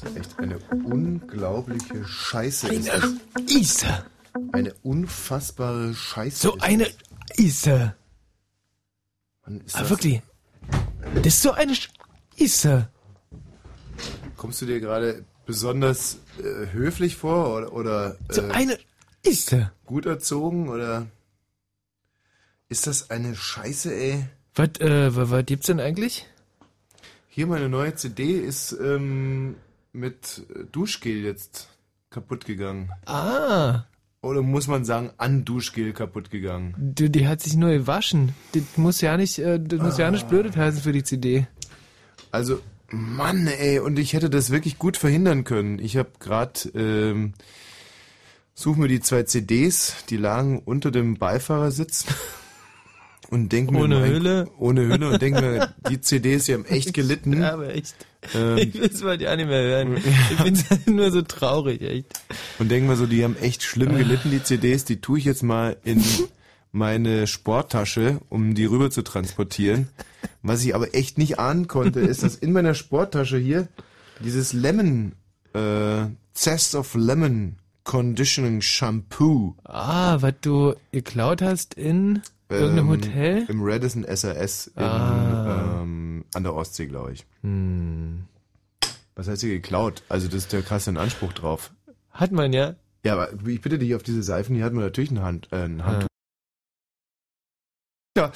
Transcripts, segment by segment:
Das ist echt eine unglaubliche Scheiße. Eine Ise. Eine unfassbare Scheiße. So eine. Ise. Mann, ist Ah, das- wirklich. Das ist so eine Ise. Kommst du dir gerade besonders äh, höflich vor oder, oder So äh, eine Ise. gut erzogen oder ist das eine Scheiße, ey? Was, äh, was, was gibt's denn eigentlich? Hier meine neue CD ist ähm, mit äh, Duschgel jetzt kaputt gegangen. Ah, Oder muss man sagen, an Duschgel kaputt gegangen? die, die hat sich nur gewaschen. Das muss ja nicht, äh, das muss ja nicht blödet heißen für die CD. Also, Mann, ey, und ich hätte das wirklich gut verhindern können. Ich habe gerade, ähm, such mir die zwei CDs, die lagen unter dem Beifahrersitz und denk mir, Ohne Hülle? ohne Hülle und denk mir, die CDs, die haben echt gelitten. Ja, aber echt. Ähm, Ich will es mal ja nicht mehr hören. Ich bin nur so traurig, echt. Und denken wir so, die haben echt schlimm gelitten, die CDs. Die tue ich jetzt mal in meine Sporttasche, um die rüber zu transportieren. Was ich aber echt nicht ahnen konnte, ist, dass in meiner Sporttasche hier dieses Lemon, äh, Zest of Lemon Conditioning Shampoo. Ah, was du geklaut hast in irgendeinem ähm, Hotel? Im Radisson SRS in, Ah. ähm, an der Ostsee, glaube ich. Hm. Was heißt hier geklaut? Also das ist der krasse Anspruch drauf. Hat man ja. Ja, aber ich bitte dich auf diese Seifen, hier hat man natürlich ein, Hand, äh, ein Handtuch. Ja,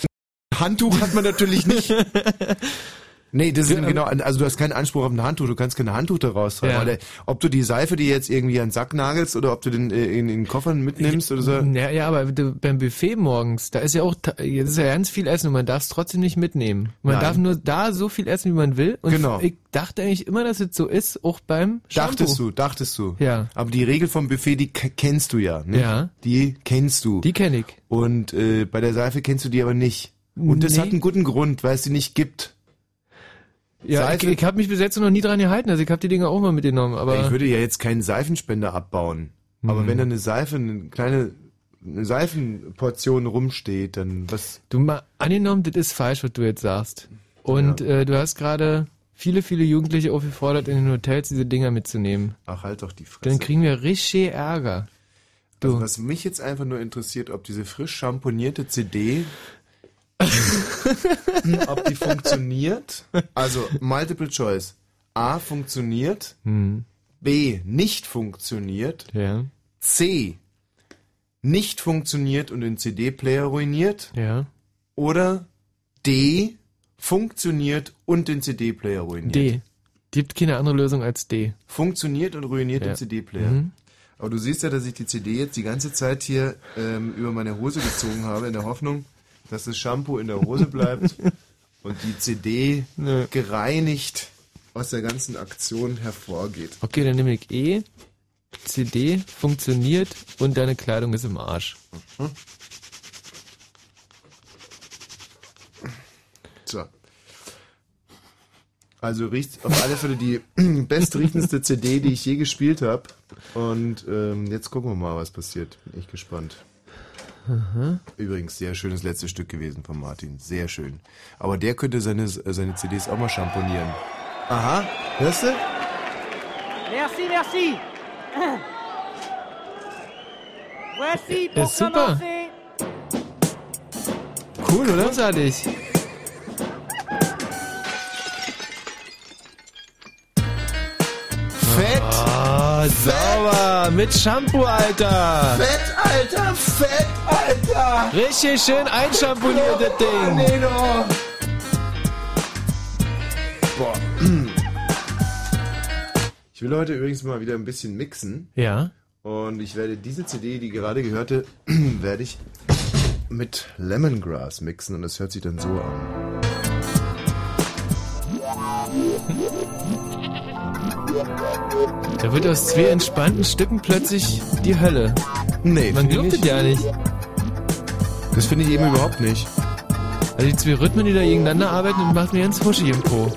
ein Handtuch hat man natürlich nicht. Nee, das ist genau, also du hast keinen Anspruch auf ein Handtuch, du kannst kein Handtuch da raustragen. Ja. Weil der, ob du die Seife dir jetzt irgendwie an den Sack nagelst oder ob du den äh, in, den Koffern mitnimmst oder so. Ja, ja, aber du- beim Buffet morgens, da ist ja auch, jetzt ist ja ganz viel Essen und man darf es trotzdem nicht mitnehmen. Man Nein. darf nur da so viel essen, wie man will. Und Genau. ich dachte eigentlich immer, dass es so ist, auch beim Shampoo. Dachtest du, dachtest du. Ja. Aber die Regel vom Buffet, die kennst du ja. Ne? Ja. Die kennst du. Die kenne ich. Und äh, bei der Seife kennst du die aber nicht. Und das Nee. hat einen guten Grund, weil es die nicht gibt. Ja, Seife- ich, ich habe mich bis jetzt noch nie dran gehalten, also ich habe die Dinger auch mal mitgenommen, aber ich würde ja jetzt keinen Seifenspender abbauen. Aber Hm. wenn da eine Seife, eine kleine eine Seifenportion rumsteht, dann was. du mal angenommen, das ist falsch, was du jetzt sagst. Und äh, du hast gerade viele, viele Jugendliche aufgefordert, in den Hotels diese Dinger mitzunehmen. Ach, halt doch die Fresse. Dann kriegen wir richtig Ärger. Du. Also was mich jetzt einfach nur interessiert, ob diese frisch schamponierte CD, ob die funktioniert. Also Multiple Choice. A funktioniert, Hm. B nicht funktioniert, Ja, C nicht funktioniert und den CD-Player ruiniert ja. oder D funktioniert und den CD-Player ruiniert. D. Gibt keine andere Lösung als D. Funktioniert und ruiniert Ja. den CD-Player. Mhm. Aber du siehst ja, dass ich die CD jetzt die ganze Zeit hier ähm, über meine Hose gezogen habe, in der Hoffnung, dass das Shampoo in der Hose bleibt und die CD Nö. gereinigt aus der ganzen Aktion hervorgeht. Okay, dann nehme ich E. CD funktioniert und deine Kleidung ist im Arsch. So. Also riecht auf alle Fälle die bestriechendste CD, die ich je gespielt habe. Und ähm, jetzt gucken wir mal, was passiert. Bin echt gespannt. Übrigens, sehr schönes letztes Stück gewesen von Martin. Sehr schön. Aber der könnte seine, seine CDs auch mal schamponieren. Aha, hörst du? Merci, merci. Voici Ja, pour super. commencer. Cool, oder? Großartig. Fett! Ah, sauber. Mit Shampoo, Alter. Fett, Alter! Fett, Alter! Richtig schön einschamponiert, das Ding. Nee, doch. Boah. Ich will heute übrigens mal wieder ein bisschen mixen. Ja. Und ich werde diese CD, die gerade gehörte, werde ich mit Lemongrass mixen und das hört sich dann so an. Da wird aus zwei entspannten Stücken plötzlich die Hölle. Nee, Man glaubt es ja nicht. Das finde ich eben überhaupt nicht. Also die zwei Rhythmen, die da gegeneinander arbeiten, das macht mir ganz huschig im Po.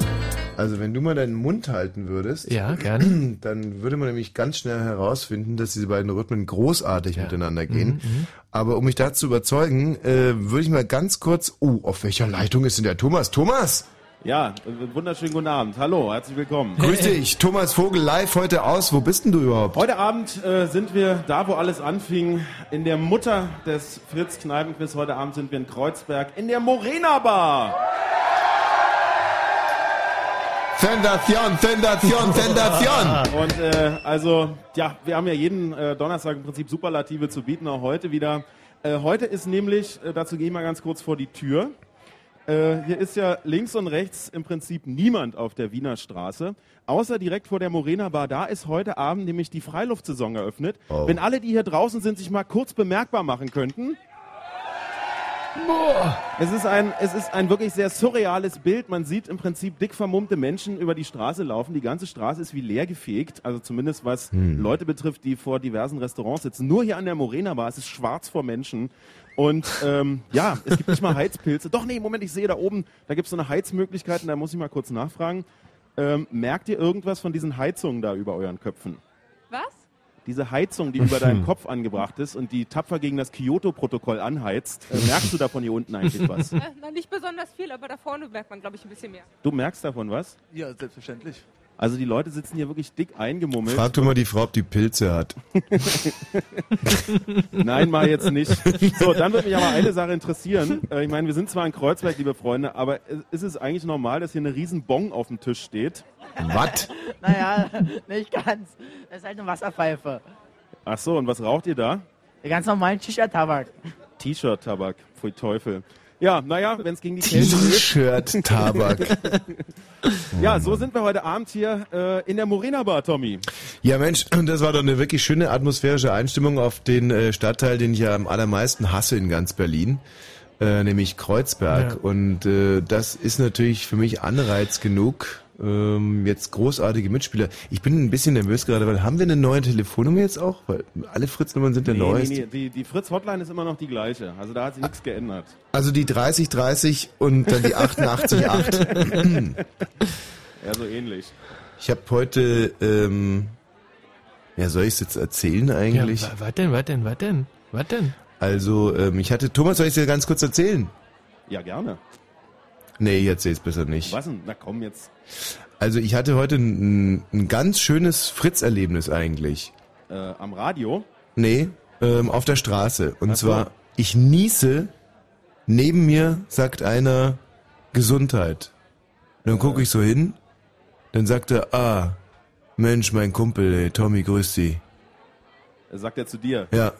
Also wenn du mal deinen Mund halten würdest, Ja, gerne. dann würde man nämlich ganz schnell herausfinden, dass diese beiden Rhythmen großartig miteinander gehen. Mhm, Aber um mich da zu überzeugen, äh, würde ich mal ganz kurz. Oh, auf welcher Leitung ist denn der Thomas? Thomas! Ja, wunderschönen guten Abend. Hallo, herzlich willkommen. Grüß dich, Thomas Vogel live heute aus. Wo bist denn du überhaupt? Heute Abend äh, sind wir da, wo alles anfing, in der Mutter des Fritz Kneipenquiz. Heute Abend sind wir in Kreuzberg in der Morena Bar. Sensation, Sensation, Sensation! Und äh, also, ja, wir haben ja jeden äh, Donnerstag im Prinzip Superlative zu bieten, auch heute wieder. Äh, heute ist nämlich, äh, dazu gehe ich mal ganz kurz vor die Tür. Äh, hier ist ja links und rechts im Prinzip niemand auf der Wiener Straße, außer direkt vor der Morena Bar. Da ist heute Abend nämlich die Freiluftsaison eröffnet. Oh. Wenn alle, die hier draußen sind, sich mal kurz bemerkbar machen könnten. Es ist, ein, es ist ein wirklich sehr surreales Bild. Man sieht im Prinzip dick vermummte Menschen über die Straße laufen. Die ganze Straße ist wie leer gefegt. Also zumindest was Leute betrifft, die vor diversen Restaurants sitzen. Nur hier an der Morena Bar, es ist schwarz vor Menschen. Und ähm, ja, es gibt nicht mal Heizpilze. Doch, nee, Moment, ich sehe da oben, da gibt es so eine Heizmöglichkeit und da muss ich mal kurz nachfragen. Ähm, merkt ihr irgendwas von diesen Heizungen da über euren Köpfen? Was? Diese Heizung, die über deinem Kopf angebracht ist und die tapfer gegen das Kyoto-Protokoll anheizt, äh, merkst du davon hier unten eigentlich was? Äh, nicht besonders viel, aber da vorne merkt man, glaube ich, ein bisschen mehr. Du merkst davon was? Ja, selbstverständlich. Also die Leute sitzen hier wirklich dick eingemummelt. Frag doch mal die Frau, ob die Pilze hat. Nein, mal jetzt nicht. So, dann würde mich aber eine Sache interessieren. Äh, ich meine, wir sind zwar in Kreuzberg, liebe Freunde, aber ist es eigentlich normal, dass hier eine riesen Bong auf dem Tisch steht? Was? Naja, nicht ganz. Das ist halt eine Wasserpfeife. Ach so, und was raucht ihr da? Der ganz normalen Shisha-Tabak. T-Shirt-Tabak. Pfui Teufel. Ja, naja, wenn es gegen die Kälte geht. T-Shirt-Tabak. Ja, so sind wir heute Abend hier äh, in der Morena Bar, Tommy. Ja Mensch, das war doch eine wirklich schöne atmosphärische Einstimmung auf den äh, Stadtteil, den ich ja am allermeisten hasse in ganz Berlin, äh, nämlich Kreuzberg. Ja. Und äh, das ist natürlich für mich Anreiz genug. Ähm, jetzt großartige Mitspieler. Ich bin ein bisschen nervös gerade, weil haben wir eine neue Telefonnummer jetzt auch? Weil alle Fritz-Nummern sind ja Nee, neu. nee, nee, die, die Fritz-Hotline ist immer noch die gleiche. Also da hat sich nichts geändert. Also die 3030 und dann die 888. Ja, so ähnlich. Ich habe heute, ähm, ja, soll ich es jetzt erzählen Ja, eigentlich? wa- was denn, was denn, was denn? Was denn? Also, ähm, ich hatte, Thomas, soll ich es dir ganz kurz erzählen? Ja, gerne. Nee, ich erzähl's besser nicht. Was denn? Na komm jetzt. Also ich hatte heute ein, ein ganz schönes Fritz-Erlebnis eigentlich. Äh, am Radio? Nee, ähm, auf der Straße. Und Ach so. zwar, ich niese, neben mir sagt einer Gesundheit. Und dann gucke ich so hin, dann sagt er, ah, Mensch, mein Kumpel, ey, Tommy, grüß Sie. Äh, Sagt er zu dir. Ja,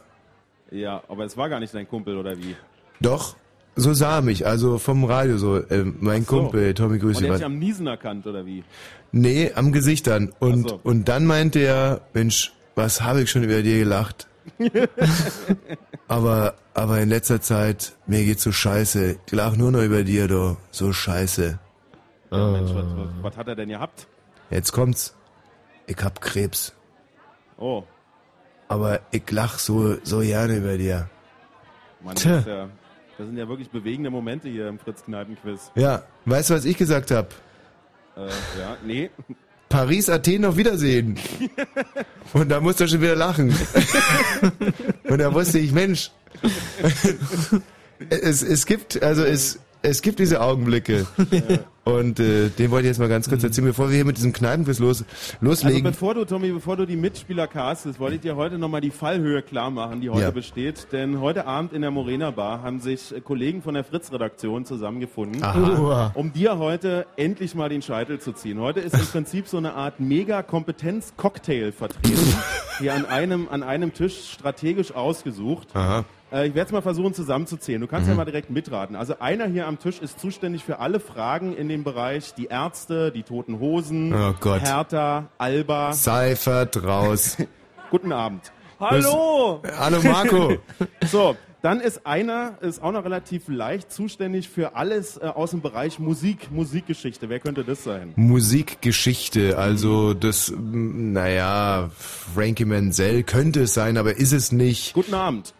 Ja, aber es war gar nicht dein Kumpel, oder wie? doch, so sah er mich, also vom Radio so, ähm, mein so. Kumpel, Tommy, grüß Und Sie. er hat dich am Niesen erkannt, oder wie? Nee, am Gesicht dann. Und, so. und dann meinte er, Mensch, was habe ich schon über dir gelacht? aber, aber in letzter Zeit, mir geht's so scheiße. Ich lach nur noch über dir, du. So scheiße. Ja, Mensch, was, was, was hat er denn gehabt? Jetzt kommt's. Ich hab Krebs. Oh, Aber ich lach so, so gerne über dir. Mann, Tja. Das, sind ja wirklich bewegende Momente hier im Fritz-Kneipen-Quiz. Ja, weißt du, was ich gesagt hab? Äh, ja, nee. Paris, Athen, auf Wiedersehen. Und da musste er schon wieder lachen. Und da wusste ich, Mensch, es, es gibt, also es, es gibt diese Augenblicke. Und äh, den wollte ich jetzt mal ganz kurz erzählen, bevor wir hier mit diesem Kneipenquiz los, Also loslegen. bevor du, Tommy, bevor du die Mitspieler castest, wollte ich dir heute nochmal die Fallhöhe klar machen, die heute Ja. besteht. Denn heute Abend in der Morena Bar haben sich äh, Kollegen von der Fritz-Redaktion zusammengefunden. Uah. um dir heute endlich mal den Scheitel zu ziehen. Heute ist im Prinzip so eine Art Mega-Kompetenz-Cocktail vertreten, hier an einem, an einem Tisch strategisch ausgesucht. Aha. Äh, ich werde es mal versuchen zusammenzuzählen. Du kannst ja mal direkt mitraten. Also einer hier am Tisch ist zuständig für alle Fragen in dem Bereich die Ärzte, die Toten Hosen, Oh Gott. Hertha, Alba. Seifert raus. Guten Abend. Hallo! Hallo Marco. So, dann ist einer, ist auch noch relativ leicht zuständig für alles äh, aus dem Bereich Musik, Musikgeschichte. Wer könnte das sein? Musikgeschichte, also das, naja, Frankie Menzel könnte es sein, aber ist es nicht. Guten Abend.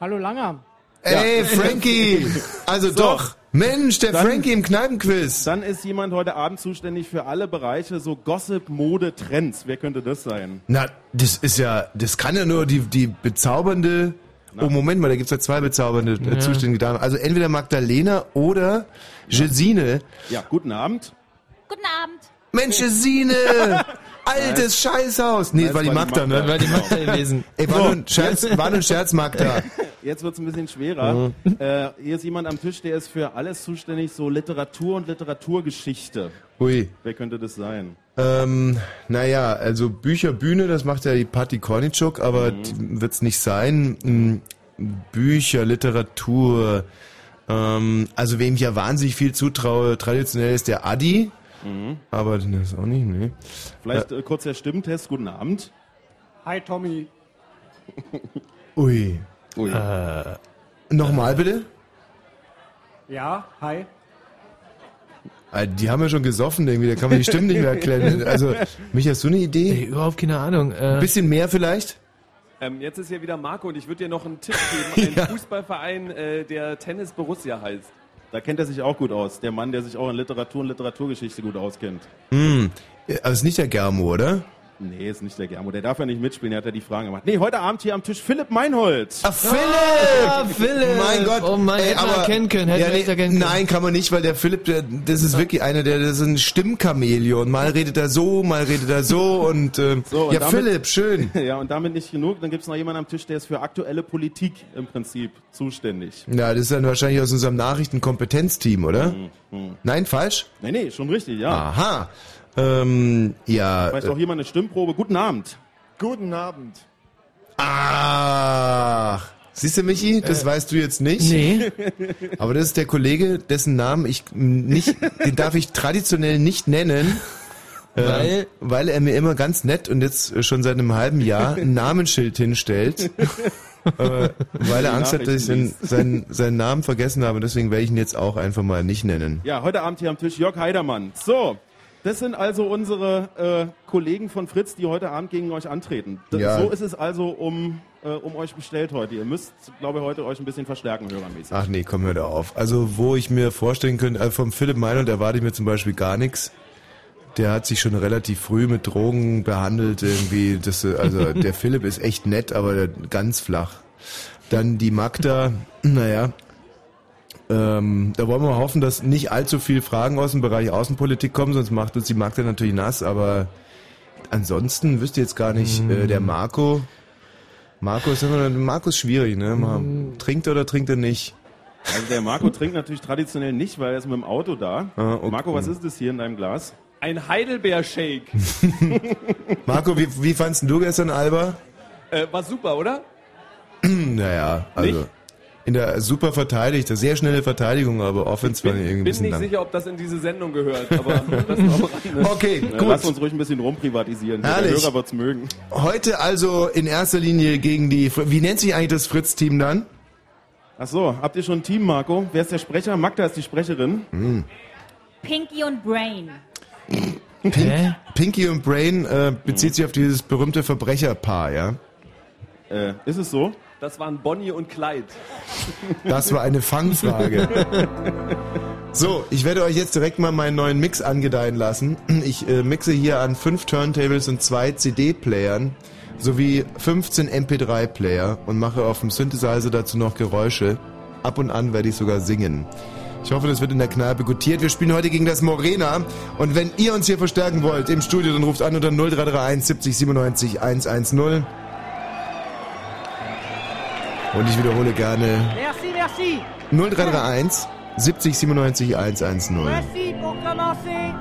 Hallo Langer. Ey, Frankie! Also doch! Mensch, der Dann- Frankie im Kneipenquiz! Dann ist jemand heute Abend zuständig für alle Bereiche so Gossip, Mode, Trends. Wer könnte das sein? Na, das ist ja, das kann ja nur die, die bezaubernde Oh, Moment mal, da gibt's ja zwei bezaubernde äh, zuständige Damen. Also entweder Magdalena oder Gesine. Ja, guten Abend. Guten Abend. Mensch, Gesine! Altes Scheißhaus! Nee, Nein, war die es war die Magda, Magda. ne? War die Magda gewesen. Ey, war nur ein Scherz, war nur ein Scherz, Magda. Jetzt wird's ein bisschen schwerer. Äh, hier ist jemand am Tisch, der ist für alles zuständig, so Literatur und Literaturgeschichte. Ui. Wer könnte das sein? Ähm, naja, also Bücher, Bühne, das macht ja die Patti Kornitschuk, aber die wird's nicht sein. Hm, Bücher, Literatur, ähm, also wem ich ja wahnsinnig viel zutraue, traditionell ist der Adi. Aber das ist auch nicht, nee. Vielleicht äh, kurz der Stimmtest. Guten Abend. Hi Tommy. Ui. Ui. Nochmal bitte? Ja, hi. Ah, Die haben ja schon gesoffen irgendwie, da kann man die Stimmen nicht mehr erklären. Also, mich hast du eine Ey, Idee? überhaupt keine Ahnung. Äh, Ein bisschen mehr vielleicht? Ähm, jetzt ist hier wieder Marco und ich würde dir noch einen Tipp geben. Ein Ja. Fußballverein, äh, der Tennis Borussia heißt. Da kennt er sich auch gut aus. Der Mann, der sich auch in Literatur und Literaturgeschichte gut auskennt. Hm. Also ist nicht der Germo, oder? Nee, ist nicht der Germo. Der darf ja nicht mitspielen. Der hat ja die Fragen gemacht. Nee, heute Abend hier am Tisch Philipp Meinholz. Ah, Philipp! Ah, Philipp! Mein Gott! Oh Mann, hätte man erkennen können, hätte man echt erkennen können. Nein, kann man nicht, weil der Philipp, der, das ist wirklich einer, der das ist ein Stimmchamäleon. Mal redet er so, mal redet er so und äh, So, und ja, damit- Philipp, schön. Ja, und damit nicht genug. Dann gibt's noch jemanden am Tisch, der ist für aktuelle Politik im Prinzip zuständig. Ja, das ist dann wahrscheinlich aus unserem Nachrichtenkompetenzteam, oder? Mhm, Nein, falsch? Nee, nee, schon richtig, ja. Aha. Ähm, ja. Weiß doch jemand eine Stimmprobe. Guten Abend. Guten Abend. Ach. Siehst du, Michi, das weißt du jetzt nicht. nee. Aber das ist der Kollege, dessen Namen ich nicht, den darf ich traditionell nicht nennen. äh, Weil? weil er mir immer ganz nett und jetzt äh, schon seit einem halben Jahr ein Namensschild hinstellt. äh, weil er Angst hat, dass ich seinen, seinen, seinen Namen vergessen habe. Deswegen werde ich ihn jetzt auch einfach mal nicht nennen. Ja, heute Abend hier am Tisch Jörg Heidermann. So, das sind also unsere äh, Kollegen von Fritz, die heute Abend gegen euch antreten. D Ja. So ist es also um, äh, um euch bestellt heute. Ihr müsst, glaube ich, heute euch ein bisschen verstärken, hörermäßig. Ach nee, komm, hör da auf. Also, wo ich mir vorstellen könnte, also vom Philipp Meinhold erwarte ich mir zum Beispiel gar nichts. Der hat sich schon relativ früh mit Drogen behandelt irgendwie. Das, also, der Philipp ist echt nett, aber ganz flach. Dann die Magda, naja, ähm, da wollen wir mal hoffen, dass nicht allzu viel Fragen aus dem Bereich Außenpolitik kommen, sonst macht uns die Magda natürlich nass, aber ansonsten wüsste ich jetzt gar nicht, äh, der Marco, Marco ist immer, Marco ist schwierig, ne? Mal, Trinkt er oder trinkt er nicht? Also der Marco trinkt natürlich traditionell nicht, weil er ist mit dem Auto da. Ah, okay. Marco, was ist das hier in deinem Glas? Ein Heidelbeer-Shake. Marco, wie, wie fandst du gestern Alba? äh, war super, oder? Naja, also Nicht? In der super verteidigt, sehr schnelle Verteidigung, aber Offense war Bin, irgendwie ein bin nicht lang. sicher, ob das in diese Sendung gehört, aber das ist auch. Okay, Lass gut. uns ruhig ein bisschen rumprivatisieren. Herrlich. Der Hörer wird's mögen. Heute also in erster Linie gegen die, wie nennt sich eigentlich das Fritz-Team dann? Ach so, habt ihr schon ein Team, Marco? Wer ist der Sprecher? Magda ist die Sprecherin. Pinky und Brain. Hä? Pinky und Brain äh, bezieht sich auf dieses berühmte Verbrecherpaar, ja? Äh, ist es so? Das waren Bonnie und Clyde. Das war eine Fangfrage. So, ich werde euch jetzt direkt mal meinen neuen Mix angedeihen lassen. Ich äh, mixe hier an fünf Turntables und zwei CD-Playern sowie 15 MP3-Player und mache auf dem Synthesizer dazu noch Geräusche. Ab und an werde ich sogar singen. Ich hoffe, das wird in der Kneipe gutiert. Wir spielen heute gegen das Morena. Und wenn ihr uns hier verstärken wollt im Studio, dann ruft an unter 0331 70 97 110. Und ich wiederhole gerne Merci, merci. 0331 70 97 110. Merci pour commencer.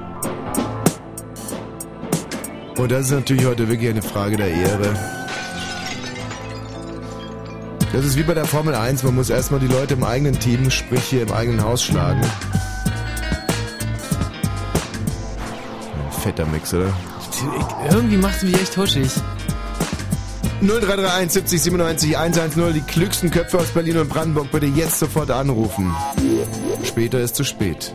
Und das ist natürlich heute wirklich eine Frage der Ehre. Das ist wie bei der Formel 1, man muss erstmal die Leute im eigenen Team, sprich hier im eigenen Haus schlagen. Ein fetter Mix, oder? Irgendwie macht sie mich echt huschig. 0331 70 97 110, die klügsten Köpfe aus Berlin und Brandenburg bitte jetzt sofort anrufen. Später ist zu spät.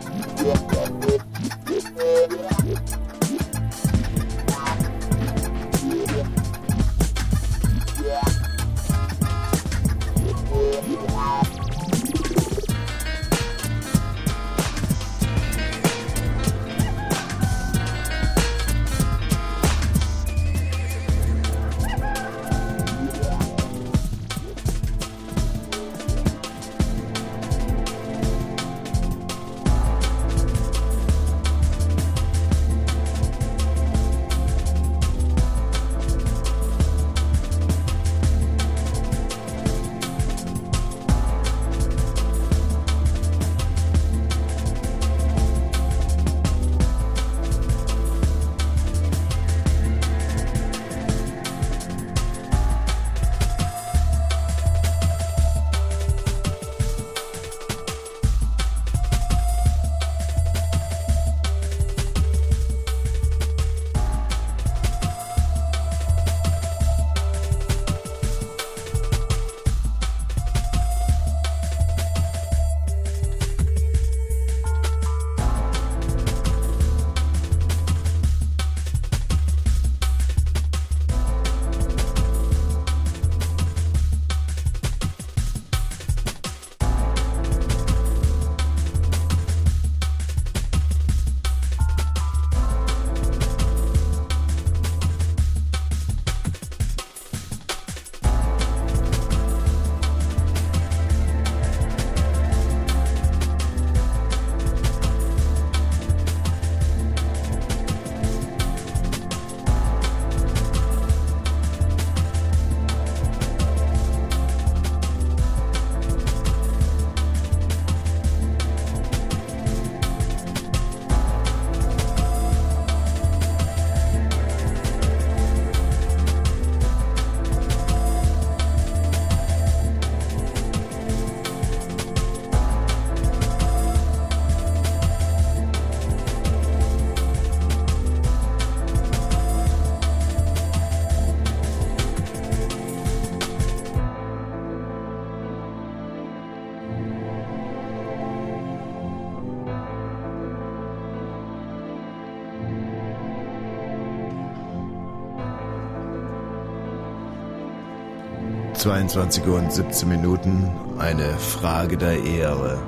22 Uhr und 17 Minuten, eine Frage der Ehre.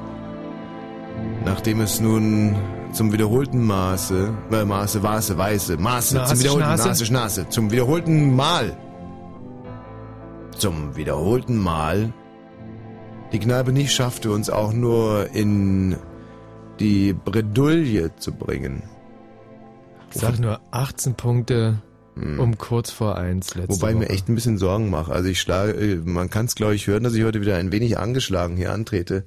Nachdem es nun zum wiederholten Maße, äh, Maße, Maße, Weiße, Maße, Nase, zum wiederholten Schnase. Nase, Schnase, zum wiederholten Mal, zum wiederholten Mal die Kneipe nicht schaffte, uns auch nur in die Bredouille zu bringen. Ich sag nur 18 Punkte um kurz vor eins letzte Wobei Woche. mir echt ein bisschen Sorgen mache. Also ich schlage, äh, man kann es glaube ich hören, dass ich heute wieder ein wenig angeschlagen hier antrete.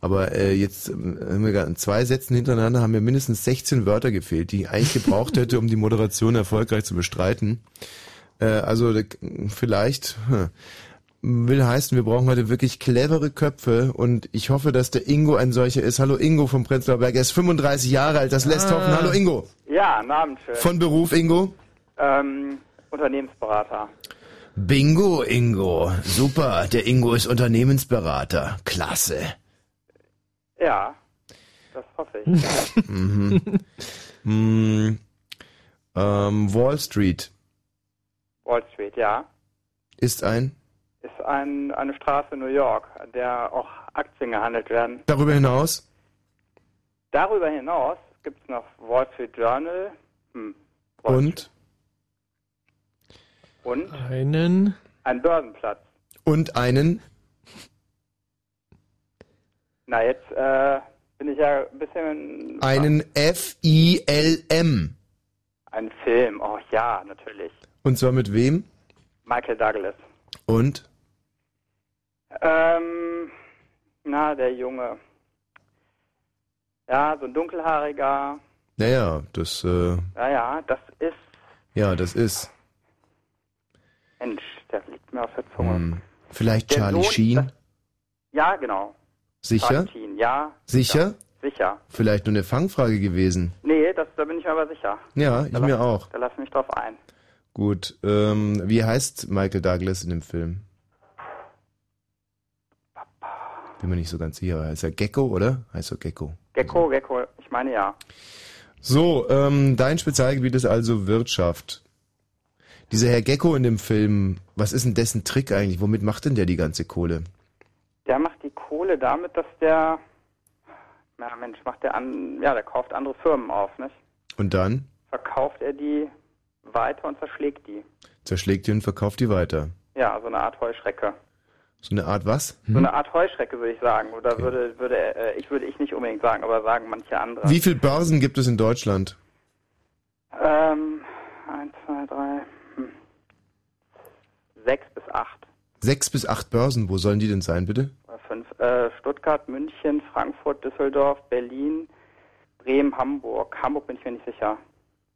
Aber äh, jetzt ähm, haben wir in zwei Sätzen hintereinander haben mir mindestens 16 Wörter gefehlt, die ich eigentlich gebraucht hätte, um die Moderation erfolgreich zu bestreiten. Äh, also vielleicht hm, will heißen, wir brauchen heute wirklich clevere Köpfe und ich hoffe, dass der Ingo ein solcher ist. Hallo Ingo vom Prenzlauer Berg. Er ist 35 Jahre alt, das lässt Ah. hoffen. Hallo Ingo. Ja, einen Abend schön. Von Beruf Ingo? Ähm, Unternehmensberater. Bingo, Ingo. Super. Der Ingo ist Unternehmensberater. Klasse. Ja, das hoffe ich. Mhm. Hm, ähm, Wall Street Wall Street, ja. ist ein. Ist ein, eine Straße in New York, an der auch Aktien gehandelt werden. Darüber hinaus Darüber hinaus gibt es noch Wall Street Journal hm, Wall und und Einen. ein Börsenplatz. und einen. Na, jetzt äh, bin ich ja ein bisschen... Einen F-I-L-M. Ein Film, oh ja, natürlich. Und zwar mit wem? Michael Douglas. Und? Ähm, na, der Junge. Ja, so ein dunkelhaariger. Naja, das, äh, Naja, das ist, ja, das ist. Mensch, der liegt mir auf der Zunge. Hm, vielleicht Der Charlie Sohn- Sheen? Ja, genau. Sicher? Sheen, Ja, Sicher? sicher. Vielleicht nur eine Fangfrage gewesen. Nee, das, da bin ich mir aber sicher. Ja, ich Da mir lass- auch. Da lass mich drauf ein. Gut, ähm, wie heißt Michael Douglas in dem Film? Bin mir nicht so ganz sicher. Heißt er Gecko, oder? Heißt er Gecko. Gecko, Gecko, ich meine ja. So, ähm, dein Spezialgebiet ist also Wirtschaft. Dieser Herr Gecko in dem Film, was ist denn dessen Trick eigentlich? Womit macht denn der die ganze Kohle? Der macht die Kohle damit, dass der, na Mensch, macht der an, ja, der kauft andere Firmen auf, nicht? Und dann Verkauft er die weiter und zerschlägt die. zerschlägt die und verkauft die weiter. Ja, so eine Art Heuschrecke. So eine Art was? So eine Art Heuschrecke würde ich sagen. Oder würde, würde, äh, ich würde ich nicht unbedingt sagen, aber sagen manche andere. Wie viel Börsen gibt es in Deutschland? Ähm, eins, zwei, drei, hm. Sechs bis acht. Sechs bis acht Börsen. Wo sollen die denn sein, bitte? Oder fünf. Äh, Stuttgart, München, Frankfurt, Düsseldorf, Berlin, Bremen, Hamburg. Hamburg bin ich mir nicht sicher.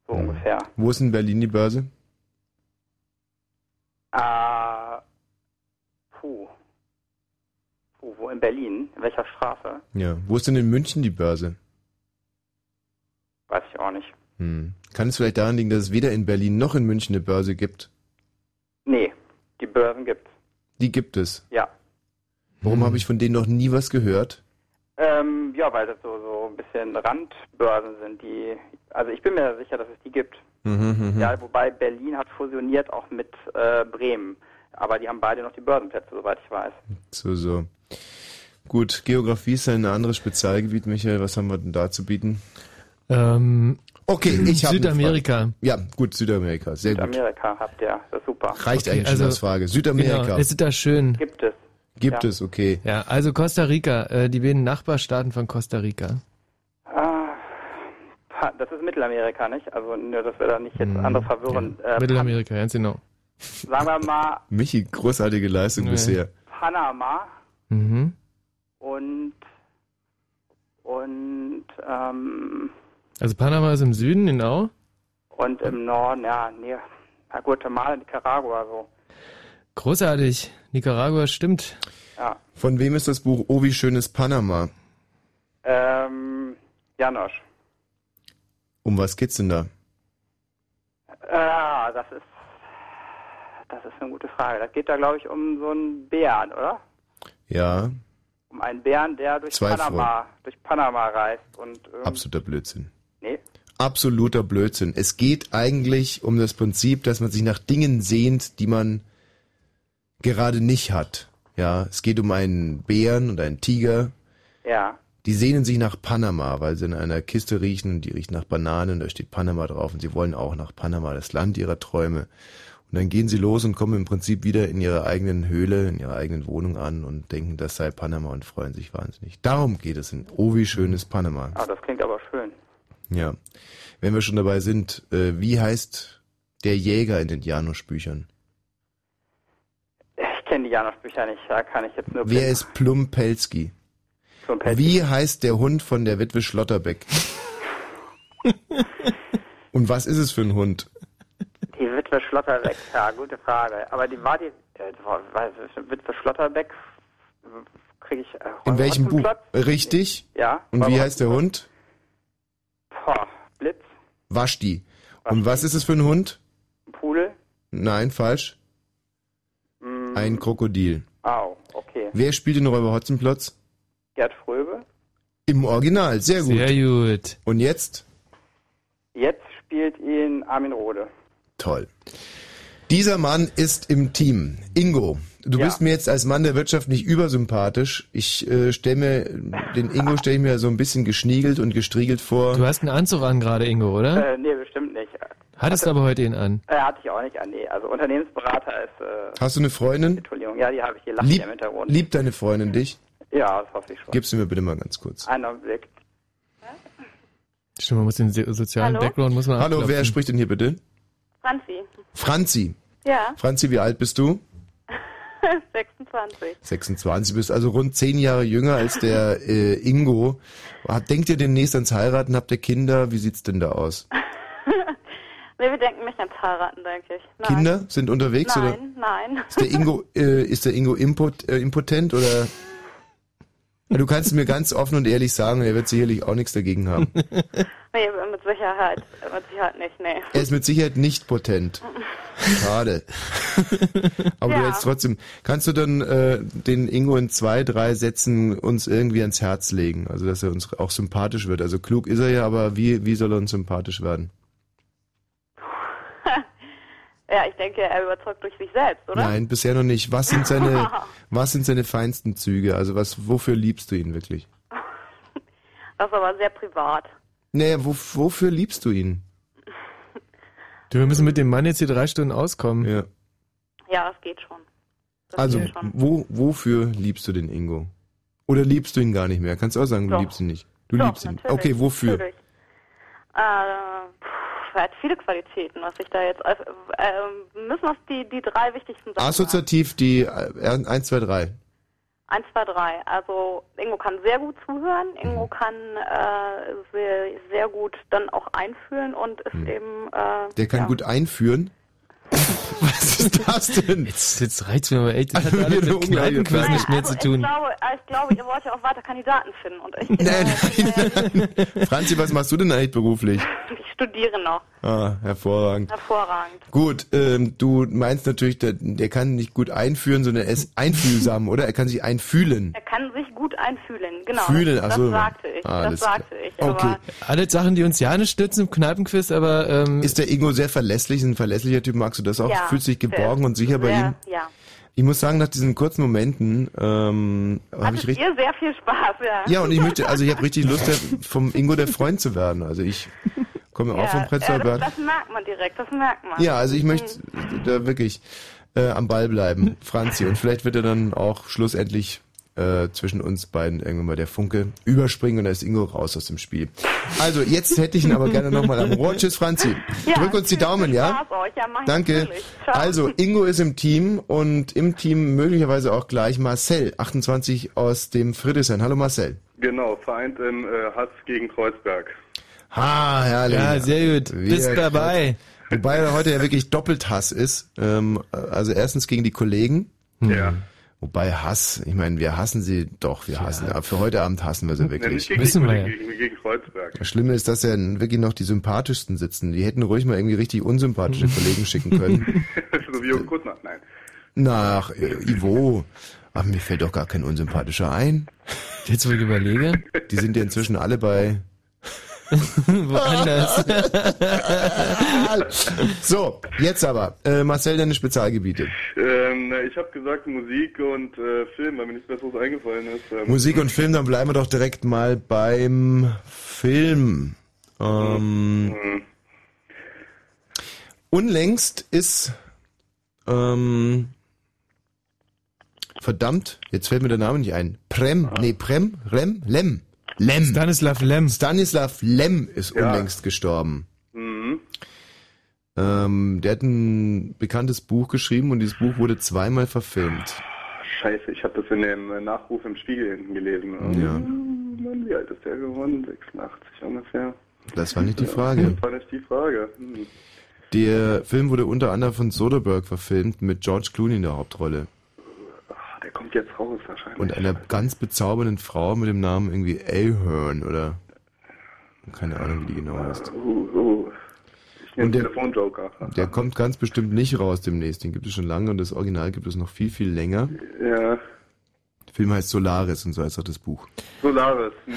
So ungefähr. Wo ist in Berlin die Börse? Äh, puh. Puh, wo in Berlin? In welcher Straße? Ja. Wo ist denn in München die Börse? Weiß ich auch nicht. Hm. Kann es vielleicht daran liegen, dass es weder in Berlin noch in München eine Börse gibt? Nee, die Börsen gibt's. Die gibt es. Ja. Warum habe ich von denen noch nie was gehört? Ähm, ja, weil das so, so ein bisschen Randbörsen sind, die, also ich bin mir sicher, dass es die gibt. Mhm, mhm. Ja, wobei Berlin hat fusioniert auch mit äh, Bremen. Aber die haben beide noch die Börsenplätze, soweit ich weiß. So, so. Gut, Geografie ist ein anderes Spezialgebiet, Michael. Was haben wir denn da zu bieten? Ähm, Okay, ich habe Südamerika. Ja, gut, Südamerika. Sehr gut. Südamerika habt ihr, das ist super. Reicht Okay, eigentlich also- schon als Frage. Südamerika. Genau, es ist da schön. Gibt es. Gibt ja. es, okay. Ja, also Costa Rica, äh, die beiden Nachbarstaaten von Costa Rica. Ah, das ist Mittelamerika, nicht? Also nur, dass wir da nicht jetzt andere verwirren. Äh, Mittelamerika, ganz genau. Sagen wir mal Michi, großartige Leistung Nee. bisher. Panama Mhm. und und ähm, Also Panama ist im Süden, genau. und im Norden, ja, nee, na, Guatemala, Nicaragua, so. Großartig. Nicaragua stimmt. Ja. Von wem ist das Buch Oh, wie schön ist Panama? Ähm, Janosch. Um was geht's denn da? Ah, das ist das ist eine gute Frage. Das geht da, glaube ich, um so einen Bären, oder? Ja, Um einen Bären, der durch Zwei Panama, durch Panama reist und absoluter Blödsinn. Absoluter Blödsinn. Es geht eigentlich um das Prinzip, dass man sich nach Dingen sehnt, die man gerade nicht hat. Ja, es geht um einen Bären und einen Tiger. Ja. Die sehnen sich nach Panama, weil sie in einer Kiste riechen und die riecht nach Bananen und da steht Panama drauf und sie wollen auch nach Panama, das Land ihrer Träume. Und dann gehen sie los und kommen im Prinzip wieder in ihrer eigenen Höhle, in ihrer eigenen Wohnung an und denken, das sei Panama und freuen sich wahnsinnig. Darum geht es in Oh, wie schön ist Panama. Ah, das klingt aber schön. Ja. Wenn wir schon dabei sind, äh, wie heißt der Jäger in den Janusz-Büchern? Ich kenne die Janusz-Bücher nicht, da kann ich jetzt nur... Wer ist Plumpelski? Plumpelski. Wie heißt der Hund von der Witwe Schlotterbeck? Und was ist es für ein Hund? Die Witwe Schlotterbeck, ja, gute Frage. Aber die war die... Äh, Witwe Schlotterbeck kriege ich... Äh, In welchem Buch? Richtig. Ja. Und wie heißt der Hund? Boah, Blitz, Waschti. Und was ist es für ein Hund? Pudel, Nein, falsch. mm, Ein Krokodil. Au, okay. Wer spielt den Räuber Hotzenplotz? Gerd Fröbe. Im Original, sehr gut. Sehr gut. Und jetzt? Jetzt spielt ihn Armin Rohde. Toll. Dieser Mann ist im Team. Ingo, du Ja. bist mir jetzt als Mann der Wirtschaft nicht übersympathisch. Ich äh, stelle mir, den Ingo stelle ich mir so ein bisschen geschniegelt und gestriegelt vor. Du hast einen Anzug an gerade, Ingo, oder? Äh, nee, bestimmt nicht. Hattest aber heute ihn an. Äh, hatte ich auch nicht an, nee. Also Unternehmensberater ist, äh, Hast du eine Freundin? Entschuldigung, ja, die habe ich hier lachen Lieb, im Hintergrund. liebt deine Freundin dich? Ja, das hoffe ich schon. Gibst du mir bitte mal ganz kurz. Einen Augenblick. Stimmt, man muss den so- sozialen Hallo? Background muss man Hallo, abklopfen. wer spricht denn hier bitte? Franzi. Franzi. Ja, Franzi, wie alt bist du? 26. 26, bist also rund zehn Jahre jünger als der äh, Ingo. Hat- Denkt ihr demnächst ans Heiraten? Habt ihr Kinder? Wie sieht's denn da aus? nee, wir denken nicht ans Heiraten, denke ich. Nein. Kinder sind unterwegs oder Nein, nein. ist der Ingo äh, ist der Ingo impot, äh, impotent oder Du kannst mir ganz offen und ehrlich sagen, er wird sicherlich auch nichts dagegen haben. Nee, mit Sicherheit. Mit Sicherheit nicht, nee. Er ist mit Sicherheit nicht potent. Schade. Aber du Ja. jetzt trotzdem, kannst du dann äh, den Ingo in zwei, drei Sätzen uns irgendwie ans Herz legen? Also, dass er uns auch sympathisch wird. Also klug ist er ja, aber wie, wie soll er uns sympathisch werden? Ja, ich denke, er überzeugt durch sich selbst, oder? Nein, bisher noch nicht. Was sind seine, was sind seine feinsten Züge? Also was, wofür liebst du ihn wirklich? Das ist aber sehr privat. Naja, wo, wofür liebst du ihn? Du, wir müssen mit dem Mann jetzt hier drei Stunden auskommen. Ja. Ja, das geht schon. Das Also, geht schon. wo, wofür liebst du den Ingo? Oder liebst du ihn gar nicht mehr? Kannst du auch sagen, du Doch. liebst ihn nicht. Du Doch, liebst ihn. natürlich, Okay, wofür? Natürlich. Äh, hat viele Qualitäten, was ich da jetzt. Äh, müssen wir die, die drei wichtigsten Sachen. Assoziativ die äh, 1, 2, 3. Eins, zwei, drei. Also Ingo kann sehr gut zuhören, Mhm. Ingo kann äh, sehr, sehr gut dann auch einfühlen und ist eben. Äh. Der kann ja. gut einführen. Was ist das denn? Jetzt, jetzt reizt mir aber echt. Das hat Also, alles wieder mit. Kneipenquiz Nein, nicht mehr also zu tun. Ich glaube, äh, ich glaube, ihr wollt ja auch weiter Kandidaten finden und ich, Nein, äh, nein, nein. Franzi, was machst du denn eigentlich beruflich? ich studiere noch. Ah, hervorragend. Hervorragend. Gut, ähm, du meinst natürlich, der, der kann nicht gut einführen, sondern er ist einfühlsam, oder? Er kann sich einfühlen. Er kann sich gut einfühlen, genau. Fühlen, das, ach so. das sagte ich. Alles das sagte ich. Okay. Alles Sachen, die uns ja nicht stützen im Kneipenquiz, aber ähm, Ist der Ingo sehr verlässlich, ein verlässlicher Typ? Magst du das auch? Ja, Fühlst dich geborgen und sicher bei sehr, ihm? Ja. Ich muss sagen, nach diesen kurzen Momenten ähm, habe ich richtig... ihr sehr viel Spaß, ja. Ja, und ich möchte, also ich habe richtig Lust, der, vom Ingo der Freund zu werden. Also ich komme auch vom ja, Prenzlauer das, Berg. das merkt man direkt, das merkt man. Ja, also ich möchte da wirklich äh, am Ball bleiben, Franzi. Und vielleicht wird er dann auch schlussendlich äh, zwischen uns beiden irgendwann mal der Funke überspringen und da ist Ingo raus aus dem Spiel. Also jetzt hätte ich ihn aber gerne nochmal am Rohr. Tschüss, Franzi. Ja, Drück uns die Daumen, ja? Ja, Danke. Also, Ingo ist im Team und im Team möglicherweise auch gleich Marcel, 28 aus dem Friedrichshain. Hallo Marcel. Genau, vereint im äh, Hass gegen Kreuzberg. Ha, herrlich. ja, sehr gut. Wieder Bist dabei. Wobei er heute ja wirklich doppelt Hass ist. Ähm, also erstens gegen die Kollegen. Ja. Wobei Hass, ich meine, wir hassen sie doch, wir hassen, aber für heute Abend hassen wir sie Ja, nicht wirklich. gegen, Wissen die wir Kollegen, gegen, gegen Kreuzberg. Das Schlimme ist, dass ja wirklich noch die sympathischsten sitzen. Die hätten ruhig mal irgendwie richtig unsympathische Kollegen schicken können. so wie Jürgen Kuttner. Nein. Nach äh, Ivo. Ach, mir fällt doch gar kein unsympathischer ein. Jetzt, wo ich überlege. Die sind ja inzwischen alle bei Woanders. so, jetzt aber. Äh, Marcel, deine Spezialgebiete. Ähm, na, ich habe gesagt Musik und äh, Film, weil mir nichts Besseres eingefallen ist. Ähm, Musik und Film, dann bleiben wir doch direkt mal beim Film. Ähm, Mhm. unlängst ist ähm, verdammt, jetzt fällt mir der Name nicht ein. Prem, nee, Prem, Rem, Lem. Lem. Stanislav Lem. Stanislav Lem ist Ja. unlängst gestorben. Mhm. Ähm, der hat ein bekanntes Buch geschrieben und dieses Buch wurde zweimal verfilmt. Scheiße, ich habe das in dem äh, Nachruf im Spiegel hinten gelesen. Ja. Hm, Mann, wie alt ist der geworden? 86 ungefähr. Das war nicht die Frage. Das war nicht die Frage. Hm. Der Film wurde unter anderem von Soderbergh verfilmt mit George Clooney in der Hauptrolle. Der kommt jetzt raus wahrscheinlich. Und einer ganz bezaubernden Frau mit dem Namen irgendwie Ahern oder keine Ahnung, wie die genau heißt. Uh, uh. Ich nehme Und der- Telefonjoker. Der kommt ganz bestimmt nicht raus demnächst. Den gibt es schon lange und das Original gibt es noch viel, viel länger. Ja, Der Film heißt Solaris und so heißt auch das Buch. Solaris. Hm.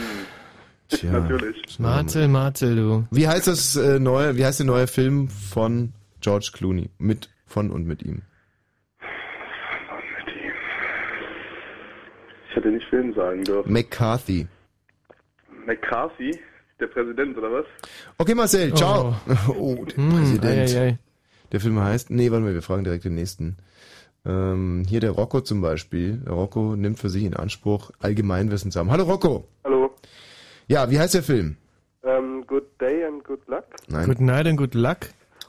Tja. Natürlich. Martel, Martel, du. Wie heißt das äh, neue, wie heißt der neue Film von George Clooney? Mit, von und mit ihm. Mit ihm. Ich hätte nicht Film sagen dürfen. McCarthy. McCarthy, der Präsident oder was? Okay, Marcel, ciao. Oh, der Hm, Präsident. ei, ei, ei. Der Film heißt, nee, warte mal, wir fragen direkt den nächsten. Ähm, hier der Rocco zum Beispiel. Der Rocco nimmt für sich in Anspruch, Allgemeinwissen zu haben. Hallo Rocco. Hallo. Ja, wie heißt der Film? Ähm, good day and good luck. Nein. Good night and good luck.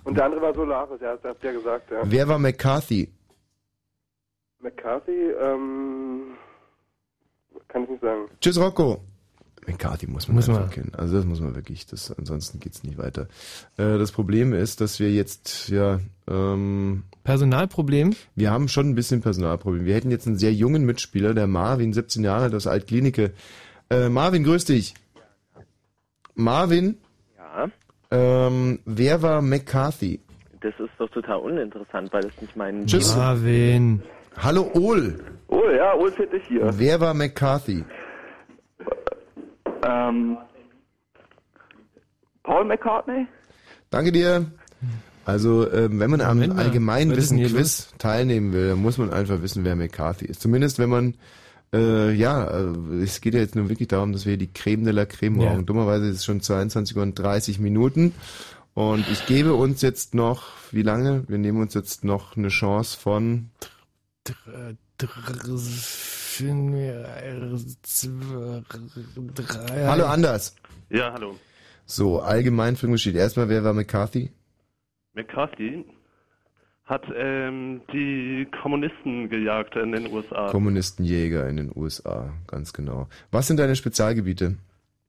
Und der andere war Solaris, ja, das hat ja gesagt, ja. Wer war McCarthy? McCarthy, ähm, kann ich nicht sagen. Tschüss Rocco. McCarthy muss man Muss einfach man. kennen. Also das muss man wirklich. Das, ansonsten geht's nicht weiter. Äh, das Problem ist, dass wir jetzt, ja, ähm, Personalproblem? wir haben schon ein bisschen Personalproblem. Wir hätten jetzt einen sehr jungen Mitspieler, der Marvin, 17 Jahre alt aus Altklinike. Äh, Marvin, grüß dich. Marvin, Ja, ähm, wer war McCarthy? das ist doch total uninteressant, weil das nicht mein... Tschüss. Marvin. Hallo Ol. Oh ja, Ulf hätte ich hier. Wer war McCarthy? Ähm, Paul McCartney? Danke dir. Also, ähm, wenn man am Moment mal, Allgemeinwissen was ist denn hier Quiz teilnehmen will, dann muss man einfach wissen, wer McCarthy ist. Zumindest wenn man, äh, ja, äh, es geht ja jetzt nur wirklich darum, dass wir die Creme de la Creme Ja. brauchen. Dummerweise ist es schon 22 Uhr und 30 Minuten. Und ich gebe uns jetzt noch, wie lange? Wir nehmen uns jetzt noch eine Chance von, Hallo Anders. Ja, hallo. So, allgemein steht erstmal, wer war McCarthy? McCarthy hat ähm, die Kommunisten gejagt in den USA. Kommunistenjäger in den USA, ganz genau. Was sind deine Spezialgebiete?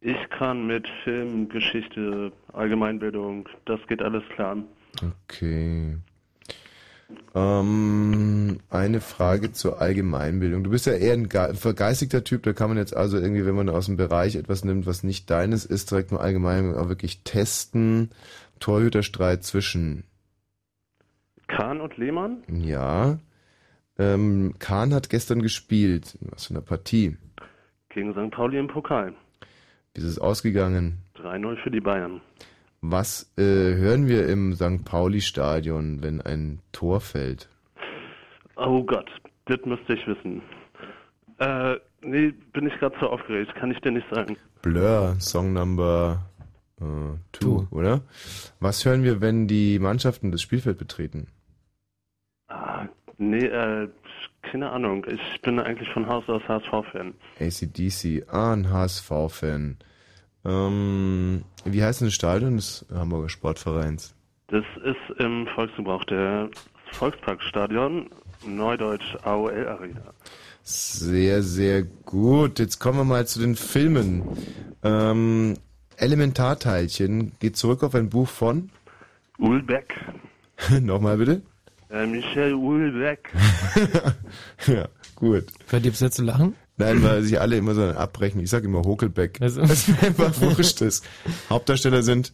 ich kann mit Film, Geschichte, Allgemeinbildung, das geht alles klar. Okay. Ähm, eine Frage zur Allgemeinbildung. Du bist ja eher ein ge- vergeistigter Typ, da kann man jetzt also irgendwie, wenn man aus dem Bereich etwas nimmt, was nicht deines ist, direkt nur allgemein auch wirklich testen. Torhüterstreit zwischen, Kahn und Lehmann ja. Ähm, Kahn hat gestern gespielt. Was für eine Partie? gegen St. Pauli im Pokal. Wie ist es ausgegangen? 3-0 für die Bayern. Was äh, hören wir im St. Pauli-Stadion, wenn ein Tor fällt? Oh Gott, das müsste ich wissen. Äh, nee, bin ich gerade so aufgeregt, kann ich dir nicht sagen. Blur, Song Number äh, two, oder? Was hören wir, wenn die Mannschaften das Spielfeld betreten? Ah, nee, äh, keine Ahnung. Ich bin eigentlich von Haus aus HSV-Fan. ACDC, ah, ein HSV-Fan. Ähm, wie heißt denn das Stadion des Hamburger Sportvereins? Das ist im Volksgebrauch der Volksparkstadion, Neudeutsch AOL Arena. Sehr, sehr gut. Jetzt kommen wir mal zu den Filmen. Ähm, Elementarteilchen geht zurück auf ein Buch von? Ulbeck. Nochmal bitte? Äh, Michel Ulbeck. ja, gut. Hört ihr bis jetzt zu lachen? Nein, weil sich alle immer so abbrechen. Ich sag immer Hokelbeck. Also- Was mir einfach wurscht ist. Hauptdarsteller sind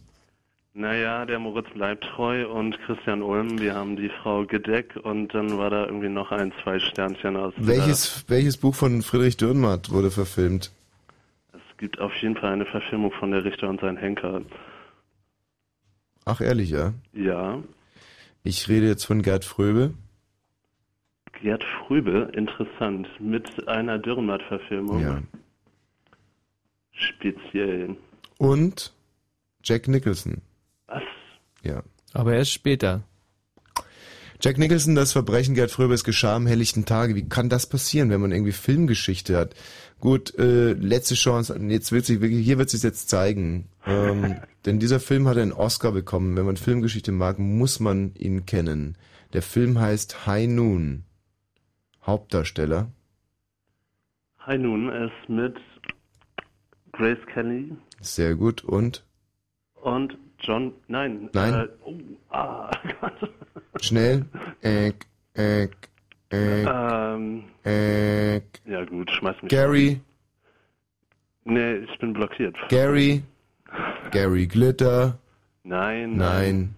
Naja, der Moritz bleibt treu und Christian Ulm, wir haben die Frau Gedeck und dann war da irgendwie noch ein, zwei Sternchen aus. welches, welches Buch von Friedrich Dürrenmatt wurde verfilmt? Das gibt auf jeden Fall eine Verfilmung von Der Richter und sein Henker. Ach, ehrlich, ja? Ja. Ich rede jetzt von Gerd Fröbe. Gerd Fröbe, interessant. Mit einer Dürrenmatt-Verfilmung. Ja. Speziell. Und Jack Nicholson. Was? Ja. Aber erst später. Jack Nicholson, das Verbrechen Gerd Fröbes geschah am helllichten Tage. Wie kann das passieren, wenn man irgendwie Filmgeschichte hat? Gut, äh, letzte Chance. Jetzt wird sich wirklich, hier wird sich jetzt zeigen. Ähm, denn dieser Film hat einen Oscar bekommen. Wenn man Filmgeschichte mag, muss man ihn kennen. Der Film heißt High Noon. Hauptdarsteller. Hi nun, ist mit Grace Kelly Sehr gut. Und und John. Nein. Nein. Äh, oh, ah, Gott. schnell. Äck, äck, äck, Ähm, äck. ja gut, schmeiß mich. Gary, Nee, ich bin blockiert. Gary, Gary Glitter. Nein. Nein.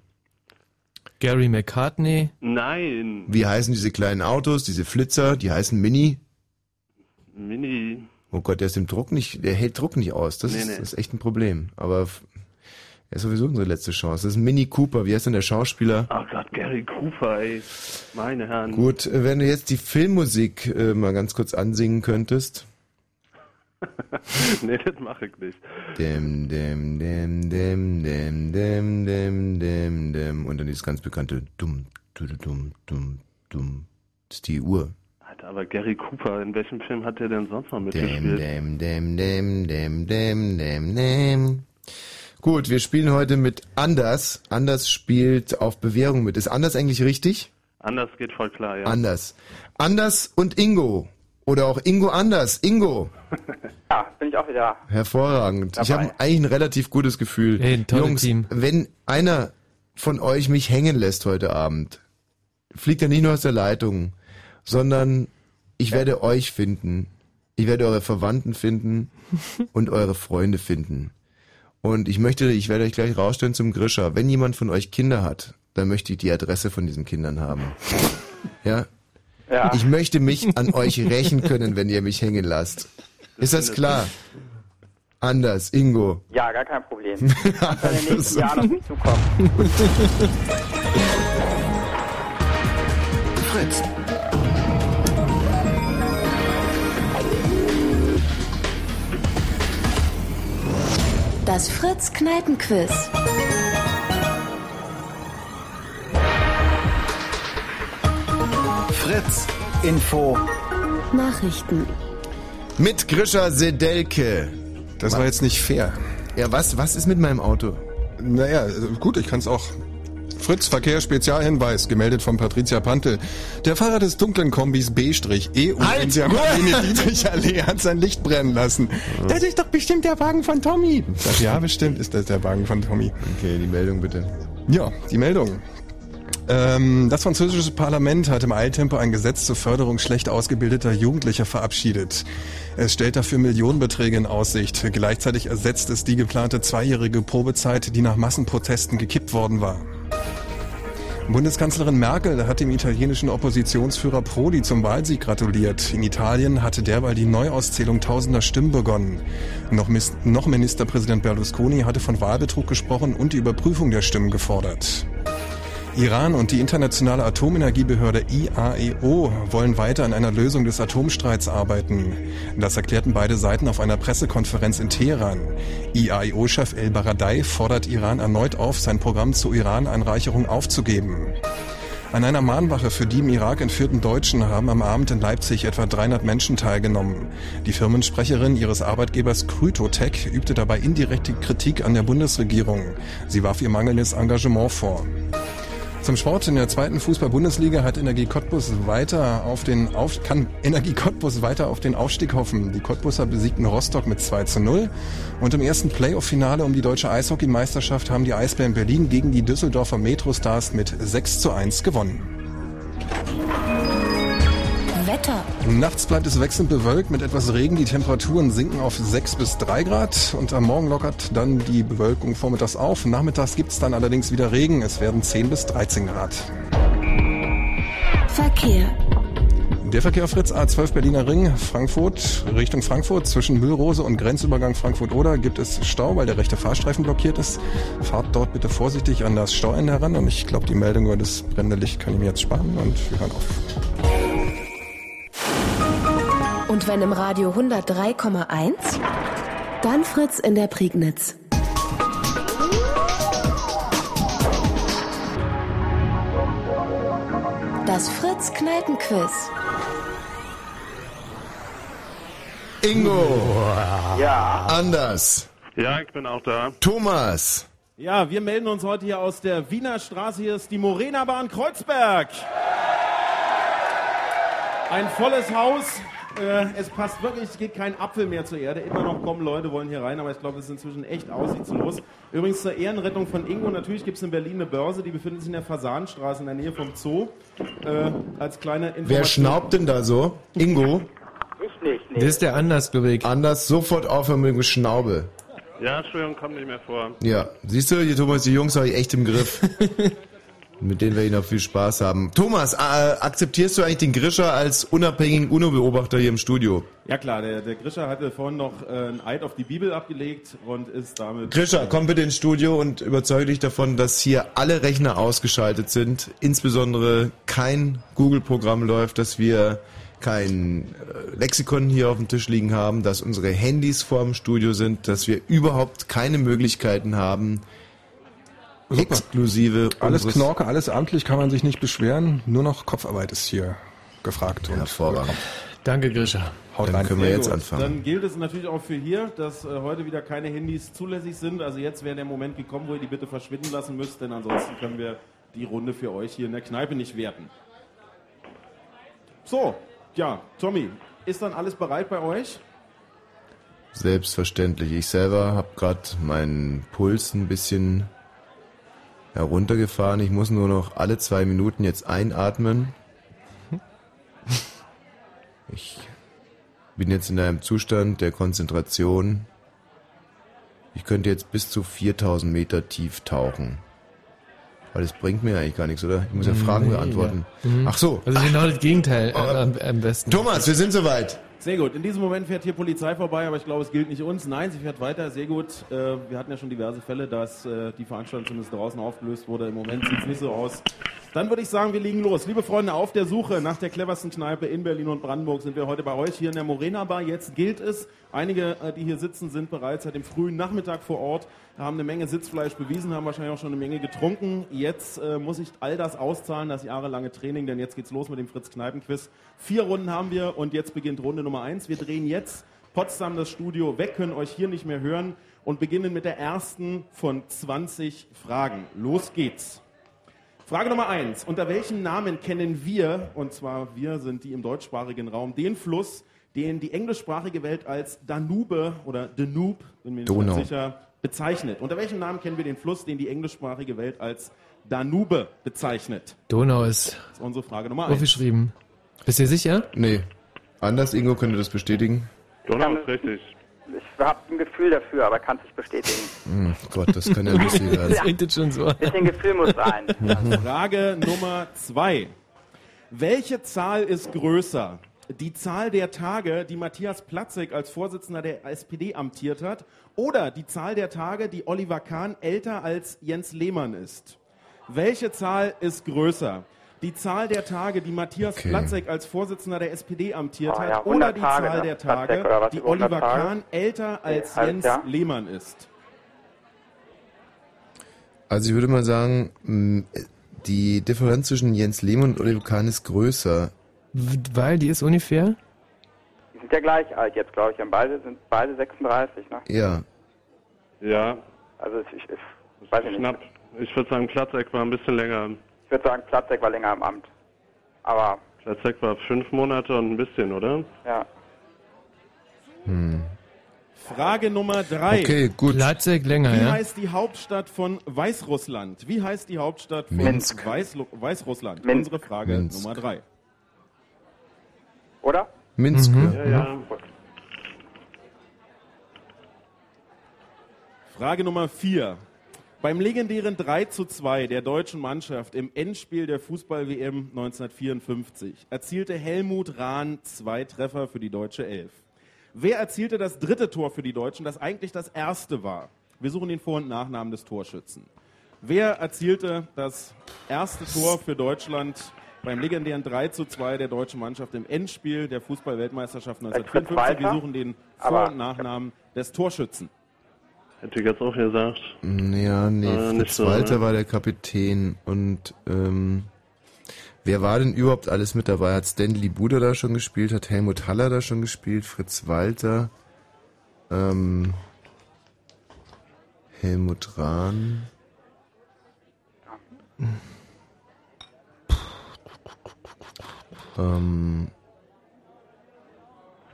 Gary McCartney. Nein. Wie heißen diese kleinen Autos, diese Flitzer? Die heißen Mini. Mini. Oh Gott, der ist im Druck nicht, der hält Druck nicht aus. Das, Nee, ist, nee. das ist echt ein Problem. Aber f- er ist sowieso unsere letzte Chance. Das ist ein Mini Cooper. Wie heißt denn der Schauspieler? Oh Gott, Gary Cooper, ey. Meine Herren. Gut, äh, wenn du jetzt die Filmmusik äh, mal ganz kurz ansingen könntest. Nee, das mache ich nicht. Dem, dem, dem, dem, dem, dem, dem, dem, dem. Und dann dieses ganz bekannte Dumm, du, du, dumm, dumm, dumm. Das ist die Uhr. Alter, aber Gary Cooper, in welchem Film hat der denn sonst noch Dem, mitgespielt? dem, dem, dem, dem, dem, dem, dem. Gut, wir spielen heute mit Anders. Anders spielt auf Bewährung mit. Ist Anders eigentlich richtig? Anders geht voll klar, ja. Anders. Anders und Ingo. Oder auch Ingo Anders. Ingo. Ja, bin ich auch wieder. Hervorragend. Ich Dabei. habe eigentlich ein relativ gutes Gefühl. Hey, Jungs, Team. wenn einer von euch mich hängen lässt heute Abend, fliegt er nicht nur aus der Leitung, sondern ich werde euch finden. Ich werde eure Verwandten finden und eure Freunde finden. Und ich möchte, ich werde euch gleich rausstellen zum Grischer. Wenn jemand von euch Kinder hat, dann möchte ich die Adresse von diesen Kindern haben. Ja? Ja. Ich möchte mich an euch rächen können, wenn ihr mich hängen lasst. Ist das klar? Anders, Ingo. Ja, gar kein Problem. In den nächsten Jahren auf mich zukommen. Fritz. Das Fritz Kneipenquiz. Fritz Info. Nachrichten. Mit Grischer Sedelke. Das war jetzt nicht fair. Ja, was, was ist mit meinem Auto? Naja, gut, ich kann es auch. Fritz Verkehr Spezialhinweis, gemeldet von Patricia Pantel. Der Fahrer des dunklen Kombis B-EU Halt! in der Marlene Dietrich Allee hat sein Licht brennen lassen. Das ist doch bestimmt der Wagen von Tommy. Das, ja, bestimmt ist das der Wagen von Tommy. Okay, die Meldung bitte. Ja, die Meldung. Ähm, das französische Parlament hat im Eiltempo ein Gesetz zur Förderung schlecht ausgebildeter Jugendlicher verabschiedet. Es stellt dafür Millionenbeträge in Aussicht. Gleichzeitig ersetzt es die geplante zweijährige Probezeit, die nach Massenprotesten gekippt worden war. Bundeskanzlerin Merkel hat dem italienischen Oppositionsführer Prodi zum Wahlsieg gratuliert. In Italien hatte derweil die Neuauszählung tausender Stimmen begonnen. Noch, noch Ministerpräsident Berlusconi hatte von Wahlbetrug gesprochen und die Überprüfung der Stimmen gefordert. Iran und die internationale Atomenergiebehörde IAEO wollen weiter an einer Lösung des Atomstreits arbeiten. Das erklärten beide Seiten auf einer Pressekonferenz in Teheran. IAEO-Chef El Baradei fordert Iran erneut auf, sein Programm zur Uraneinreicherung aufzugeben. An einer Mahnwache für die im Irak entführten Deutschen haben am Abend in Leipzig etwa 300 Menschen teilgenommen. Die Firmensprecherin ihres Arbeitgebers Krytotech übte dabei indirekte Kritik an der Bundesregierung. Sie warf ihr mangelndes Engagement vor. Zum Sport in der zweiten Fußball-Bundesliga hat Energie Cottbus weiter auf den auf, kann Energie Cottbus weiter auf den Aufstieg hoffen. Die Cottbuser besiegten Rostock mit 2 zu 0 und im ersten Playoff-Finale um die deutsche Eishockeymeisterschaft haben die Eisbären Berlin gegen die Düsseldorfer Metrostars mit 6 zu 1 gewonnen. Wetter. Nachts bleibt es wechselnd bewölkt mit etwas Regen. Die Temperaturen sinken auf 6 bis 3 Grad und am Morgen lockert dann die Bewölkung vormittags auf. Nachmittags gibt es dann allerdings wieder Regen. Es werden 10 bis 13 Grad. Verkehr. Der Verkehr auf Fritz A12 Berliner Ring, Frankfurt, Richtung Frankfurt. Zwischen Müllrose und Grenzübergang Frankfurt-Oder gibt es Stau, weil der rechte Fahrstreifen blockiert ist. Fahrt dort bitte vorsichtig an das Stauende heran. Und ich glaube, die Meldung über das brennende Licht kann ich mir jetzt sparen. Und wir hören auf. Und wenn im Radio 103,1, dann Fritz in der Prignitz. Das Fritz Kneipenquiz. Ingo. Ja. Anders. Ja, ich bin auch da. Thomas. Ja, wir melden uns heute hier aus der Wiener Straße. Hier ist die Morena Bahn Kreuzberg. Ein volles Haus. Äh, es passt wirklich, es geht kein Apfel mehr zur Erde. Immer noch kommen Leute, wollen hier rein, aber ich glaube, es ist inzwischen echt aus, sieht so los. Übrigens zur Ehrenrettung von Ingo, natürlich gibt es in Berlin eine Börse, die befindet sich in der Fasanstraße in der Nähe vom Zoo. Äh, als kleine Information. Wer schnaubt denn da so? Ingo? Ich nicht, Das ist der Anders, ich. Anders, sofort aufhören mit dem Geschnaube. Ja, Entschuldigung, kommt nicht mehr vor. Ja, siehst du, die Thomas, die Jungs habe ich echt im Griff. mit denen werde ich noch viel Spaß haben. Thomas, äh, akzeptierst du eigentlich den Grischer als unabhängigen UNO-Beobachter hier im Studio? Ja klar, der, der Grischer hatte vorhin noch äh, ein Eid auf die Bibel abgelegt und ist damit... Grischer, komm bitte ins Studio und überzeuge dich davon, dass hier alle Rechner ausgeschaltet sind, insbesondere kein Google-Programm läuft, dass wir kein äh, Lexikon hier auf dem Tisch liegen haben, dass unsere Handys vor dem Studio sind, dass wir überhaupt keine Möglichkeiten haben, exklusive Alles Knorke, alles amtlich, kann man sich nicht beschweren. Nur noch Kopfarbeit ist hier gefragt. Und Hervorragend. Danke, Grisha. Haut Dann rein. können wir jetzt gut. anfangen. Dann gilt es natürlich auch für hier, dass äh, heute wieder keine Handys zulässig sind. Also jetzt wäre der Moment gekommen, wo ihr die bitte verschwinden lassen müsst, denn ansonsten können wir die Runde für euch hier in der Kneipe nicht werten. So, ja, Tommy, ist dann alles bereit bei euch? Selbstverständlich. Ich selber habe gerade meinen Puls ein bisschen heruntergefahren. Ich muss nur noch alle zwei Minuten jetzt einatmen. Ich bin jetzt in einem Zustand der Konzentration. Ich könnte jetzt bis zu 4000 Meter tief tauchen. Weil das bringt mir eigentlich gar nichts, oder? Ich muss ja Fragen Nee, beantworten. ja. Mhm. Ach so. Also genau das Gegenteil äh, am, am besten. Thomas, wir sind soweit. Sehr gut. In diesem Moment fährt hier Polizei vorbei, aber ich glaube, es gilt nicht uns. Nein, sie fährt weiter. Sehr gut. Äh, wir hatten ja schon diverse Fälle, dass äh, die Veranstaltung zumindest draußen aufgelöst wurde. Im Moment sieht es nicht so aus. Dann würde ich sagen, wir legen los. Liebe Freunde, auf der Suche nach der cleversten Kneipe in Berlin und Brandenburg sind wir heute bei euch hier in der Morena Bar. Jetzt gilt es. Einige, äh, die hier sitzen, sind bereits seit dem frühen Nachmittag vor Ort, haben eine Menge Sitzfleisch bewiesen, haben wahrscheinlich auch schon eine Menge getrunken. Jetzt äh, muss ich all das auszahlen, das jahrelange Training, denn jetzt geht's los mit dem Fritz-Kneipen-Quiz. Vier Runden haben wir und jetzt beginnt Runde Nummer eins. Wir drehen jetzt Potsdam das Studio weg, können euch hier nicht mehr hören und beginnen mit der ersten von 20 Fragen. Los geht's. Frage Nummer eins. Unter welchem Namen kennen wir, und zwar wir sind die im deutschsprachigen Raum, den Fluss, den die englischsprachige Welt als Danube oder Danube, bin mir nicht Donau. ganz sicher, bezeichnet? Unter welchem Namen kennen wir den Fluss, den die englischsprachige Welt als Danube bezeichnet? Donau ist Das ist unsere Frage Nummer eins. aufgeschrieben. Bist du dir sicher? Nee. Anders, Ingo, könnte das bestätigen? Donau ist richtig. Ich habe ein Gefühl dafür, aber kann es nicht bestätigen. Hm, Gott, das kann ja lustig werden. Das klingt jetzt schon so. Bisschen Gefühl muss sein. Frage Nummer zwei. Welche Zahl ist größer? Die Zahl der Tage, die Matthias Platzek als Vorsitzender der SPD amtiert hat, oder die Zahl der Tage, die Oliver Kahn älter als Jens Lehmann ist? Welche Zahl ist größer? Die Zahl der Tage, die Matthias Okay. Platzek als Vorsitzender der SPD amtiert Oh hat, ja, oder 100 die Tage, Zahl ne? der Platzek Tage, oder was, die über 100 Oliver Tage? Kahn älter als halbes Jens Jahr? Lehmann ist? Also ich würde mal sagen, die Differenz zwischen Jens Lehmann und Oliver Kahn ist größer. Weil die ist ungefähr? Die sind ja gleich alt jetzt, glaube ich. Und beide sind beide 36, ne? Ja. Ja, Also ich, ich, ich weiß ich nicht. knapp. Ich würde sagen, Platzeck war ein bisschen länger. Ich würde sagen, Platzek war länger im Amt. Aber Platzeck war fünf Monate und ein bisschen, oder? ja. Hm. Frage Nummer drei. Okay, gut. Platzek länger, Wie ja? heißt die Hauptstadt von Weißrussland? Wie heißt die Hauptstadt von Minsk. Weißlu Weißrussland? Minsk. Unsere Frage Minsk. Nummer drei. Oder? Minsk. Mhm. Ja, ja. Frage Nummer vier. Beim legendären 3 zu 2 der deutschen Mannschaft im Endspiel der Fußball-WM 1954 erzielte Helmut Rahn zwei Treffer für die deutsche Elf. Wer erzielte das dritte Tor für die Deutschen, das eigentlich das erste war? Wir suchen den Vor- und Nachnamen des Torschützen. Wer erzielte das erste Tor für Deutschland beim legendären 3 zu 2 der deutschen Mannschaft im Endspiel der Fußball-Weltmeisterschaft 1954? Wir suchen den Vor- und Nachnamen des Torschützen. Hätte ich jetzt auch gesagt. Ja, nee, Äh, Fritz so, Walter ne? war der Kapitän und ähm, wer war denn überhaupt alles mit dabei? Hat Stanley Buder da schon gespielt? Hat Helmut Haller da schon gespielt? Fritz Walter? Ähm, Helmut Rahn? Ähm,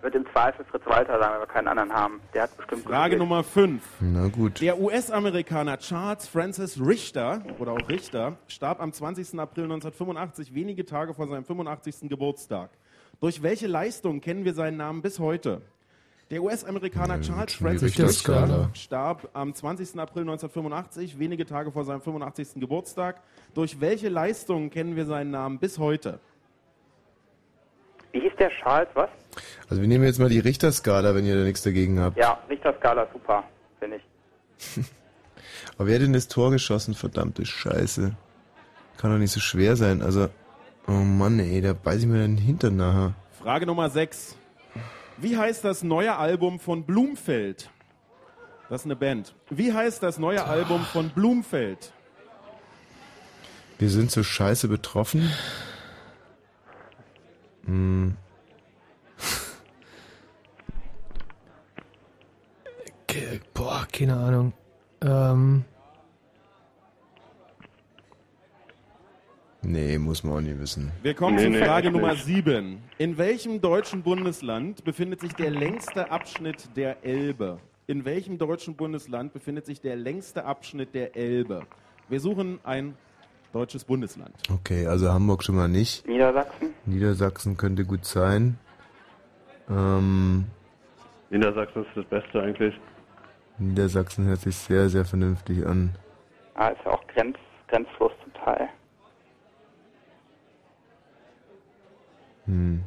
Würde im Zweifel Fritz Walter sagen, wenn wir keinen anderen haben. Der hat bestimmt Frage gespielt. Nummer 5. na gut. Der US-Amerikaner Charles Francis Richter oder auch Richter starb am 20. April 1985, wenige Tage vor seinem 85. Geburtstag. Durch welche Leistung kennen wir seinen Namen bis heute? Der US-Amerikaner Charles schon die Francis. Richter starb am 20. April 1985, wenige Tage vor seinem 85. Geburtstag. Durch welche Leistung kennen wir seinen Namen bis heute? Wie hieß der Charles, was? Also wir nehmen jetzt mal die Richterskala, wenn ihr da nichts dagegen habt. Ja, Richterskala, super, finde ich. Aber wer hat denn das Tor geschossen? Verdammte Scheiße. Kann doch nicht so schwer sein. Also, oh Mann, ey, da beiß ich mir den Hintern nachher. Frage Nummer 6. Wie heißt das neue Album von Blumfeld? Das ist eine Band. Wie heißt das neue Album von Blumfeld? Wir sind so scheiße betroffen. Hm. Okay, boah, keine Ahnung. Ähm, Nee, muss man auch nicht wissen. Wir kommen Nee, zu nee, Frage echt Nummer nicht. 7. In welchem deutschen Bundesland befindet sich der längste Abschnitt der Elbe? In welchem deutschen Bundesland befindet sich der längste Abschnitt der Elbe? Wir suchen ein deutsches Bundesland. Okay, also Hamburg schon mal nicht. Niedersachsen? Niedersachsen könnte gut sein. Ähm, Niedersachsen ist das Beste eigentlich. Niedersachsen hört sich sehr, sehr vernünftig an. Ah, ist ja auch grenz, grenzlos zum Teil. Hm.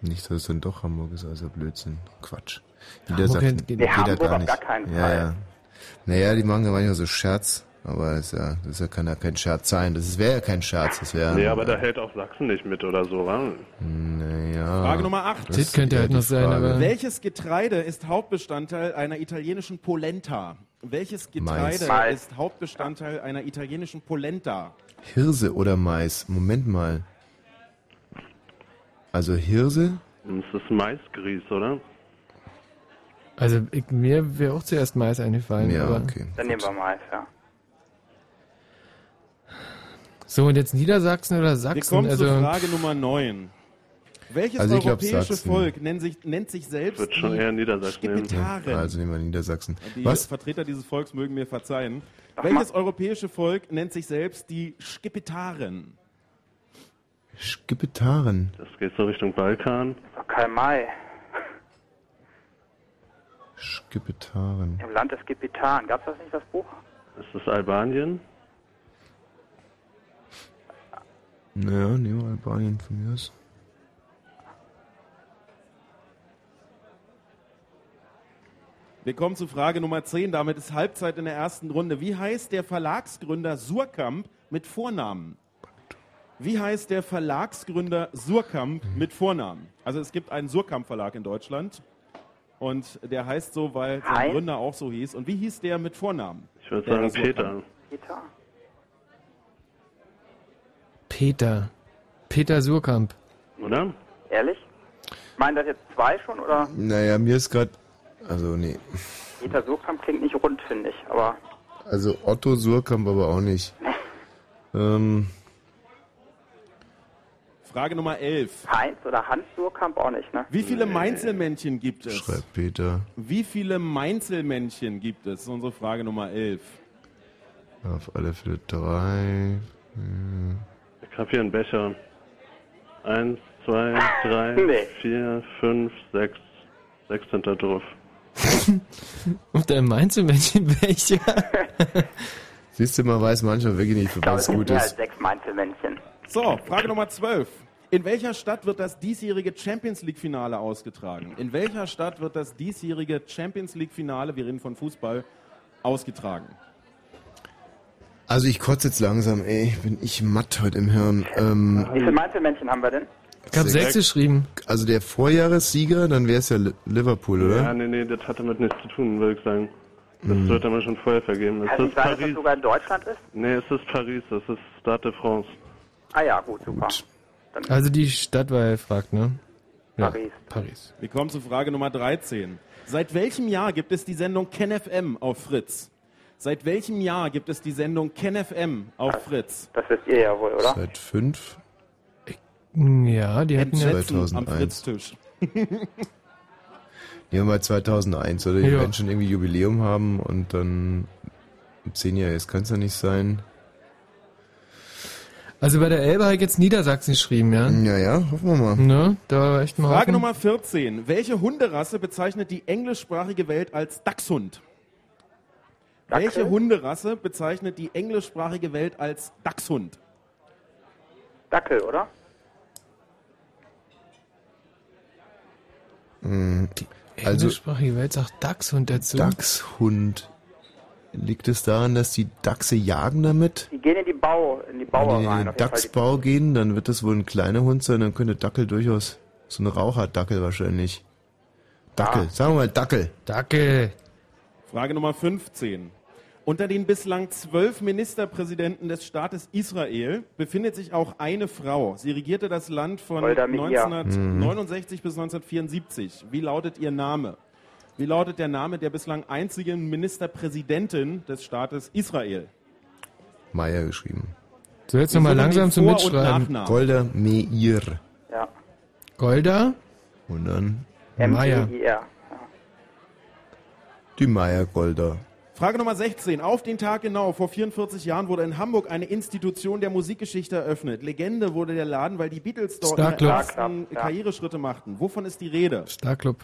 Nicht, dass es dann doch Hamburg ist, also Blödsinn. Quatsch. Hamburg Niedersachsen geht- geht, Nee, ja Hamburg gar nicht. gar keinen ja, Fall. ja. Naja, die machen ja manchmal so Scherz, aber ist ja, das ist ja, kann ja kein Scherz sein. Das wäre ja kein Scherz, das wäre. Nee, aber da hält auch Sachsen nicht mit oder so, wa? Naja. Frage Nummer 8. Das Das könnte halt noch sein, aber- Welches Getreide ist Hauptbestandteil einer italienischen Polenta? Welches Getreide Mais. ist Hauptbestandteil einer italienischen Polenta? Hirse oder Mais? Moment mal. Also Hirse? Das ist Maisgrieß, oder? also ich, mir wäre auch zuerst Mais eingefallen. Ja, aber okay. Dann nehmen wir Mais, ja. So, und jetzt Niedersachsen oder Wir Sachsen? kommen also, zu Frage Nummer 9. Welches Also europäische. Volk nennt sich, nennt sich selbst Wird schon die eher Niedersachsen nehmen. Skipetaren? Also nehmen wir Niedersachsen. Die Was? Vertreter dieses Volks mögen mir verzeihen. Ach, Welches europäische Volk nennt sich selbst die Skipetaren? Skipetaren. Das geht so Richtung Balkan. Karl May. Skipetaren. Im Land des Gepitan. Gab's das nicht, das Buch? Ist das Albanien? Naja, nehmen wir Albanien von mir aus. Wir kommen zu Frage Nummer 10. Damit ist Halbzeit in der ersten Runde. Wie heißt der Verlagsgründer Surkamp mit Vornamen? Wie heißt der Verlagsgründer Surkamp mit Vornamen? Also es gibt einen Surkamp Verlag in Deutschland. Und der heißt so, weil sein? Gründer auch so hieß. Und wie hieß der mit Vornamen? Ich würde sagen. Peter. Peter? Peter. Peter Surkamp. Oder? Ehrlich? Meinen das jetzt zwei schon oder? Naja, mir ist gerade. Also, nee. Peter Surkamp klingt nicht rund, finde ich. Aber Also Otto Surkamp aber auch nicht. Ähm, Frage Nummer 11. Heinz oder Hans Surkamp auch nicht, ne? Wie viele Mainzelmännchen gibt es? schreibt Peter. Wie viele Mainzelmännchen gibt es? Das ist unsere Frage Nummer 11. Auf alle Fälle drei. Hm. Ich habe hier einen Becher. Eins, zwei, drei, Nee. vier, fünf, sechs. Sechs sind da drauf. Und dein Mainzelmännchen welcher? Siehst du, man weiß manchmal wirklich nicht, für Ich glaube, was gut mehr ist. als sechs Mainzelmännchen. So, Frage Nummer 12. In welcher Stadt wird das diesjährige Champions League Finale ausgetragen? In welcher Stadt wird das diesjährige Champions League Finale, wir reden von Fußball, ausgetragen? Also ich kotze jetzt langsam, ey, bin ich matt heute im Hirn. Ähm, Wie viele Mainzelmännchen haben wir denn? Ich habe sechs geschrieben. Also der Vorjahressieger, dann wäre es ja Li- Liverpool, oder? Ja, nee, nee, das hat damit nichts zu tun, würde ich sagen. Das Mhm. wird aber schon vorher vergeben. Ist Kann das sein, dass das Paris? sogar in Deutschland ist? Nee, es ist Paris, das ist Stade de France. Ah ja, gut, super. Also die Stadt war ja gefragt, ne? Ja, Paris. Paris. Wir kommen zu Frage Nummer 13. Seit welchem Jahr gibt es die Sendung KenFM auf Fritz? Seit welchem Jahr gibt es die Sendung KenFM auf Fritz? Das wisst ihr ja wohl, oder? Seit fünf? Ja, die hatten ja... Entschätzen am 2001. Fritztisch. Ja, mal 2001, oder? Die Ja. werden schon irgendwie Jubiläum haben und dann zehn Jahre, jetzt kann es ja nicht sein. Also bei der Elbe habe ich jetzt Niedersachsen geschrieben, ja? Ja, ja, hoffen wir mal. Ne? Da war echt mal Frage. Nummer 14. Welche Hunderasse bezeichnet die englischsprachige Welt als Dachshund? Welche Hunderasse bezeichnet die englischsprachige Welt als Dachshund? Dackel, oder? Mhm. Also Englischsprachige Welt sagt Dachshund dazu. Dachshund. Liegt es daran, dass die Dachse jagen damit? Die gehen in die Bau, in die Wenn Bauer die in den. Dachsbau gehen, dann wird das wohl ein kleiner Hund sein, dann könnte Dackel durchaus so ein Raucherdackel wahrscheinlich. Dackel, Ah. sagen wir mal Dackel. Dackel. Frage Nummer 15. Unter den bislang zwölf Ministerpräsidenten des Staates Israel befindet sich auch eine Frau. Sie regierte das Land von Golda Meir. 1969 bis 1974. Wie lautet ihr Name? Wie lautet der Name der bislang einzigen Ministerpräsidentin des Staates Israel? Meier geschrieben. So, jetzt nochmal langsam zum Mitschreiben. Golda Meir. Ja. Golda? Und dann Meier. M-E-I-R. die Meier Golda. Frage Nummer 16. Auf den Tag genau vor 44 Jahren wurde in Hamburg eine Institution der Musikgeschichte eröffnet. Legende wurde der Laden, weil die Beatles dort Star ihre Club. ersten Star Club, ja. Karriereschritte machten. Wovon ist die Rede? Starclub.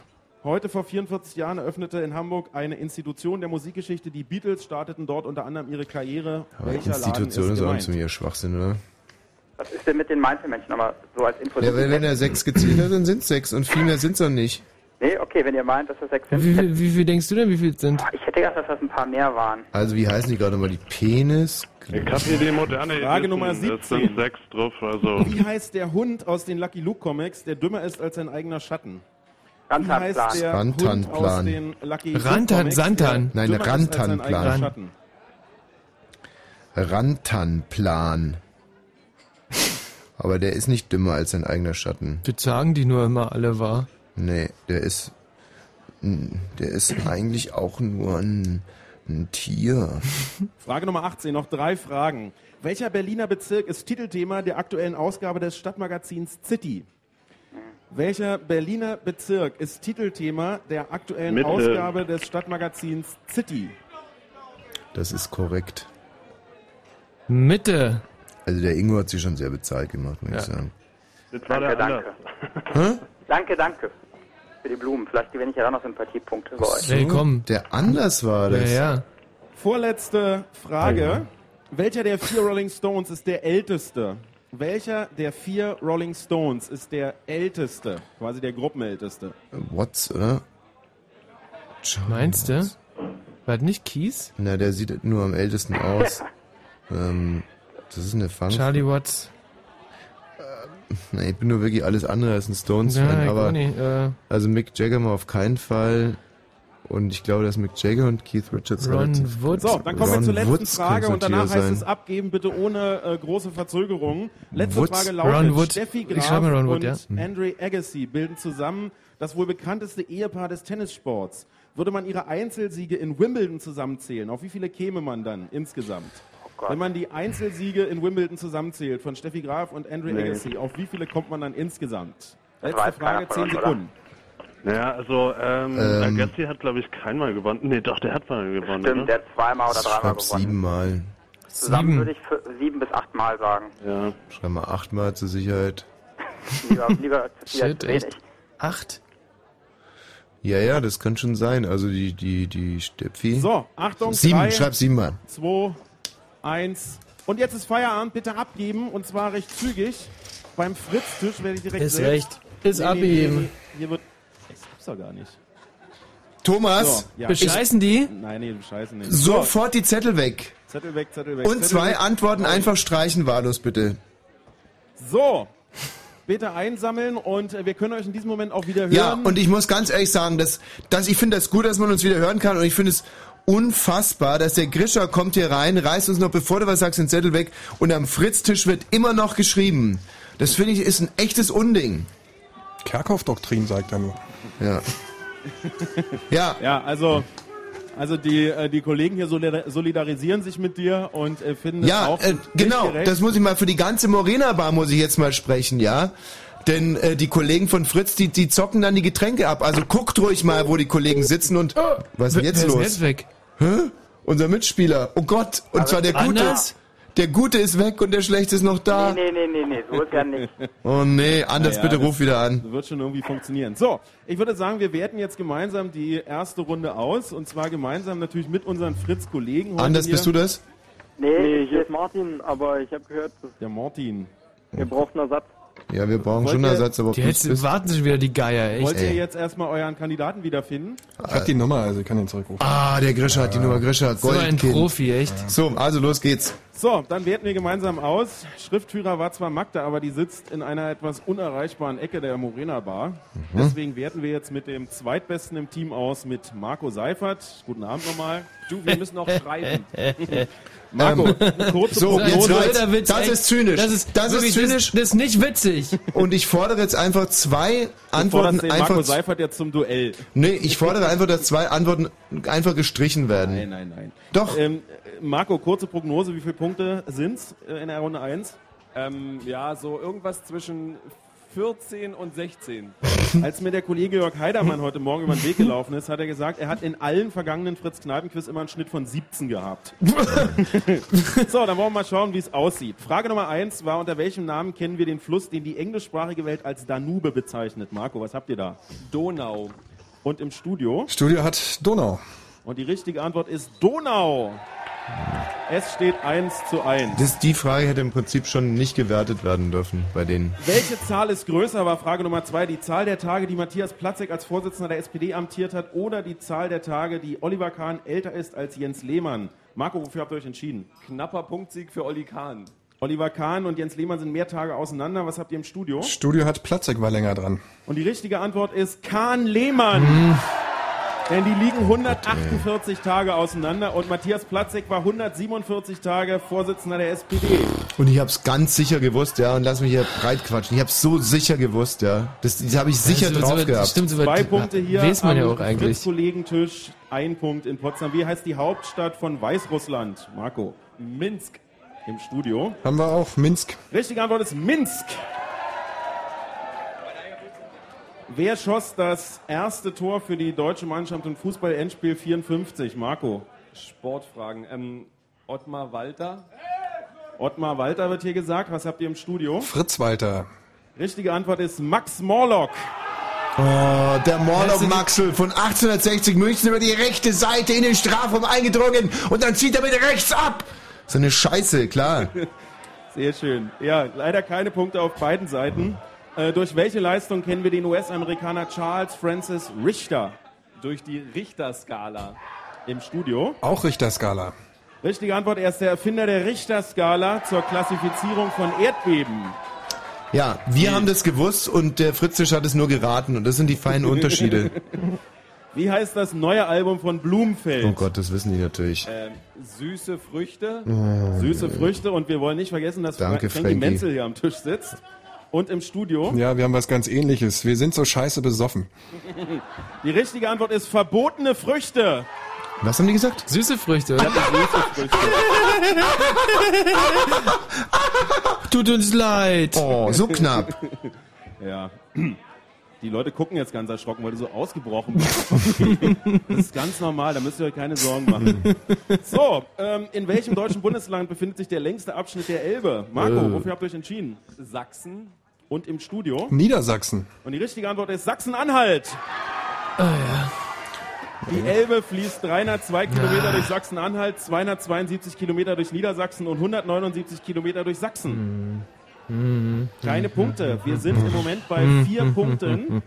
Heute vor 44 Jahren eröffnete in Hamburg eine Institution der Musikgeschichte. Die Beatles starteten dort unter anderem ihre Karriere. Aber Welcher Laden Institution ist ist auch mir Schwachsinn, oder? Was ist denn mit den Mainzelmännchen? Aber so als Info. Ja, wenn, wenn er sechs gezählt hat, dann sind es sechs und viel mehr sind es doch nicht. Nee, okay, wenn ihr meint, dass das sechs sind. Wie, viel- wie viel denkst du denn, wie viel sind? Ich hätte gedacht, dass das ein paar mehr waren. Also wie heißen die gerade mal? Die Penis? Ich habe hier die moderne Frage Edition. Nummer Es 17. sind sechs drauf, also. Wie heißt der Hund aus den Lucky Luke Comics, der dümmer ist als sein eigener Schatten? Wie Rantanplan. heißt der Hund Rantanplan. aus den Lucky Luke Rantan- Comics, Santan. Nein, Rantanplan. Rantanplan. Aber der ist nicht dümmer als sein eigener Schatten. Das sagen die nur immer alle wahr. Nee, der ist. Der ist eigentlich auch nur ein, ein Tier. Frage Nummer 18, noch drei Fragen. Welcher Berliner Bezirk ist Titelthema der aktuellen Ausgabe des Stadtmagazins City? Welcher Berliner Bezirk ist Titelthema der aktuellen Mitte. Ausgabe des Stadtmagazins City? Das ist korrekt. Mitte. Also der Ingo hat sich schon sehr bezahlt gemacht, muss Ja. ich sagen. Das war Danke, der danke. Hä? Danke, danke. Für die Blumen. Vielleicht gewinne ich ja dann noch Sympathiepunkte bei euch. Ey, komm. Der anders war Ja, das. ja. Vorletzte Frage. Ja. Welcher der vier Rolling Stones ist der älteste? Welcher der vier Rolling Stones ist der älteste? Quasi der Gruppenälteste. Watts, oder? John Meinst du? Watts. War das nicht Kies? Na, der sieht nur am ältesten aus. ähm, das ist eine Fang. Charlie Watts. Nee, ich bin nur wirklich alles andere als ein Ja, Stones-Fan, ich aber nicht. Äh, also Mick Jagger mal auf keinen Fall. Und ich glaube, dass Mick Jagger und Keith Richards Ron Woods. So, dann kommen Ron wir zur letzten Woods Frage und danach heißt es sein. abgeben, bitte ohne äh, große Verzögerung. Letzte Woods. Frage lautet, Ron Wood. Steffi Graf Ron Wood, und ja. Andre Agassi bilden zusammen das wohl bekannteste Ehepaar des Tennissports. Würde man ihre Einzelsiege in Wimbledon zusammenzählen, auf wie viele käme man dann insgesamt? Gott. Wenn man die Einzelsiege in Wimbledon zusammenzählt von Steffi Graf und Andre Nee. Agassi, auf wie viele kommt man dann insgesamt? Letzte Frage, von 10 uns, oder? Sekunden. Naja, also, ähm, Ähm. Agassi hat, glaube ich, keinmal gewonnen. Nee, doch, der hat mal gewonnen, Stimmt, oder? der hat zweimal oder Ich dreimal schreib gewonnen. siebenmal. Zusammen Sieben. würde ich sieben bis achtmal sagen. Ja. Schreib mal achtmal zur Sicherheit. Lieber, lieber Shit, zu echt? wenig. Acht. Ja, ja, das kann schon sein. Also die, die, die Steffi. So, Achtung, Sieben, drei, schreib siebenmal. zwei, eins. Und jetzt ist Feierabend, bitte abgeben und zwar recht zügig. Beim Fritz-Tisch werde ich direkt Ist selbst. recht. Ist abgeben. Hier, hier wird. Das gibt's doch gar nicht. Thomas, So, ja. Bescheißen die? Nein, nee, bescheißen nicht. sofort die Zettel weg. Zettel weg, Zettel weg. Und Zettel zwei weg. Antworten einfach streichen, wahllos bitte. So. Bitte einsammeln und äh, wir können euch in diesem Moment auch wieder hören. Ja, und ich muss ganz ehrlich sagen, dass, dass ich finde das gut, dass man uns wieder hören kann und ich finde es unfassbar, dass der Grischer kommt hier rein, reißt uns noch, bevor du was sagst, den Zettel weg und am Fritztisch wird immer noch geschrieben. Das finde ich ist ein echtes Unding. Kerkhoff-Doktrin, sagt er nur. Ja. Ja. Ja, also, also die, äh, die Kollegen hier solidar- solidarisieren sich mit dir und äh, finden es Ja, auch äh, nicht genau, gerecht. das muss ich mal für die ganze Morena Bar muss ich jetzt mal sprechen, ja? Denn äh, die Kollegen von Fritz, die, die zocken dann die Getränke ab. Also guckt ruhig mal, wo die Kollegen sitzen und was ist denn jetzt ist los? jetzt weg? Hä? Unser Mitspieler. Oh Gott, und zwar der Gute. Anders? Der Gute ist weg und der Schlechte ist noch da. Nee, nee, nee, nee, so ist ja nicht. Oh nee, Anders, Naja, bitte ruf wieder an. Wird schon irgendwie funktionieren. So, ich würde sagen, wir werten jetzt gemeinsam die erste Runde aus und zwar gemeinsam natürlich mit unseren Fritz-Kollegen. Anders, hier. bist du das? Nee, hier ist Martin, aber ich habe gehört, Der Martin. ihr braucht einen Ersatz. Ja, wir brauchen Wollt schon einen Ersatz, aber Die jetzt bist. warten sich wieder die Geier, echt. Wollt ihr Ey. jetzt erstmal euren Kandidaten wiederfinden? Ich hab die Nummer, also ich kann den zurückrufen. Ah, der Grischer hat die Nummer, Grischer, So ein. Profi, echt. So, also los geht's. So, dann werten wir gemeinsam aus. Schriftführer war zwar Magda, aber die sitzt in einer etwas unerreichbaren Ecke der Morena Bar. Mhm. Deswegen werten wir jetzt mit dem Zweitbesten im Team aus, mit Marco Seifert. Guten Abend nochmal. Du, wir müssen noch schreiben. Marco, Ähm, kurze so, Prognose. jetzt So, der Witz, Das echt. ist zynisch. Das ist, Das ist zynisch. Das, das ist nicht witzig. Und ich fordere jetzt einfach zwei Du Antworten den Marco einfach. Seifert jetzt zum Duell. Nee, ich fordere einfach, dass zwei Antworten einfach gestrichen werden. Nein, nein, nein. Doch. Ähm, Marco, kurze Prognose. Wie viele Punkte sind's äh, in der Runde 1? ähm, ja, so irgendwas zwischen 14 und 16. Als mir der Kollege Jörg Heidermann heute Morgen über den Weg gelaufen ist, hat er gesagt, er hat in allen vergangenen Fritz-Kneipen-Quiz immer einen Schnitt von 17 gehabt. so, dann wollen wir mal schauen, wie es aussieht. Frage Nummer 1 war, unter welchem Namen kennen wir den Fluss, den die englischsprachige Welt als Danube bezeichnet? Marco, was habt ihr da? Donau. Und im Studio? Studio hat Donau. Und die richtige Antwort ist Donau. Es steht 1 zu 1. Das, die Frage hätte im Prinzip schon nicht gewertet werden dürfen bei denen. Welche Zahl ist größer, war Frage Nummer zwei. Die Zahl der Tage, die Matthias Platzek als Vorsitzender der SPD amtiert hat oder die Zahl der Tage, die Oliver Kahn älter ist als Jens Lehmann? Marco, wofür habt ihr euch entschieden? Knapper Punktsieg für Olli Kahn. Oliver Kahn und Jens Lehmann sind mehr Tage auseinander. Was habt ihr im Studio? Studio hat Platzek war länger dran. Und die richtige Antwort ist Kahn Lehmann. Denn die liegen 148 Tage auseinander und Matthias Platzek war 147 Tage Vorsitzender der SPD. Und ich hab's ganz sicher gewusst, ja, und lass mich hier breit quatschen. Ich hab's so sicher gewusst, ja. Das, das habe ich sicher Also, drauf so- gehabt. Stimmt, so Zwei Punkte hier Weiß man ja am auch eigentlich. Fritz-Kollegentisch, ein Punkt in Potsdam. Wie heißt die Hauptstadt von Weißrussland? Marco. Minsk. Im Studio. Haben wir auch Minsk. Richtige Antwort ist Minsk. Wer schoss das erste Tor für die deutsche Mannschaft im Fußball-Endspiel 54? Marco. Sportfragen. Ähm, Ottmar Walter. Ottmar Walter wird hier gesagt. Was habt ihr im Studio? Fritz Walter. Richtige Antwort ist Max Morlock. Oh, der Morlock Maxel von 1860 München über die rechte Seite in den Strafraum eingedrungen und dann zieht er mit rechts ab. So eine Scheiße, klar. Sehr schön. Ja, leider keine Punkte auf beiden Seiten. Äh, durch welche Leistung kennen wir den US-Amerikaner Charles Francis Richter? Durch die Richterskala. Im Studio. Auch Richterskala. Richtige Antwort, er ist der Erfinder der Richterskala zur Klassifizierung von Erdbeben. Ja, wir haben das gewusst und der Fritzisch hat es nur geraten und das sind die feinen Unterschiede. Wie heißt das neue Album von Blumfeld? Oh Gott, das wissen die natürlich. Ähm, süße Früchte. Süße Früchte und wir wollen nicht vergessen, dass Danke, Frankie Frankie. Menzel hier am Tisch sitzt. Und im Studio. Ja, wir haben was ganz ähnliches. Wir sind so scheiße besoffen. Die richtige Antwort ist verbotene Früchte. Was haben die gesagt? Süße Früchte. Ich hab die süße Früchte. Tut uns leid. Oh, so knapp. Ja. Die Leute gucken jetzt ganz erschrocken, weil du so ausgebrochen bist. Das ist ganz normal, da müsst ihr euch keine Sorgen machen. So, ähm, in welchem deutschen Bundesland befindet sich der längste Abschnitt der Elbe? Marco, Äh. wofür habt ihr euch entschieden? Sachsen. Und im Studio? Niedersachsen. Und die richtige Antwort ist Sachsen-Anhalt. Die Elbe fließt 302 Kilometer durch Sachsen-Anhalt, 272 Kilometer durch Niedersachsen und 179 Kilometer durch Sachsen. Keine Punkte. Wir sind im Moment bei vier Punkten.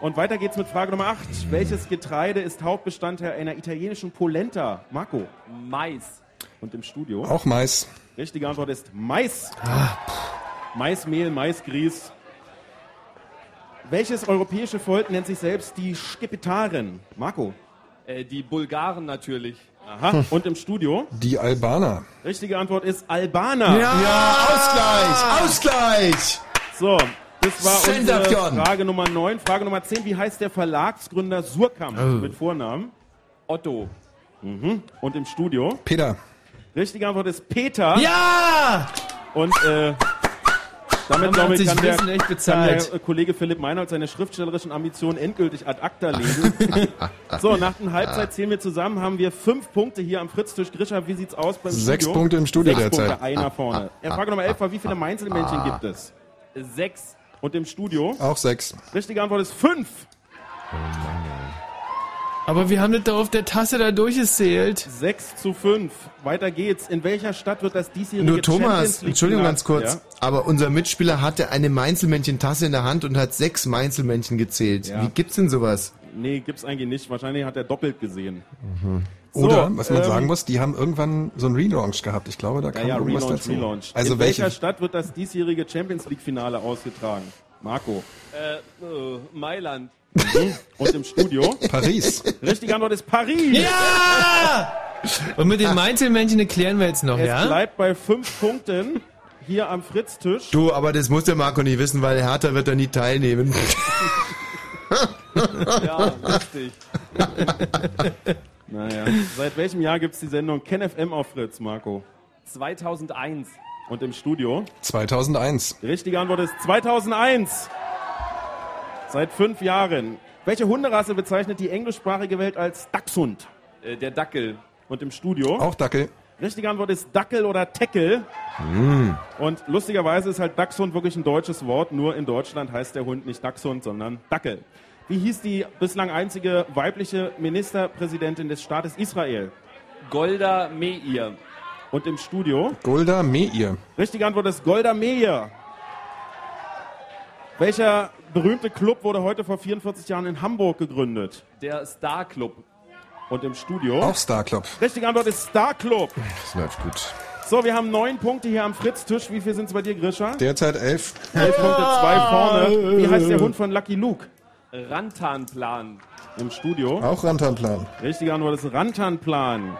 Und weiter geht's mit Frage Nummer 8. Welches Getreide ist Hauptbestandteil einer italienischen Polenta? Marco. Mais. Und im Studio? Auch Mais. Richtige Antwort ist Mais. Maismehl, Maisgrieß. Welches europäische Volk nennt sich selbst die Skipetaren? Marco. Äh, die Bulgaren natürlich. Aha. Und im Studio? Die Albaner. Richtige Antwort ist Albaner. Ja, Ausgleich, Ausgleich. So, das war unsere. Frage Nummer 9. Frage Nummer 10. Wie heißt der Verlagsgründer Surkamp Oh. mit Vornamen? Otto. Mhm. Und im Studio? Peter. Richtige Antwort ist Peter. Ja! Und äh, damit, glaube ich, sich kann der, Wissen echt kann der Kollege Philipp Meinhold seine schriftstellerischen Ambitionen endgültig ad acta legen. so, nach der Halbzeit zählen wir zusammen, haben wir fünf Punkte hier am Fritztisch. Grisha, wie sieht's aus beim Sechs Studio? Punkte im Studio Sechs derzeit. Punkte, einer vorne. Ja, Frage Nummer 11 war, wie viele Mainzelmännchen gibt es? Sechs. Und im Studio? Auch sechs. Richtige Antwort ist fünf. Aber wir haben das doch auf der Tasse da durchgezählt. 6 zu 5. Weiter geht's. In welcher Stadt wird das diesjährige Nur Champions Thomas, Entschuldigung ganz kurz, Ja? aber unser Mitspieler hatte eine Mainzelmännchen-Tasse in der Hand und hat sechs Mainzelmännchen gezählt. Ja. Wie gibt's denn sowas? Nee, gibt's eigentlich nicht. Wahrscheinlich hat er doppelt gesehen. Oder, So, was man ähm, sagen muss, die haben irgendwann so einen Relaunch gehabt. Ich glaube, da Ja, kam ja, irgendwas Relaunch, dazu. Relaunch. Also In welche? welcher Stadt wird das diesjährige Champions League Finale ausgetragen? Marco. Äh, äh, Mailand. Und im Studio? Paris. Richtige Antwort ist Paris. Ja! Und mit den Mainzelmännchen erklären wir jetzt noch, Es ja? bleibt bei fünf Punkten hier am Fritztisch. Du, aber das muss der Marco nicht wissen, weil Hertha wird da nie teilnehmen. Ja, richtig. Naja. Seit welchem Jahr gibt's die Sendung KenFM auf Fritz, Marco? 2001. Und im Studio? 2001. Die richtige Antwort ist 2001. Seit fünf Jahren. Welche Hunderasse bezeichnet die englischsprachige Welt als Dachshund? Äh, der Dackel. Und im Studio? Auch Dackel. Richtige Antwort ist Dackel oder Teckel. Hm. Und lustigerweise ist halt Dachshund wirklich ein deutsches Wort. Nur in Deutschland heißt der Hund nicht Dachshund, sondern Dackel. Wie hieß die bislang einzige weibliche Ministerpräsidentin des Staates Israel? Golda Meir. Und im Studio? Golda Meir. Richtige Antwort ist Golda Meir. Welcher berühmte Club wurde heute vor 44 Jahren in Hamburg gegründet? Der Star Club. Und im Studio? Auch Star Club. Richtige Antwort ist Star Club. Das läuft gut. So, wir haben neun Punkte hier am Fritz-Tisch. Wie viel sind es bei dir, Grisha? Derzeit elf. Elf Punkte, zwei vorne. Wie heißt der Hund von Lucky Luke? Rantanplan. Im Studio? Auch Rantanplan. Richtige Antwort ist Rantanplan.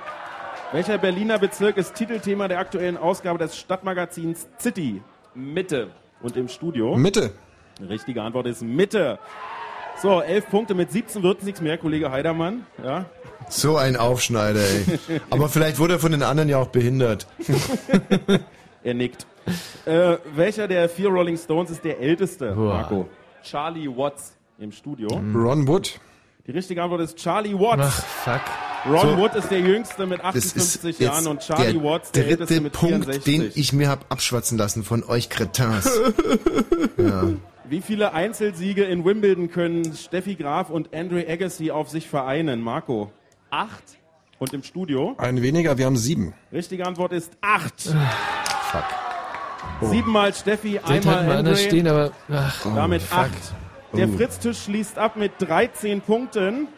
Welcher Berliner Bezirk ist Titelthema der aktuellen Ausgabe des Stadtmagazins City? Mitte. Und im Studio? Mitte. Richtige Antwort ist Mitte. So, elf Punkte mit 17 wird nichts mehr, Kollege Heidermann. Ja. So ein Aufschneider, ey. Aber vielleicht wurde er von den anderen ja auch behindert. Er nickt. Äh, welcher der vier Rolling Stones ist der älteste, Marco? Charlie Watts. Im Studio. Ron Wood. Die richtige Antwort ist Charlie Watts. Ach, fuck. Ron So. Wood ist der jüngste mit Das ist 58 jetzt Jahren und Charlie der Watts der älteste dritte mit Punkt, 64. den ich mir hab abschwatzen lassen von euch Cretins. ja. Wie viele Einzelsiege in Wimbledon können Steffi Graf und Andre Agassi auf sich vereinen? Marco. Acht. Und im Studio? Ein weniger, wir haben sieben. Richtige Antwort ist acht. Fuck. Siebenmal Steffi, einmal wir anders Andre. stehen, aber. Ach, Damit fuck. acht. Der Oh. Fritztisch schließt ab mit 13 Punkten.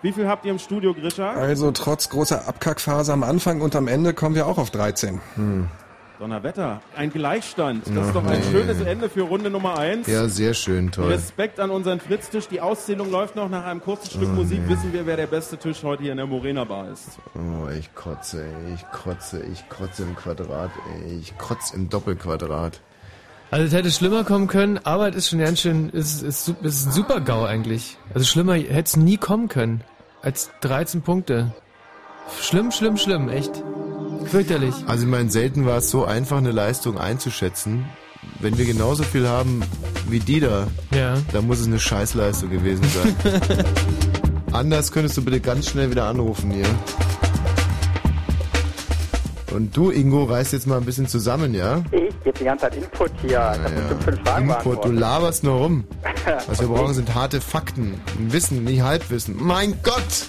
Wie viel habt ihr im Studio, Grisha? Also trotz großer Abkackphase am Anfang und am Ende kommen wir auch auf 13. Donnerwetter. Ein Gleichstand. Das ist doch ein schönes Ende für Runde Nummer 1. ja, sehr schön, toll. Respekt an unseren Fritztisch. Die Auszählung läuft noch. Nach einem kurzen Stück Oh, Musik wissen wir, wer der beste Tisch heute hier in der Morena Bar ist. Oh, ich kotze, ey. ich kotze, ich kotze im Quadrat, ey. ich kotze im Doppelquadrat. Also es hätte schlimmer kommen können, aber es ist schon ganz schön, es ist, es ist, es ist ein super GAU eigentlich. Also schlimmer hätte es nie kommen können. Als 13 Punkte. Schlimm, schlimm, schlimm, echt. Fürchterlich. Also ich meine, selten war es so einfach, eine Leistung einzuschätzen. Wenn wir genauso viel haben wie die da, Ja. dann muss es eine Scheißleistung gewesen sein. Anders könntest du bitte ganz schnell wieder anrufen hier. Und du, Ingo, reißt jetzt mal ein bisschen zusammen, ja? Ich gebe die ganze Zeit Input hier. Ich habe bestimmt fünf Fragen Input, du laberst nur rum. Was wir brauchen, sind harte Fakten. Wissen, nicht Halbwissen. Mein Gott!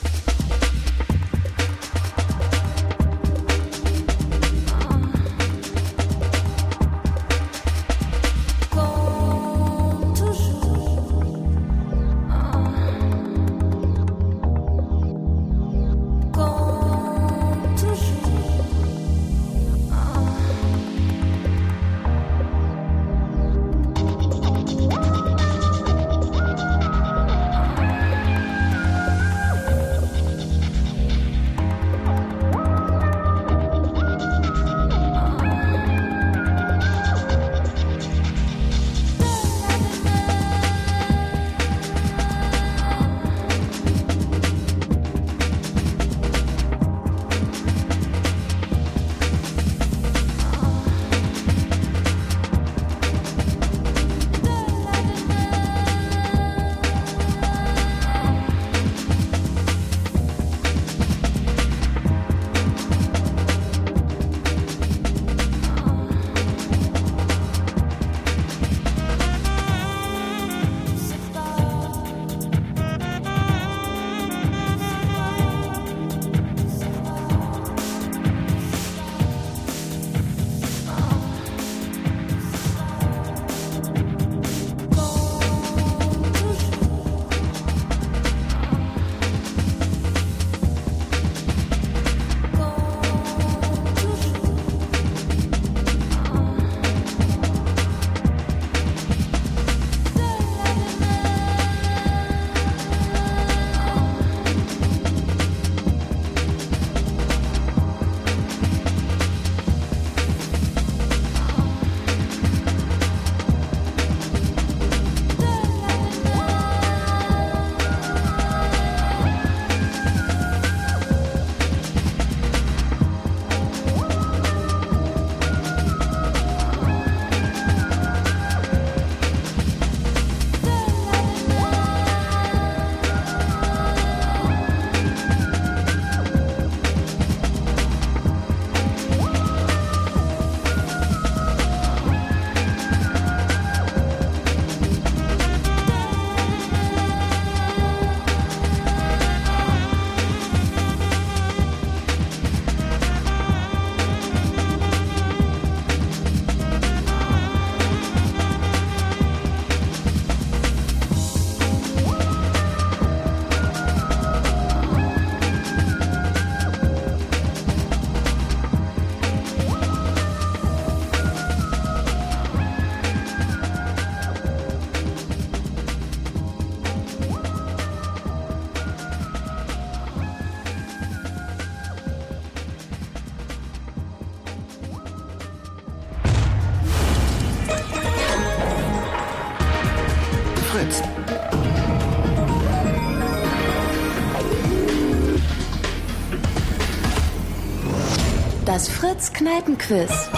Kneipenquiz.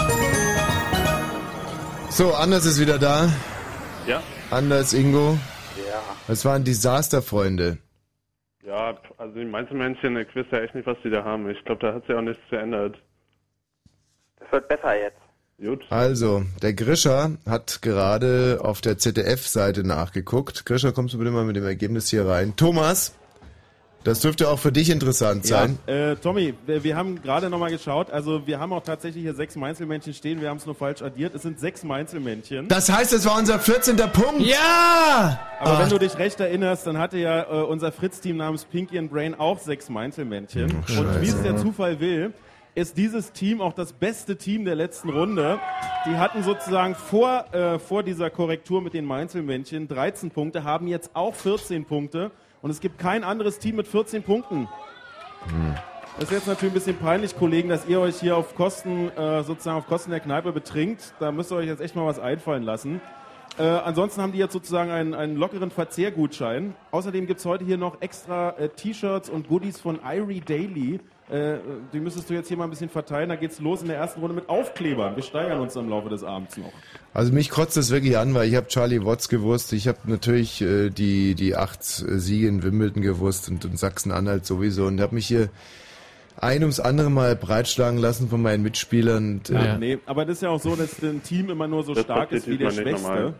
So, Anders ist wieder da. Ja. Anders, Ingo. Ja. Es war ein Desaster, Freunde. Ja, also die Mainzelmännchen, ich weiß ja echt nicht, was die da haben. Ich glaube, da hat sich auch nichts verändert. Das wird besser jetzt. Gut. Also, der Grischer hat gerade auf der ZDF-Seite nachgeguckt. Grischer, kommst du bitte mal mit dem Ergebnis hier rein. Thomas, das dürfte auch für dich interessant sein. Ja, äh, Tommy, wir, wir haben gerade nochmal geschaut. Also wir haben auch tatsächlich hier sechs Mainzelmännchen stehen. Wir haben es nur falsch addiert. Es sind sechs Mainzelmännchen. Das heißt, es war unser 14. Punkt. Ja! Aber Ach. wenn du dich recht erinnerst, dann hatte ja äh, unser Fritz-Team namens Pinky and Brain auch sechs Mainzelmännchen. Ach, Und wie es der Zufall will, ist dieses Team auch das beste Team der letzten Runde. Die hatten sozusagen vor, äh, vor dieser Korrektur mit den Mainzelmännchen 13 Punkte, haben jetzt auch 14 Punkte. Und es gibt kein anderes Team mit 14 Punkten. Das ist jetzt natürlich ein bisschen peinlich, Kollegen, dass ihr euch hier auf Kosten, äh, sozusagen auf Kosten der Kneipe betrinkt. Da müsst ihr euch jetzt echt mal was einfallen lassen. Äh, ansonsten haben die jetzt sozusagen einen, einen lockeren Verzehrgutschein. Außerdem gibt's heute hier noch extra äh, T-Shirts und Goodies von Irie Daily. Äh, die müsstest du jetzt hier mal ein bisschen verteilen. Da geht's los in der ersten Runde mit Aufklebern. Wir steigern uns im Laufe des Abends noch. Also mich kotzt das wirklich an, weil ich habe Charlie Watts gewusst, ich habe natürlich äh, die die acht Siege in Wimbledon gewusst und, und Sachsen-Anhalt sowieso und habe mich hier ein ums andere Mal breitschlagen lassen von meinen Mitspielern. Und, Ja, äh, Nee, aber das ist ja auch so, dass ein Team immer nur so Das stark ist wie der Schwächste. normal.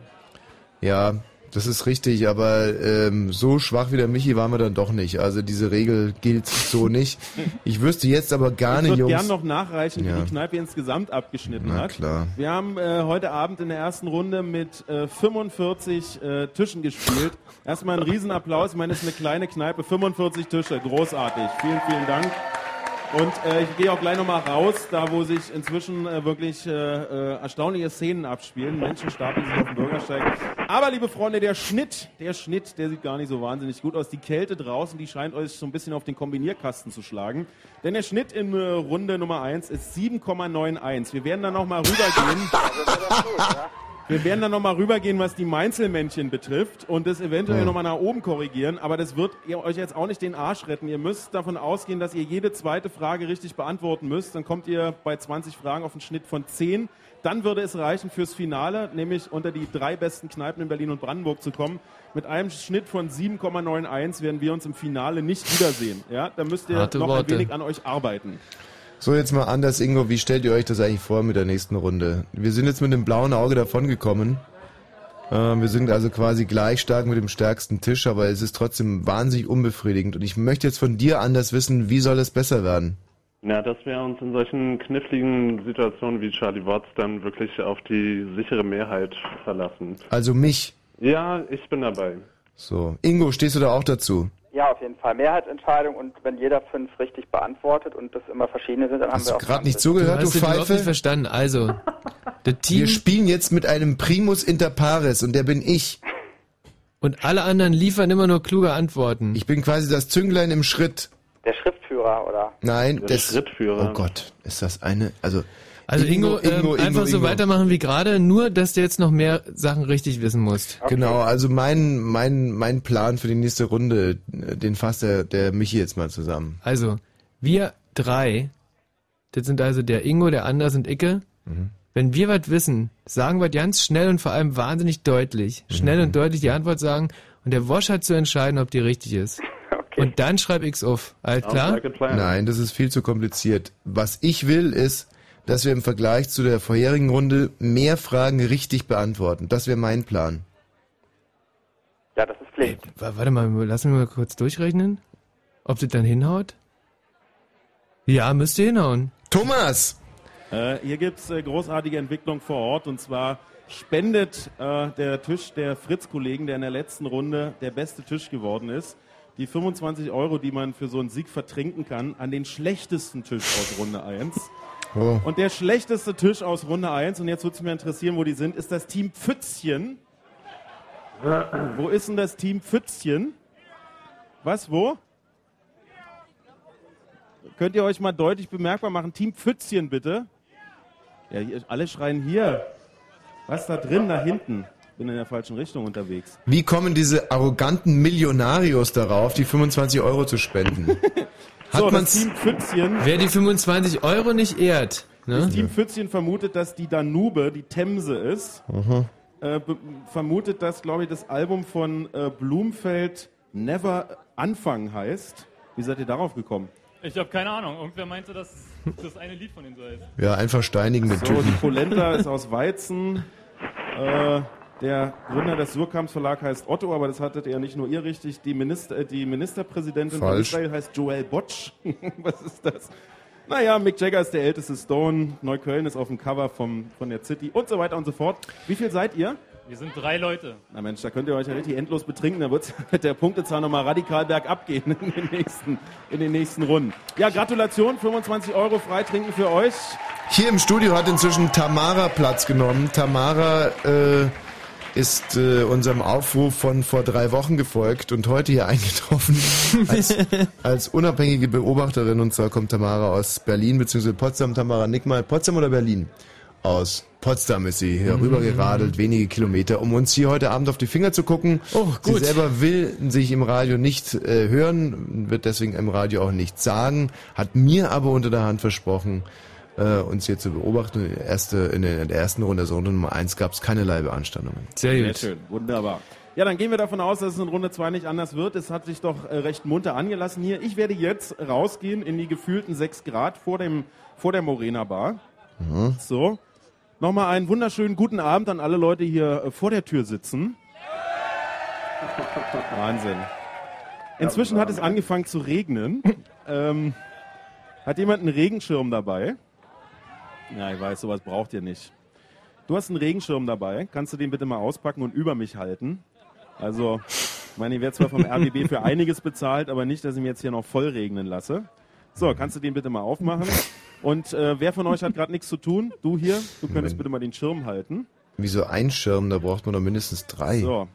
Ja, das ist richtig, aber ähm, so schwach wie der Michi waren wir dann doch nicht. Also diese Regel gilt so nicht. Ich wüsste jetzt aber gerne, ich würde Jungs. gern noch nachreichen, wie Ja. die Kneipe insgesamt abgeschnitten Na hat. klar. Wir haben äh, heute Abend in der ersten Runde mit äh, 45 äh, Tischen gespielt. Erstmal ein Riesenapplaus. Ich meine, es ist eine kleine Kneipe, 45 Tische, großartig. Vielen, vielen Dank. Und äh, ich gehe auch gleich nochmal raus, da wo sich inzwischen äh, wirklich äh, äh, erstaunliche Szenen abspielen. Menschen stapeln sich auf dem Bürgersteig. Aber liebe Freunde, der Schnitt, der Schnitt, der sieht gar nicht so wahnsinnig gut aus. Die Kälte draußen, die scheint euch so ein bisschen auf den Kombinierkasten zu schlagen. Denn der Schnitt in äh, Runde Nummer 1 ist 7,91. Wir werden dann nochmal rübergehen. Wir werden dann nochmal rübergehen, was die Mainzelmännchen betrifft und das eventuell Ja. nochmal nach oben korrigieren. Aber das wird ihr euch jetzt auch nicht den Arsch retten. Ihr müsst davon ausgehen, dass ihr jede zweite Frage richtig beantworten müsst. Dann kommt ihr bei 20 Fragen auf einen Schnitt von 10. Dann würde es reichen fürs Finale, nämlich unter die drei besten Kneipen in Berlin und Brandenburg zu kommen. Mit einem Schnitt von 7,91 werden wir uns im Finale nicht wiedersehen. Ja, da müsst ihr Harte noch Worte. ein wenig an euch arbeiten. So, jetzt mal anders, Ingo, wie stellt ihr euch das eigentlich vor mit der nächsten Runde? Wir sind jetzt mit dem blauen Auge davongekommen. Äh, wir sind also quasi gleich stark mit dem stärksten Tisch, aber es ist trotzdem wahnsinnig unbefriedigend. Und ich möchte jetzt von dir anders wissen, wie soll es besser werden? Na, dass wir uns in solchen kniffligen Situationen wie Charlie Watts dann wirklich auf die sichere Mehrheit verlassen. Also mich. Ja, ich bin dabei. So. Ingo, stehst du da auch dazu? Ja, auf jeden Fall. Mehrheitsentscheidung und wenn jeder fünf richtig beantwortet und das immer verschiedene sind, dann Hast haben wir du auch gerade 20. nicht zugehört, du, hast du Pfeife? nicht verstanden. Also, Wir spielen jetzt mit einem Primus inter pares und der bin ich. und alle anderen liefern immer nur kluge Antworten. Ich bin quasi das Zünglein im Schritt. Der Schriftführer, oder? Nein, Der das Schrittführer. Oh Gott, ist das eine, also Also Ingo, ähm, einfach so weitermachen wie gerade, nur dass du jetzt noch mehr Sachen richtig wissen musst. Genau, also mein, mein, mein Plan für die nächste Runde, den fasst der, der Michi jetzt mal zusammen. Also, wir drei, das sind also der Ingo, der Anders und Icke. Mhm. Wenn wir was wissen, sagen wir ganz schnell und vor allem wahnsinnig deutlich. Mhm. Schnell und deutlich die Antwort sagen und der Wosch hat zu entscheiden, ob die richtig ist. Und dann schreib X auf. Alles klar? Nein, das ist viel zu kompliziert. Was ich will, ist, dass wir im Vergleich zu der vorherigen Runde mehr Fragen richtig beantworten. Das wäre mein Plan. Ja, das ist Pflicht. Wa- Warte mal, lass mich mal kurz durchrechnen. Ob das dann hinhaut? Ja, müsste hinhauen. Thomas! Äh, hier gibt's äh, großartige Entwicklung vor Ort und zwar spendet äh, der Tisch der Fritz-Kollegen, der in der letzten Runde der beste Tisch geworden ist, die 25 Euro, die man für so einen Sieg vertrinken kann, an den schlechtesten Tisch aus Runde 1. Oh. Und der schlechteste Tisch aus Runde 1, und jetzt würde es mich interessieren, wo die sind, ist das Team Pfützchen. Wo ist denn das Team Pfützchen? Was, wo? Könnt ihr euch mal deutlich bemerkbar machen? Team Pfützchen bitte. Ja, hier, alle schreien hier. Was da drin, da hinten? Bin in der falschen Richtung unterwegs. Wie kommen diese arroganten Millionarios darauf, die 25 Euro zu spenden? Hat so, das Team Pfützchen. Wer die 25 Euro nicht ehrt, ne? Das Team Pfützchen vermutet, dass die Danube die Themse ist. Mhm. Äh, vermutet, dass, glaube ich, das Album von äh, Blumfeld Never Anfang heißt. Wie seid ihr darauf gekommen? Ich habe keine Ahnung. Irgendwer meinte, dass das eine Lied von denen so heißt. Ja, einfach steinigen den So, die Typen. Polenta ist aus Weizen. Äh, der Gründer des Surkamps Verlag heißt Otto, aber das hattet ihr nicht nur ihr richtig. Die, Minister, äh, die Ministerpräsidentin von. Israel heißt Joel Botsch. Was ist das? Naja, Mick Jagger ist der älteste Stone. Neukölln ist auf dem Cover vom, von der City und so weiter und so fort. Wie viel seid ihr? Wir sind drei Leute. Na Mensch, da könnt ihr euch ja richtig endlos betrinken. Da wird mit der Punktezahl nochmal radikal bergab gehen in den, nächsten, in den nächsten Runden. Ja, Gratulation, 25 Euro Freitrinken für euch. Hier im Studio hat inzwischen Tamara Platz genommen. Tamara äh, ist äh, unserem Aufruf von vor drei Wochen gefolgt und heute hier eingetroffen als, als unabhängige Beobachterin. Und zwar kommt Tamara aus Berlin bzw. Potsdam. Tamara, nick mal, Potsdam oder Berlin? Aus Potsdam ist sie hier Mhm. rübergeradelt, wenige Kilometer, um uns hier heute Abend auf die Finger zu gucken. Oh, Sie gut. selber will sich im Radio nicht äh, hören, wird deswegen im Radio auch nichts sagen, hat mir aber unter der Hand versprochen, äh, uns hier zu beobachten. Erste, in der, in der ersten Runde, also Runde Nummer eins, gab es keinerlei Beanstandungen. Sehr Sehr schön, wunderbar. Ja, dann gehen wir davon aus, dass es in Runde 2 nicht anders wird. Es hat sich doch äh, recht munter angelassen hier. Ich werde jetzt rausgehen in die gefühlten 6 Grad vor, dem, vor der Morena Bar. Mhm. So. Nochmal einen wunderschönen guten Abend an alle Leute hier äh, vor der Tür sitzen. Wahnsinn. Inzwischen hat es angefangen zu regnen. Ähm, hat jemand einen Regenschirm dabei? Ja, ich weiß, sowas braucht ihr nicht. Du hast einen Regenschirm dabei. Kannst du den bitte mal auspacken und über mich halten? Also, ich meine, ich werde zwar vom RBB für einiges bezahlt, aber nicht, dass ich mir jetzt hier noch voll regnen lasse. So, kannst du den bitte mal aufmachen? Und äh, wer von euch hat gerade nichts zu tun? Du hier, du könntest bitte mal den Schirm halten. Wieso ein Schirm? Da braucht man doch mindestens drei. So.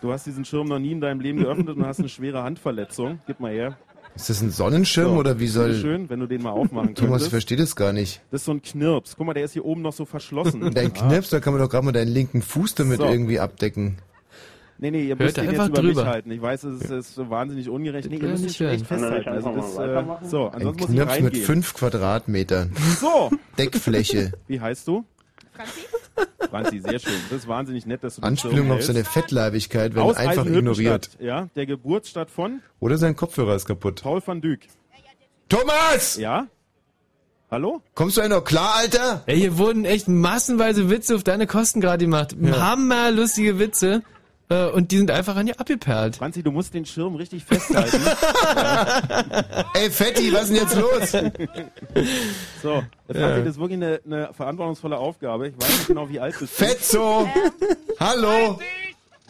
Du hast diesen Schirm noch nie in deinem Leben geöffnet und hast eine schwere Handverletzung. Gib mal her. Ist das ein Sonnenschirm So, oder wie soll... Schön, wenn du den mal aufmachen Thomas, ich verstehe das gar nicht. Das ist so ein Knirps. Guck mal, der ist hier oben noch so verschlossen. Dein Knips, da kann man doch gerade mal deinen linken Fuß damit So. irgendwie abdecken. Nee, nee, ihr Hört müsst einfach jetzt über drüber. mich halten. Ich weiß, es ist, ist wahnsinnig ungerecht. Nee, ihr müsst ihn nicht echt hören. Kann nicht festhalten. Also das, äh, so, Ein ansonsten muss ich Knips mit fünf Quadratmetern. So. Deckfläche. Wie heißt du? Franzi, sehr schön. Das ist wahnsinnig nett, dass du Anspielung Schirm auf seine. Fettleibigkeit werden einfach ignoriert. Ja, der Geburtsstadt von Oder sein Kopfhörer ist kaputt. Paul van Dyk. Thomas! Ja? Hallo? Kommst du eigentlich noch klar, Alter? Ey, hier wurden echt massenweise Witze auf deine Kosten gerade gemacht. Hammer lustige Witze. Äh, und die sind einfach an dir abgeperlt. Franzi, du musst den Schirm richtig festhalten. Ey, Fetti, was ist denn jetzt los? so, Franzi, Ja. das ist wirklich eine, eine verantwortungsvolle Aufgabe. Ich weiß nicht genau, wie alt bist du. Fetzo! Hallo!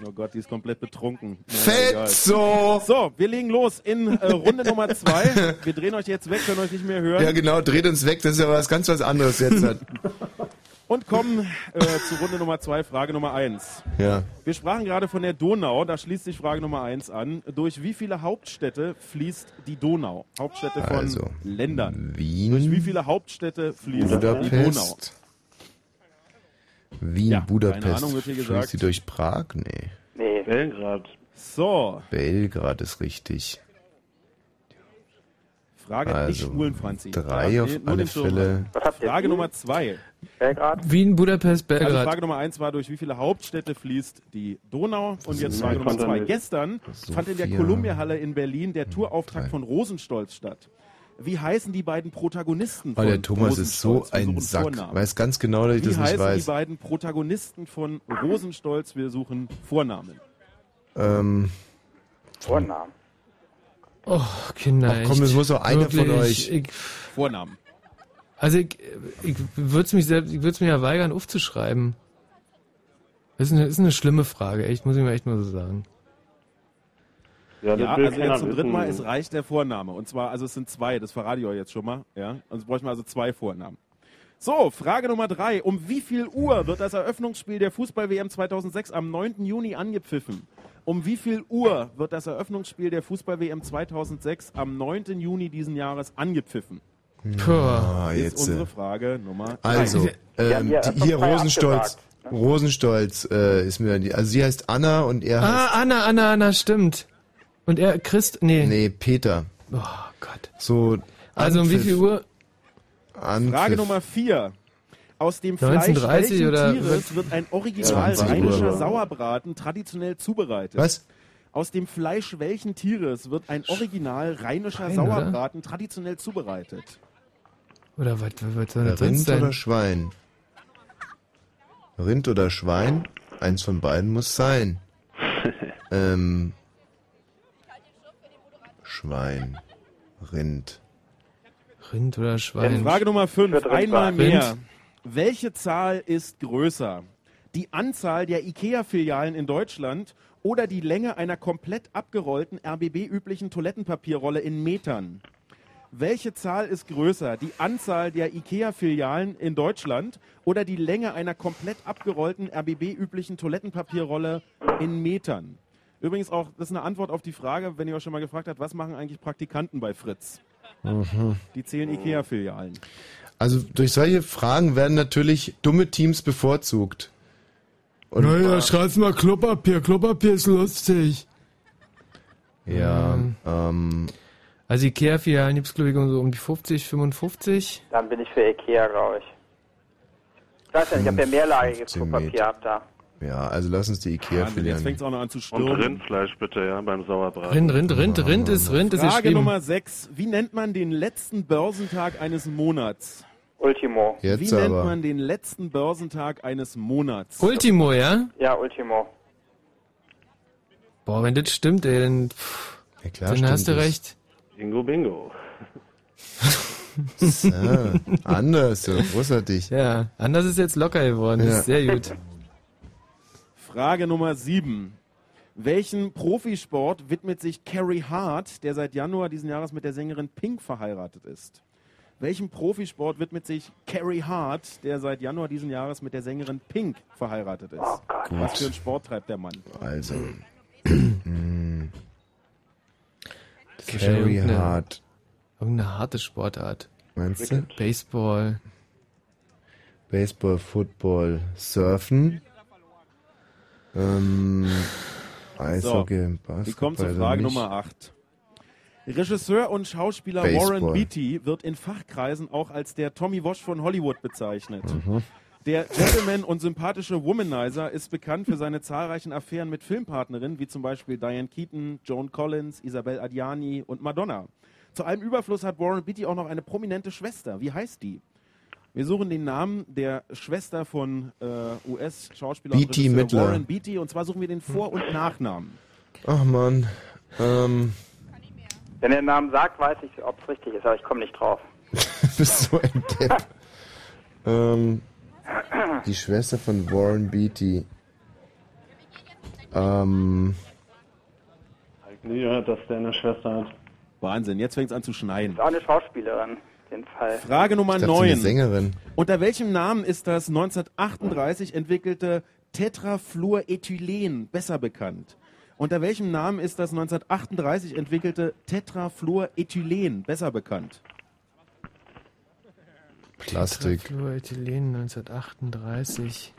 Oh Gott, die ist komplett betrunken. Fetzo! So, wir legen los in äh, Runde Nummer zwei. Wir drehen euch jetzt weg, können euch nicht mehr hören. Ja, genau, dreht uns weg, das ist ja was ganz was anderes jetzt. Und kommen äh, zu Runde Nummer zwei, Frage Nummer eins. Ja. Wir sprachen gerade von der Donau, da schließt sich Frage Nummer eins an. Durch wie viele Hauptstädte fließt die Donau? Hauptstädte von Also, Ländern. Wien, Durch wie viele Hauptstädte fließt die Donau? Budapest, Wien, Ja, keine Budapest. Ahnung, wird hier Fließt gesagt. sie durch Prag? Nee. Nee. Belgrad. So, Belgrad ist richtig. Frage Also, nicht schwulen, Franzi. drei auf alle Fälle. Frage? Nummer zwei. Belgrad? Wien, Budapest, Also Belgrad. Frage Nummer eins war, durch wie viele Hauptstädte fließt die Donau? Und jetzt Frage Nummer zwei. Gestern fand in der Sofia. Columbia-Halle in Berlin der Tourauftakt drei. von Rosenstolz statt. Wie heißen die beiden Protagonisten Oh, von der Thomas ist so ein Sack. Vornamen. Weiß ganz genau, dass ich Wie das nicht heißen die weiß. beiden Protagonisten von Rosenstolz? Wir suchen Vornamen. Ähm, Vornamen. Oh, Kinder. Ach komm, es muss doch einer von euch. Ich, Vornamen. Also ich, ich würde es mich selbst, ich würde es mir ja weigern, aufzuschreiben. Das ist eine, ist eine schlimme Frage, echt, muss ich mir echt mal so sagen. Ja, das Ja, also jetzt zum dritten Mal, es reicht der Vorname. Und zwar, also es sind zwei, das verrate ich euch jetzt schon mal. Ja? Also bräuchten wir also zwei Vornamen. So, Frage Nummer drei. Um wie viel Uhr wird das Eröffnungsspiel der Fußball-WM 2006 am 9. Juni angepfiffen? Um wie viel Uhr wird das Eröffnungsspiel der Fußball-WM 2006 am 9. Juni diesen Jahres angepfiffen? Puh. Ah, ist jetzt. unsere äh, Frage Nummer Also, ähm, hier die, hier Rosenstolz. ne? Rosenstolz äh, ist mir die. Also sie heißt Anna und er heißt. Ah, Anna, Anna, Anna, stimmt. Und er, Christ, nee. Nee, Peter. Oh Gott. So. Also um wie viel Uhr? Anpfiff. Frage Nummer vier. Aus dem Fleisch 1930 welchen oder- Tieres wird ein original 20 Uhr. rheinischer Sauerbraten traditionell zubereitet? Was? Aus dem Fleisch welchen Tieres wird ein original rheinischer Schwein, Sauerbraten traditionell zubereitet? Oder was, was soll das Rind oder sein? Schwein? Rind oder Schwein? Eins von beiden muss sein. ähm, Schwein. Rind. Rind oder Schwein? Frage Nummer 5. Wird Rind Einmal mehr. Rind. Welche Zahl ist größer? Die Anzahl der IKEA-Filialen in Deutschland oder die Länge einer komplett abgerollten RBB-üblichen Toilettenpapierrolle in Metern? Welche Zahl ist größer? Die Anzahl der IKEA-Filialen in Deutschland oder die Länge einer komplett abgerollten RBB-üblichen Toilettenpapierrolle in Metern? Übrigens auch, das ist eine Antwort auf die Frage, wenn ihr euch schon mal gefragt habt, was machen eigentlich Praktikanten bei Fritz? Die zählen IKEA-Filialen. Also durch solche Fragen werden natürlich dumme Teams bevorzugt. Und Naja, schreib's mal Klopapier. Klopapier ist lustig. ja, ähm, Also Ikea-Filialen gibt's glaube ich um so um die 50, 55. Dann bin ich für Ikea, glaube ich. Ich weiß ja nicht, ob ihr mehrlagiges 15 Klopapier habt da. Ja, also lass uns die Ikea Wahnsinn, jetzt fängt filialen. es auch noch an zu Und stürmen. Rindfleisch bitte, ja, beim Sauerbraten. Rind, Rind, Rind, Rind ist, Rind ist Frage. Nummer 6. Wie nennt man den letzten Börsentag eines Monats? Ultimo. Jetzt Wie nennt aber. man den letzten Börsentag eines Monats? Ultimo, ja? Ja, Ultimo. Boah, wenn das stimmt, ey, dann, pff, Ja, klar, dann stimmt hast du das. recht. Bingo, bingo. So, anders, so, großartig. Ja, anders ist jetzt locker geworden. Ja. ist sehr gut. Frage Nummer 7. Welchen Profisport widmet sich Carrie Hart, der seit Januar diesen Jahres mit der Sängerin Pink verheiratet ist? Welchem Profisport widmet sich Carrie Hart, der seit Januar diesen Jahres mit der Sängerin Pink verheiratet ist? Was für einen Sport treibt der Mann? Also. Das ist Carry irgendeine- Hart. Irgendeine harte Sportart. Meinst du? Baseball. Baseball, Football, Surfen. Ähm, Eishockey, Basketball. Wir kommen zur also Frage nicht. Nummer 8. Regisseur und Schauspieler Baseball. Warren Beatty wird in Fachkreisen auch als der Tommy Walsh von Hollywood bezeichnet. Mhm. Der Gentleman und sympathische Womanizer ist bekannt für seine zahlreichen Affären mit Filmpartnerinnen, wie zum Beispiel Diane Keaton, Joan Collins, Isabel Adjani und Madonna. Zu allem Überfluss hat Warren Beatty auch noch eine prominente Schwester. Wie heißt die? Wir suchen den Namen der Schwester von äh, US-Schauspieler. Warren Beatty und zwar suchen wir den Vor- und Nachnamen. Ach man. Ähm, Wenn er den Namen sagt, weiß ich, ob es richtig ist, aber ich komme nicht drauf. du bist so ein Depp. ähm, die Schwester von Warren Beatty. Ähm, Ich nie gehört, dass der eine Schwester hat. Wahnsinn, jetzt fängt es an zu schneien. Ist auch eine Schauspielerin, Fall. Frage Nummer ich dachte, eine 9. Sängerin. Unter welchem Namen ist das 1938 entwickelte Tetrafluorethylen besser bekannt? Unter welchem Namen ist das 1938 entwickelte Tetrafluorethylen besser bekannt? Plastik. Fluorethylen 1938.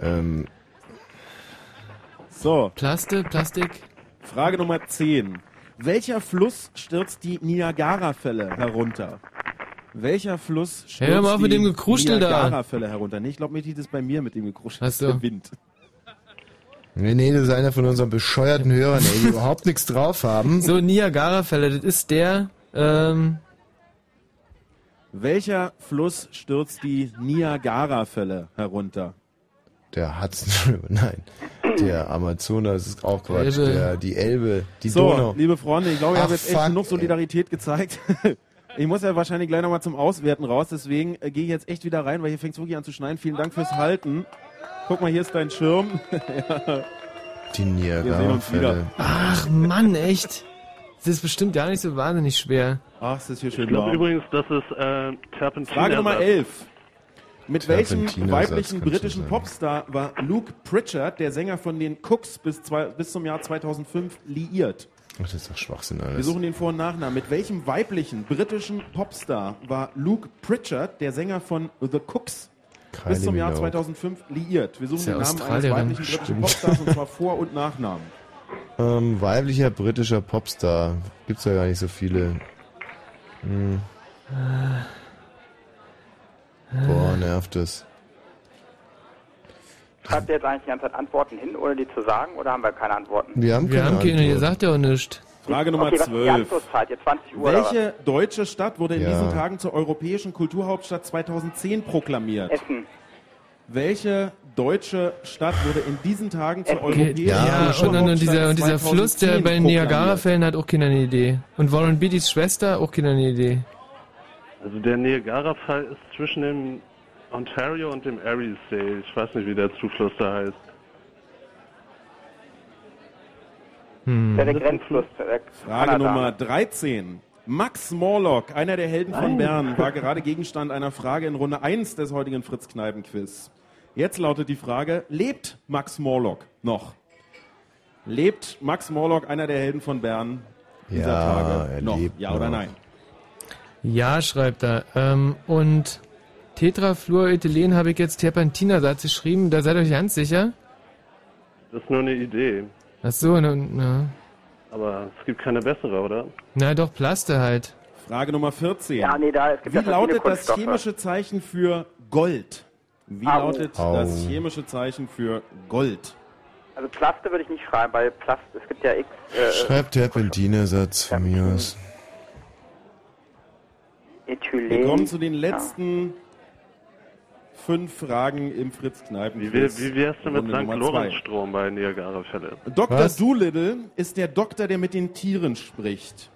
Ähm, So, Plaste, Plastik. Frage Nummer 10. Welcher Fluss stürzt die Niagara-Fälle herunter? Welcher Fluss stürzt Hör mal auf mit die dem Gekruschel. Niagara-Fälle herunter? Nee, ich glaube, mir liegt es bei mir mit dem Gekruschel. So. Der Wind. nee, nee, das ist einer von unseren bescheuerten Hörern, ey, die überhaupt nichts drauf haben. So, Niagara-Fälle, das ist der, ähm, Welcher Fluss stürzt die Niagara-Fälle herunter? Der Hudson River, nein. Der Amazonas ist auch Quatsch. Elbe. Der, die Elbe, die so, Donau. liebe Freunde, ich glaube, ich habe jetzt echt fuck, genug ey. Solidarität gezeigt. Ich muss ja wahrscheinlich gleich nochmal zum Auswerten raus, deswegen äh, gehe ich jetzt echt wieder rein, weil hier fängt es wirklich an zu schneien. Vielen Dank fürs Halten. Guck mal, hier ist dein Schirm. ja. Die Wir sehen uns wieder. Niagara-Fälle. ach Mann, echt. Das ist bestimmt gar nicht so wahnsinnig schwer. Ach, es ist hier schön Ich glaube warm. übrigens, das ist äh, Terpentin. Frage Nummer 11. Mit welchem weiblichen britischen. Popstar war Luke Pritchard, der Sänger von den Cooks, bis, zwei, bis zum Jahr 2005 liiert? Ach, das ist doch Schwachsinn Wir alles. suchen den Vor- und Nachnamen. Mit welchem weiblichen britischen Popstar war Luke Pritchard, der Sänger von The Cooks, bis Kylie zum Jahr Minogue. 2005 liiert? Wir suchen Ist den Namen eines Australierin, weiblichen britischen. Popstars und zwar Vor- und Nachnamen. Ähm, weiblicher britischer Popstar. Gibt's ja gar nicht so viele. Hm. Boah, nervt das. Schreibt ihr jetzt eigentlich die ganze Zeit Antworten hin, ohne die zu sagen, oder haben wir keine Antworten? Wir haben Wir keine haben keine, ihr Antwort. sagt ja auch nichts. Frage Nummer okay, was ist die 12. Antwortzeit? Jetzt 20 Uhr Welche deutsche Stadt wurde in Ja. diesen Tagen zur europäischen Kulturhauptstadt 2010 proklamiert? Essen. Welche deutsche Stadt wurde in diesen Tagen zur europäischen Ja, und, und, Kulturhauptstadt und, dieser, und dieser Fluss, der 2010 bei den? Niagara-Fällen hat auch keiner eine Idee. Und Warren Beattys Schwester auch keiner eine Idee. Also der Niagara-Fall ist zwischen dem Ontario und dem Eriesee. Ich weiß nicht, wie der Zufluss da heißt. Hm. Der, der Grenzfluss. Der Frage Kanada. Nummer 13. Max Morlock, einer der Helden von Bern, war gerade Gegenstand einer Frage in Runde 1 des heutigen Fritz-Kneipen-Quiz. Jetzt lautet die Frage, lebt Max Morlock noch? Lebt Max Morlock, einer der Helden von Bern, dieser Ja, Tage er noch? lebt ja oder noch. nein? Ja, schreibt er. Ähm, und Tetrafluorethylen habe ich jetzt Terpentinersatz geschrieben. Da seid ihr euch ganz sicher? Das ist nur eine Idee. Ach so, na, na, Aber es gibt keine bessere, oder? na doch, Plaste halt. Frage Nummer 14. Ja, nee, da, es gibt Wie ja lautet das chemische Zeichen für Gold? Wie Au. lautet Au. das chemische Zeichen für Gold? Also Plaste würde ich nicht schreiben, weil Plast, es gibt ja X. Äh, Schreib Terpentinersatz von mir aus. Ethylen. Wir kommen zu den letzten fünf Fragen im fritz kneipen Wie, wie wär's denn mit St. Lorenz-Strom bei Niagara-Fälle? Dr. Was? Doolittle ist der Doktor, der mit den Tieren spricht.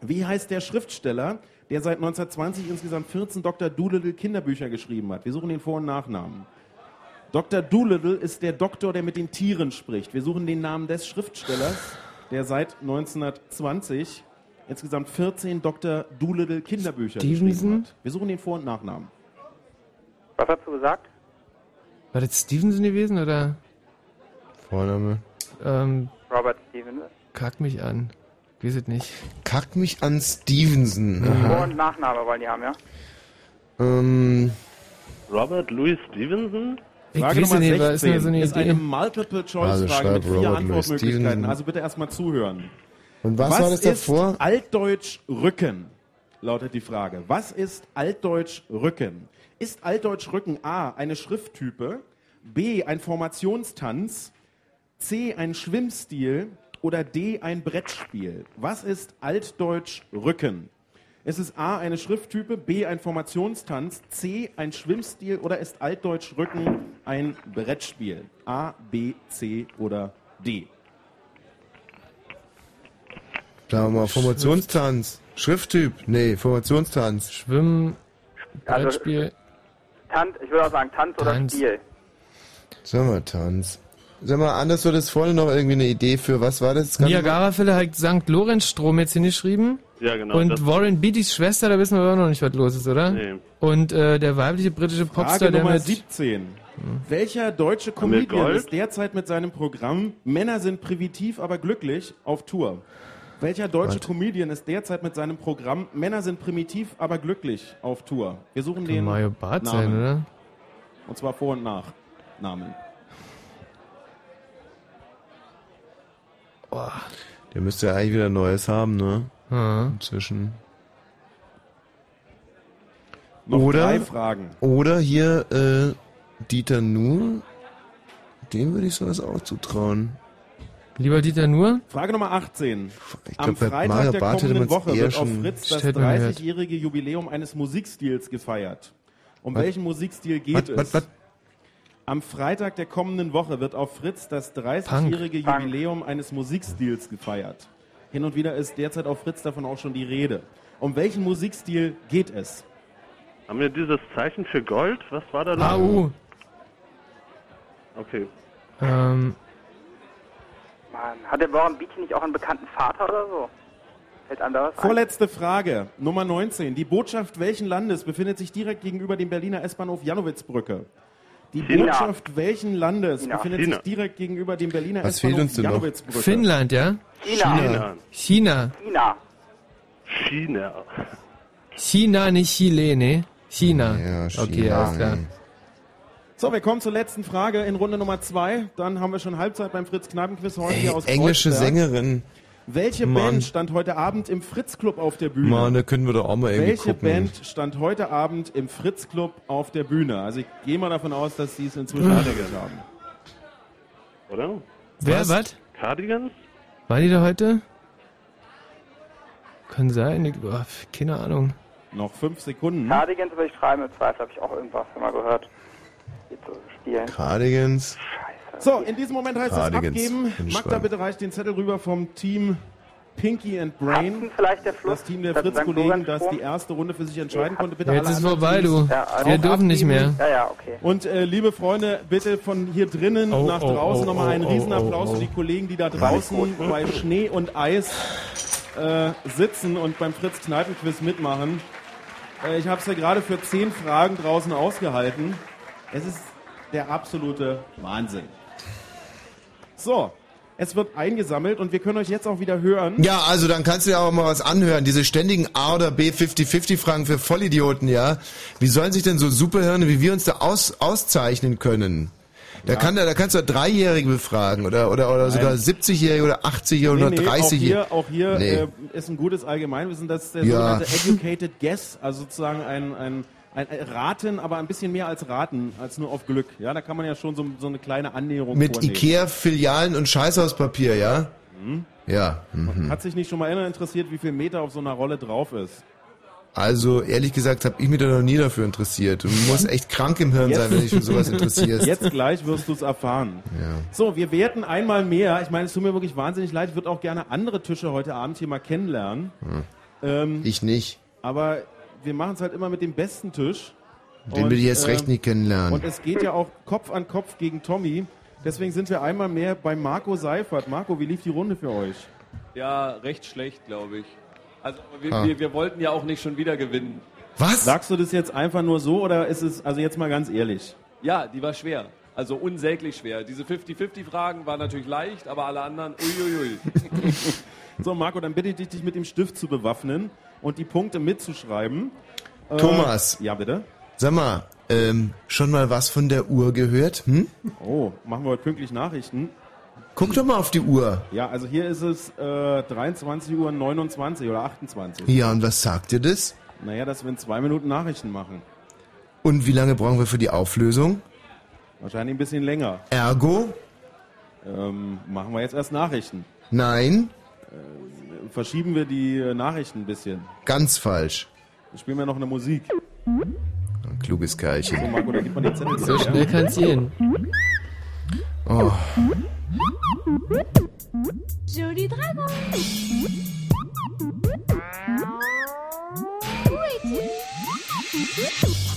Wie heißt der Schriftsteller, der seit 1920 insgesamt 14 Dr. Doolittle Kinderbücher geschrieben hat? Wir suchen den Vor- und Nachnamen. Dr. Doolittle ist der Doktor, der mit den Tieren spricht. Wir suchen den Namen des Schriftstellers, der seit 1920 insgesamt 14 Dr. Doolittle Kinderbücher geschrieben Stevenson? hat. Wir suchen den Vor- und Nachnamen. Was hast du gesagt? War das Stevenson gewesen oder? Vorname. Ähm, Robert Stevens. kack mich an. Weiß es nicht. Kack mich an Stevenson. Vor- und Nachname wollen die haben, ja? Ähm, Robert Louis Stevenson? Ich Frage weiß Nummer nicht, was ist 16 nur so eine ist Idee? eine Multiple-Choice-Frage Also mit schreib vier Robert Louis Antwortmöglichkeiten. Stevenson. Also bitte erstmal zuhören. Und was war das davor? ist Altdeutsch Rücken? Lautet die Frage. Was ist Altdeutsch Rücken? Ist Altdeutsch Rücken A eine Schrifttype, B ein Formationstanz, C ein Schwimmstil oder D ein Brettspiel? Was ist Altdeutsch Rücken? Ist es A eine Schrifttype, B ein Formationstanz, C ein Schwimmstil oder ist Altdeutsch Rücken ein Brettspiel? A, B, C oder D? Sagen wir mal, Formationstanz. Schrifttyp. Nee, Formationstanz. Schwimmen, Also- Brettspiel. Tanz, ich würde auch sagen Tanz, Tanz. oder Spiel. Sag mal, Tanz. Sag mal, Anders, du hattest vorhin noch irgendwie eine Idee für, was war das? Niagara-Fälle hat St. Lorenz-Strom jetzt hingeschrieben. Ja, genau. Und Warren Beattys Schwester, da wissen wir aber noch nicht, was los ist, oder? Nee. Und äh, der weibliche britische Popstar, Frage der Nummer mit... 17. Welcher deutsche Comedian ist derzeit mit seinem Programm Männer sind primitiv, aber glücklich auf Tour? Welcher deutsche Comedian ist derzeit mit seinem Programm Männer sind primitiv, aber glücklich auf Tour? Wir suchen Kann den Mario Barth Namen. sein, oder? Und zwar Vor- und Nachnamen. Der müsste ja eigentlich wieder Neues haben, ne? Ja. Inzwischen. Noch oder, drei Fragen. Oder hier äh, Dieter Nuhr. Dem würde ich sowas auch zutrauen. Lieber Dieter Nuhr? Frage Nummer 18. Ich Am glaub, Freitag Mario der Barth hätte kommenden Woche wird auf schon- Fritz das Stellt man gehört. 30-jährige Jubiläum eines Musikstils gefeiert. Um Was? welchen Musikstil geht Was, es? was, was? Am Freitag der kommenden Woche wird auf Fritz das 30-jährige Punk. Jubiläum eines Musikstils gefeiert. Hin und wieder ist derzeit auf Fritz davon auch schon die Rede. Um welchen Musikstil geht es? Haben wir dieses Zeichen für Gold? Was war da noch? AU. Okay. Ähm, Mann, hat der Warren Beatty nicht auch einen bekannten Vater oder so? Fällt einem da was ein? Vorletzte Frage, Nummer 19. Die Botschaft welchen Landes befindet sich direkt gegenüber dem Berliner S-Bahnhof Janowitzbrücke? Die China. Botschaft welchen Landes China. befindet China. sich direkt gegenüber dem Berliner Was fehlt uns denn noch? Finnland, ja? China. China. China. China. China. China, nicht Chile, ne? China. Ja, China, Okay, alles klar. So, wir kommen zur letzten Frage in Runde Nummer 2. Dann haben wir schon Halbzeit beim Fritz-Kneipen-Quiz heute Ey, hier aus englische Kreuzberg. Sängerin. Welche Mann. Band stand heute Abend im Fritz-Club auf der Bühne? Mann, da können wir doch auch mal irgendwie Welche gucken. Band stand heute Abend im Fritz-Club auf der Bühne? Also ich gehe mal davon aus, dass sie es inzwischen erledigt haben. Oder? Wer, Was? was? Cardigans? War die da heute? Kann sein, ich, oh, keine Ahnung. Noch fünf Sekunden. Cardigans würde ich schreiben, im Zweifel habe ich auch irgendwas mal gehört. Geht so spielen. Cardigans. So, in diesem Moment heißt es Cardigans. abgeben. Bin Magda, bitte reicht den Zettel rüber vom Team Pinky and Brain. Hudson vielleicht der Fluss? Das Team der. Fritz-Kollegen, das die erste Runde für sich entscheiden konnte. Bitte Jetzt alle ist vorbei, Teams du. Ja, also Wir auch dürfen nicht mehr. Ja, ja, okay. Und äh, liebe Freunde, bitte von hier drinnen Oh, nach oh, draußen oh, nochmal einen oh, Riesenapplaus oh, oh. für die Kollegen, die da draußen bei Schnee und Eis äh, sitzen und beim Fritz Kneipenquiz mitmachen. Äh, ich habe es ja gerade für zehn Fragen draußen ausgehalten. Es ist der absolute Wahnsinn. So, es wird eingesammelt und wir können euch jetzt auch wieder hören. Ja, also dann kannst du ja auch mal was anhören. Diese ständigen A oder B 50-50 Fragen für Vollidioten, ja. Wie sollen sich denn so Superhirne wie wir uns da aus, auszeichnen können? Da, kann, da kannst du Dreijährige befragen oder, oder, oder sogar 70-Jährige oder 80-Jährige oder Nee, auch 30-Jährige. hier, auch hier Nee. äh, ist ein gutes Allgemeinwissen, das ist der Ja. sogenannte Educated Guess, also sozusagen ein, ein, ein, ein Raten, aber ein bisschen mehr als Raten, als nur auf Glück. Ja, da kann man ja schon so, so eine kleine Annäherung Mit. Ikea-Filialen und Scheißhauspapier, ja? Mhm. Ja. Mhm. Hat sich nicht schon mal einer interessiert, wie viel Meter auf so einer Rolle drauf ist? Also ehrlich gesagt habe ich mich da noch nie dafür interessiert. Du musst echt krank im Hirn sein, wenn dich für sowas interessierst. Jetzt gleich wirst du es erfahren. Ja. So, wir werten einmal mehr. Ich meine, es tut mir wirklich wahnsinnig leid. Ich würde auch gerne andere Tische heute Abend hier mal kennenlernen. Hm. Ähm, Ich nicht. aber wir machen es halt immer mit dem besten Tisch. Den will ich jetzt ähm, recht nicht kennenlernen. Und es geht ja auch Kopf an Kopf gegen Tommy. Deswegen sind wir einmal mehr bei Marco Seifert. Marco, wie lief die Runde für euch? Ja, recht schlecht, glaube ich. Also wir, Ah. wir, wir wollten ja auch nicht schon wieder gewinnen. Was? Sagst du das jetzt einfach nur so oder ist es, also jetzt mal ganz ehrlich? Ja, die war schwer. Also unsäglich schwer. Diese 50-50-Fragen waren natürlich leicht, aber alle anderen, uiuiui. So, Marco, dann bitte ich dich, dich mit dem Stift zu bewaffnen und die Punkte mitzuschreiben. Äh, Thomas. Ja, bitte. Sag mal, ähm, schon mal was von der Uhr gehört? Hm? Oh, machen wir heute pünktlich Nachrichten. Guck doch mal auf die Uhr. Ja, also hier ist es äh, 23 Uhr 29 oder 28. Ja, und was sagt dir das? Naja, dass wir in zwei Minuten Nachrichten machen. Und wie lange brauchen wir für die Auflösung? Wahrscheinlich ein bisschen länger. Ergo? Ähm, machen wir jetzt erst Nachrichten. Nein, Äh, verschieben wir die Nachrichten ein bisschen. ganz falsch. Dann spielen wir noch eine Musik. Ein kluges So, Kerlchen. Marco, da gibt man den Zettel. So schnell ja? kann's gehen. Oh. Joli Dragon Où es-tu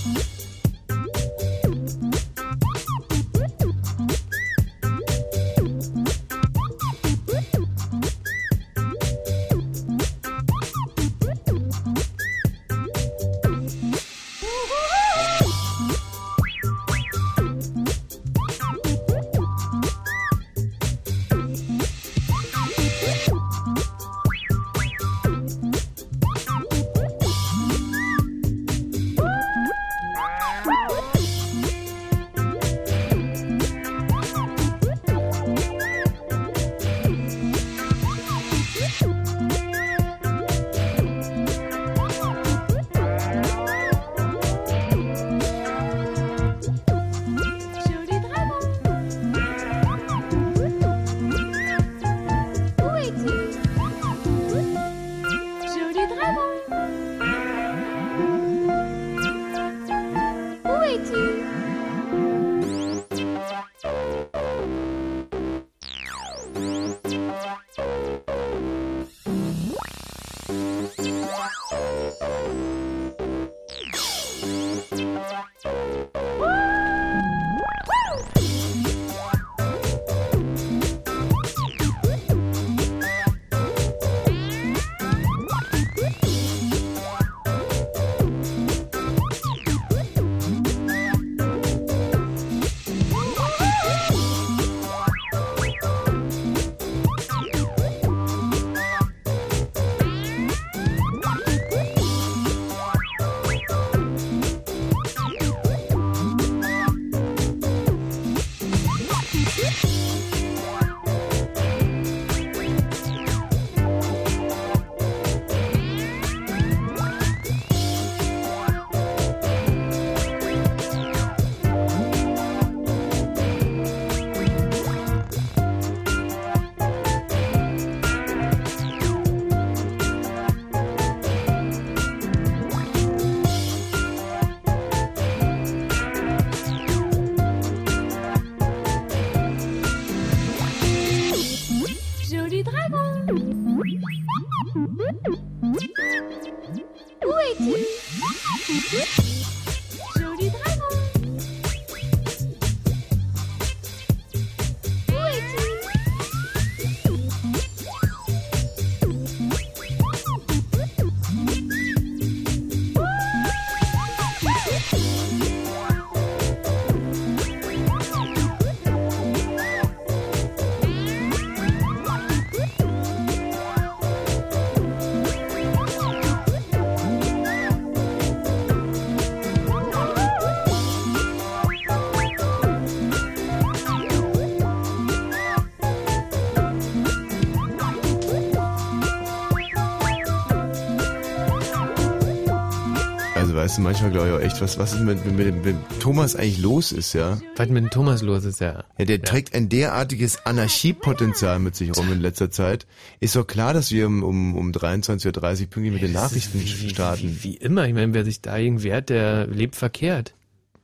weißt du manchmal, glaube ich, auch echt, was, was ist mit, mit, mit, Thomas eigentlich los ist, ja? Was mit Thomas los ist, ja. Ja, der trägt ein derartiges Anarchiepotenzial mit sich rum in letzter Zeit. Ist doch klar, dass wir um, um, um 23.30 Uhr pünktlich mit den Nachrichten wie, starten. Wie, wie immer, ich meine, wer sich dagegen wehrt, der lebt verkehrt.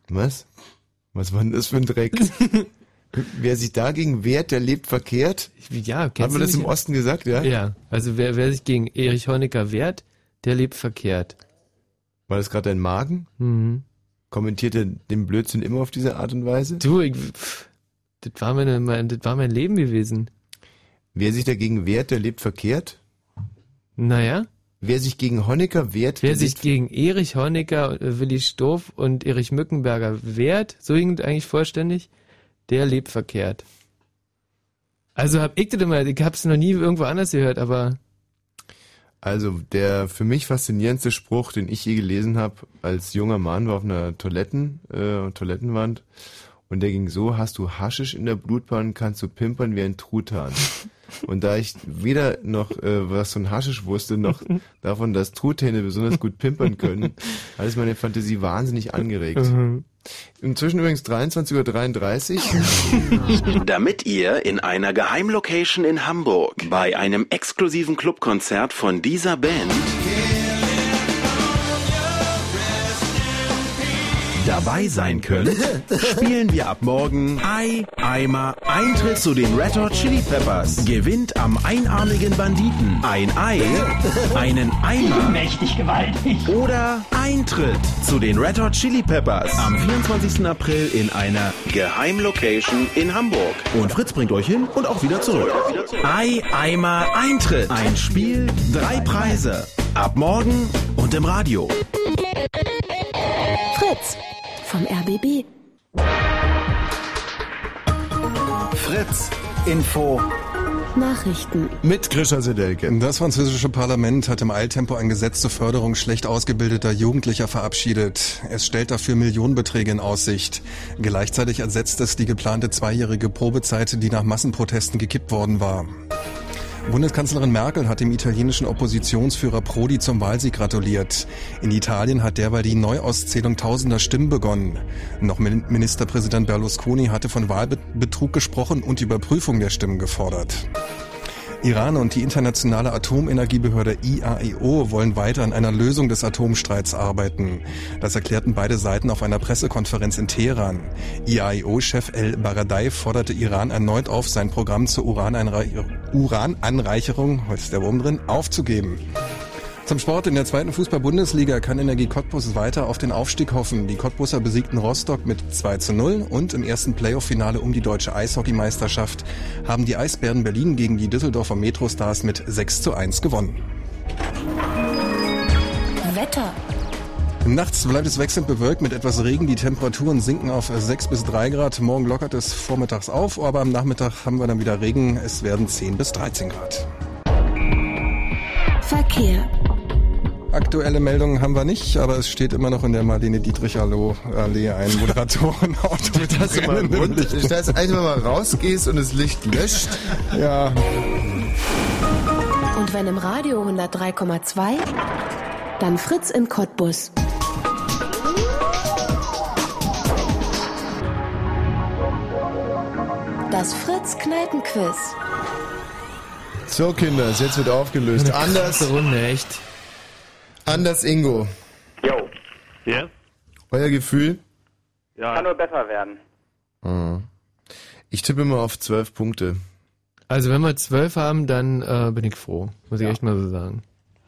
Was? Was war denn das für ein Dreck? wer sich dagegen wehrt, der lebt verkehrt? Ja, man du das im Osten gesagt, ja? Ja, also wer, wer sich gegen Erich Honecker wehrt, der lebt verkehrt. War das gerade dein Magen? Mhm. Kommentiert er den Blödsinn immer auf diese Art und Weise? Du, ich, pff, das war meine, mein, das war mein Leben gewesen. Wer sich dagegen wehrt, der lebt verkehrt? Naja. Wer sich gegen Honecker wehrt, Wer sich gegen Erich Honecker, Willi Stoff und Erich Mückenberger wehrt, so das eigentlich vollständig, der lebt verkehrt. Also hab ich das immer, ich hab's noch nie irgendwo anders gehört, aber Also der für mich faszinierendste Spruch, den ich je gelesen habe als junger Mann, war auf einer Toiletten, äh, Toilettenwand und der ging so, hast du Haschisch in der Blutbahn, kannst du pimpern wie ein Truthahn. Und da ich weder noch äh, was von Haschisch wusste, noch davon, dass Truthähne besonders gut pimpern können, hat es meine Fantasie wahnsinnig angeregt. Mhm. Inzwischen übrigens 23.33 Uhr. Damit ihr in einer Geheimlocation in Hamburg bei einem exklusiven Clubkonzert von dieser Band dabei sein könnt, spielen wir ab morgen Ei, Eimer, Eintritt zu den Red Hot Chili Peppers. Gewinnt am einarmigen Banditen ein Ei, einen Eimer. Mächtig gewaltig. Oder Eintritt zu den Red Hot Chili Peppers am 24. April in einer Geheimlocation in Hamburg. Und Fritz bringt euch hin und auch wieder zurück. Ei, Eimer, Eintritt. Ein Spiel, drei Preise. Ab morgen und im Radio. Fritz vom RBB. Fritz Info. Nachrichten. Mit Grisha Sedelke. Das französische Parlament hat im Eiltempo ein Gesetz zur Förderung schlecht ausgebildeter Jugendlicher verabschiedet. Es stellt dafür Millionenbeträge in Aussicht. Gleichzeitig ersetzt es die geplante zweijährige Probezeit, die nach Massenprotesten gekippt worden war. Bundeskanzlerin Merkel hat dem italienischen Oppositionsführer Prodi zum Wahlsieg gratuliert. In Italien hat derweil die Neuauszählung tausender Stimmen begonnen. Noch Min- Ministerpräsident Berlusconi hatte von Wahlbetrug gesprochen und Überprüfung der Stimmen gefordert. Iran und die internationale Atomenergiebehörde IAEO wollen weiter an einer Lösung des Atomstreits arbeiten. Das erklärten beide Seiten auf einer Pressekonferenz in Teheran. IAEO-Chef El Baradei forderte Iran erneut auf, sein Programm zur Uraneinrei- Urananreicherung, heute ist der Wurm drin, aufzugeben. Zum Sport in der zweiten Fußball-Bundesliga kann Energie Cottbus weiter auf den Aufstieg hoffen. Die Cottbusser besiegten Rostock mit 2 zu 0 und im ersten Playoff-Finale um die deutsche Eishockeymeisterschaft haben die Eisbären Berlin gegen die Düsseldorfer Metrostars mit 6 zu 1 gewonnen. Wetter. Nachts bleibt es wechselnd bewölkt mit etwas Regen. Die Temperaturen sinken auf 6 bis 3 Grad. Morgen lockert es vormittags auf, aber am Nachmittag haben wir dann wieder Regen. Es werden 10 bis 13 Grad. Verkehr. Aktuelle Meldungen haben wir nicht, aber es steht immer noch in der Marlene Dietrich Allee ein Moderatorenauto mit Dass du mal Lichtern. dass du einfach mal rausgehst und das Licht löscht. Ja. Und wenn im Radio 103,2, dann Fritz in Cottbus. Das Fritz Kneipenquiz. So, Kinders, jetzt wird aufgelöst. Eine Anders, Runde, echt. Anders Ingo. Jo. Yes? Euer Gefühl? Ja. Kann nur besser werden. Mhm. Ich tippe mal auf zwölf Punkte. Also wenn wir zwölf haben, dann äh, bin ich froh. Muss ich echt mal so sagen.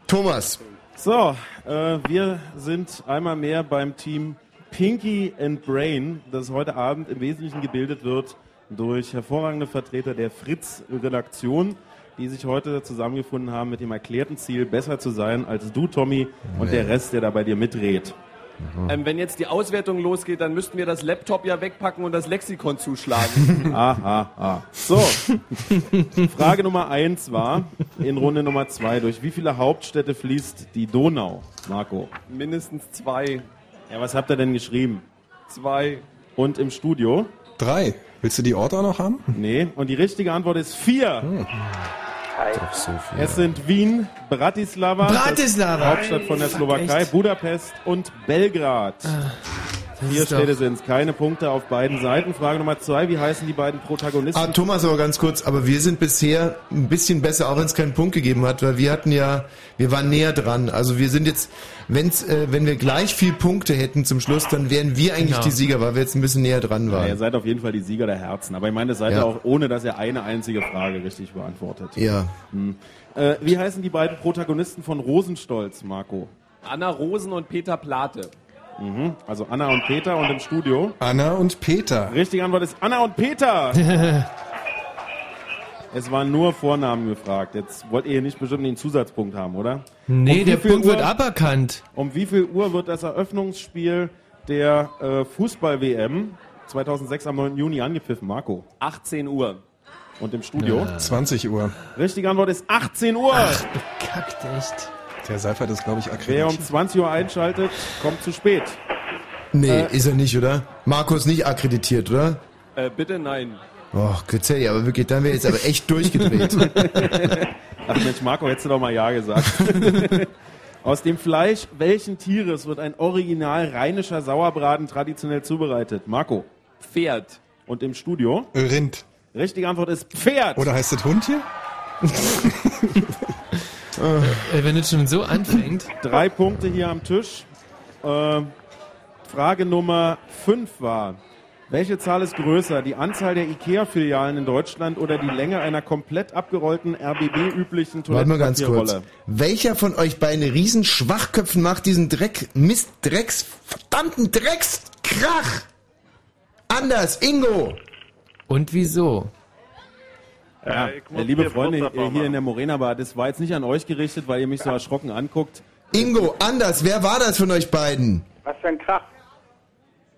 Thomas. So, äh, wir sind einmal mehr beim Team Pinky and Brain, das heute Abend im Wesentlichen gebildet wird durch hervorragende Vertreter der Fritz-Redaktion, die sich heute zusammengefunden haben mit dem erklärten Ziel, besser zu sein als du, Tommy, und Nee. der Rest, der da bei dir mitredet. Ähm, wenn jetzt die Auswertung losgeht, dann müssten wir das Laptop ja wegpacken und das Lexikon zuschlagen. Aha, ah. So, Frage Nummer eins war in Runde Nummer zwei, durch wie viele Hauptstädte fließt die Donau, Marco? Mindestens zwei. Ja, was habt ihr denn geschrieben? Zwei. Und im Studio? Drei. Willst du die Orte auch noch haben? Nee, und die richtige Antwort ist vier. Slowakei. So. Es sind Wien, Bratislava, Bratislava. Hauptstadt von der Slowakei? Budapest und Belgrad. Vier doch- Städte sind es, keine Punkte auf beiden Seiten. Frage Nummer zwei, wie heißen die beiden Protagonisten? Ah, Thomas, aber ganz kurz, aber wir sind bisher ein bisschen besser, auch wenn es keinen Punkt gegeben hat, weil wir hatten ja, wir waren näher dran. Also wir sind jetzt, wenn's, äh, wenn wir gleich viel Punkte hätten zum Schluss, dann wären wir eigentlich Genau. die Sieger, weil wir jetzt ein bisschen näher dran Ja, waren. ihr seid auf jeden Fall die Sieger der Herzen. Aber ich meine, das seid ihr Ja. auch, ohne dass ihr eine einzige Frage richtig beantwortet. Ja. Hm. Äh, wie heißen die beiden Protagonisten von Rosenstolz, Marco? Anna Rosen und Peter Plate. Mhm. Also Anna und Peter und im Studio. Anna und Peter. Richtige Antwort ist Anna und Peter. es waren nur Vornamen gefragt. Jetzt wollt ihr nicht bestimmt den Zusatzpunkt haben, oder? Nee, Um der Punkt wird Uhr- aberkannt. Um wie viel Uhr wird das Eröffnungsspiel der äh, Fußball-WM 2006 am 9. Juni angepfiffen, Marco? 18 Uhr. Und im Studio? 20 Uhr. Richtige Antwort ist 18 Uhr. Kackt echt. Der Seifert ist, glaube ich, Wer um akkreditiert. 20 Uhr einschaltet, kommt zu spät. Nee, Äh, ist er nicht, oder? Markus nicht akkreditiert, oder? Äh, bitte nein. Oh, Grizzelli, aber wirklich, dann wäre jetzt aber echt durchgedreht. Ach Mensch, Marco, hättest du doch mal Ja gesagt. Aus dem Fleisch welchen Tieres wird ein original rheinischer Sauerbraten traditionell zubereitet? Marco. Pferd. Und im Studio? Rind. Richtige Antwort ist Pferd. Oder heißt das Hund hier? Äh, wenn es schon so anfängt. Drei Punkte hier am Tisch. Äh, Frage Nummer fünf war, welche Zahl ist größer, die Anzahl der IKEA-Filialen in Deutschland oder die Länge einer komplett abgerollten RBB-üblichen Warte mal ganz kurz. Toilettenpapierrolle? Welcher von euch beiden riesen Schwachköpfen macht diesen Dreck, Mist, Drecks, verdammten Drecks, Krach? Anders, Ingo! Und wieso? Ja, ich muss äh, liebe Freunde äh, hier in der Morena Bar, das war jetzt nicht an euch gerichtet, weil ihr mich so erschrocken anguckt. Ingo, Anders, wer war das von euch beiden? Was für ein Krach.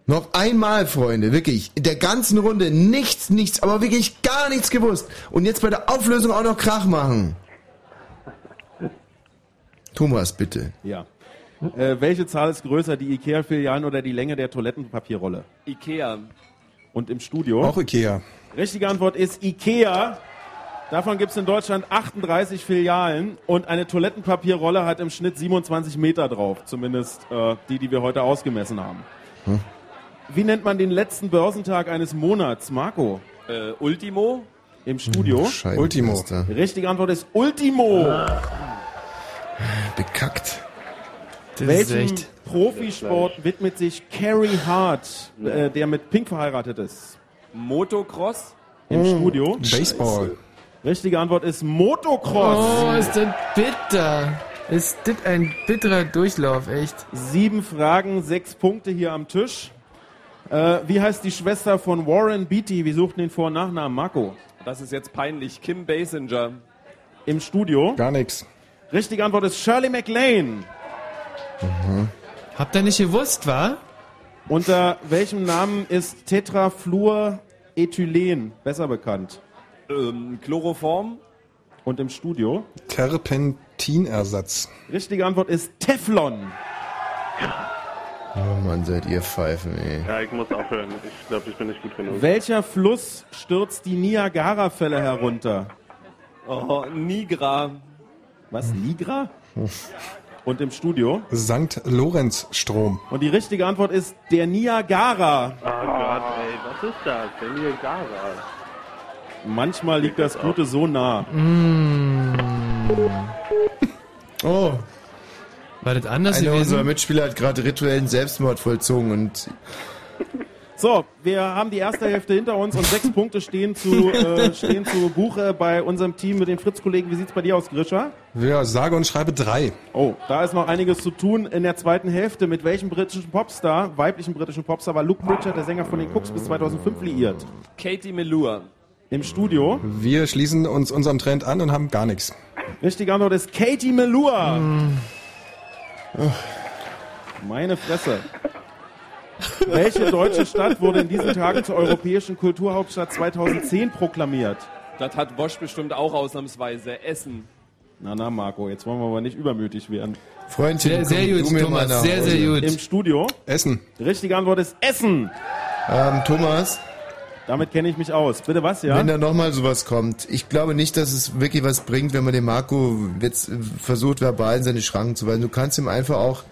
Noch einmal, Freunde, wirklich. In der ganzen Runde nichts, nichts, aber wirklich gar nichts gewusst. Und jetzt bei der Auflösung auch noch Krach machen. Thomas, bitte. Ja. Äh, welche Zahl ist größer, die IKEA-Filialen oder die Länge der Toilettenpapierrolle? Ikea. Und im Studio? Auch Ikea. Richtige Antwort ist IKEA. Davon gibt es in Deutschland 38 Filialen und eine Toilettenpapierrolle hat im Schnitt 27 Meter drauf. Zumindest äh, die, die wir heute ausgemessen haben. Hm? Wie nennt man den letzten Börsentag eines Monats, Marco? Äh, Ultimo. Im Studio? Hm, Scheibenkleister. Richtige Antwort ist Ultimo. Bekackt. Das Welchem. Profisport widmet sich Carrie Hart, äh, der mit Pink verheiratet ist? Motocross. Im Hm. Studio? Baseball. Richtige Antwort ist Motocross. Oh, ist das bitter. Ist das ein bitterer Durchlauf, echt. Sieben Fragen, sechs Punkte hier am Tisch. Äh, wie heißt die Schwester von Warren Beatty? Wir suchten den Vor- und Nachnamen. Marco. Das ist jetzt peinlich. Kim Basinger. Im Studio? Gar nichts. Richtige Antwort ist Shirley MacLaine. Habt ihr nicht gewusst, wa? Unter welchem Namen ist Tetrafluorethylen besser bekannt? Ähm, Chloroform. Und im Studio? Terpentinersatz. Richtige Antwort ist Teflon. Oh Mann, seid ihr Pfeifen, ey. Ja, ich muss aufhören. Ich glaube, ich bin nicht gut genug. Welcher Fluss stürzt die Niagara-Fälle herunter? Oh, Nigra. Was, Nigra? Und im Studio? St. Lorenz-Strom. Und die richtige Antwort ist der Niagara. Oh Gott, ey, was ist das? Der Niagara. Manchmal liegt das Gute so nah. Oh, War das anders einer unserer gewesen? Mitspieler hat gerade rituellen Selbstmord vollzogen und So, wir haben die erste Hälfte hinter uns und sechs Punkte stehen zu, äh, stehen zu Buche bei unserem Team mit den Fritz-Kollegen. Wie sieht's bei dir aus, Grisha? Ja, sage und schreibe drei. Oh, da ist noch einiges zu tun in der zweiten Hälfte. Mit welchem britischen Popstar, weiblichen britischen Popstar, war Luke Pritchard, der Sänger von den Cooks, bis 2005 liiert? Katie Melua. Im Studio? Wir schließen uns unserem Trend an und haben gar nichts. Richtige Antwort ist Katie Melua. Meine Fresse. Welche deutsche Stadt wurde in diesen Tagen zur europäischen Kulturhauptstadt 2010 proklamiert? Das hat Bosch bestimmt auch ausnahmsweise. Essen. Na, na, Marco, jetzt wollen wir aber nicht übermütig werden. Freundchen, Sehr, sehr gut, Thomas, sehr, sehr gut. Im Studio? Essen. Die richtige Antwort ist Essen. Ähm, Thomas, Damit kenne ich mich aus. Bitte was, ja? Wenn da nochmal sowas kommt. Ich glaube nicht, dass es wirklich was bringt, wenn man dem Marco jetzt versucht, verbal in seine Schranken zu weisen. Du kannst ihm einfach auch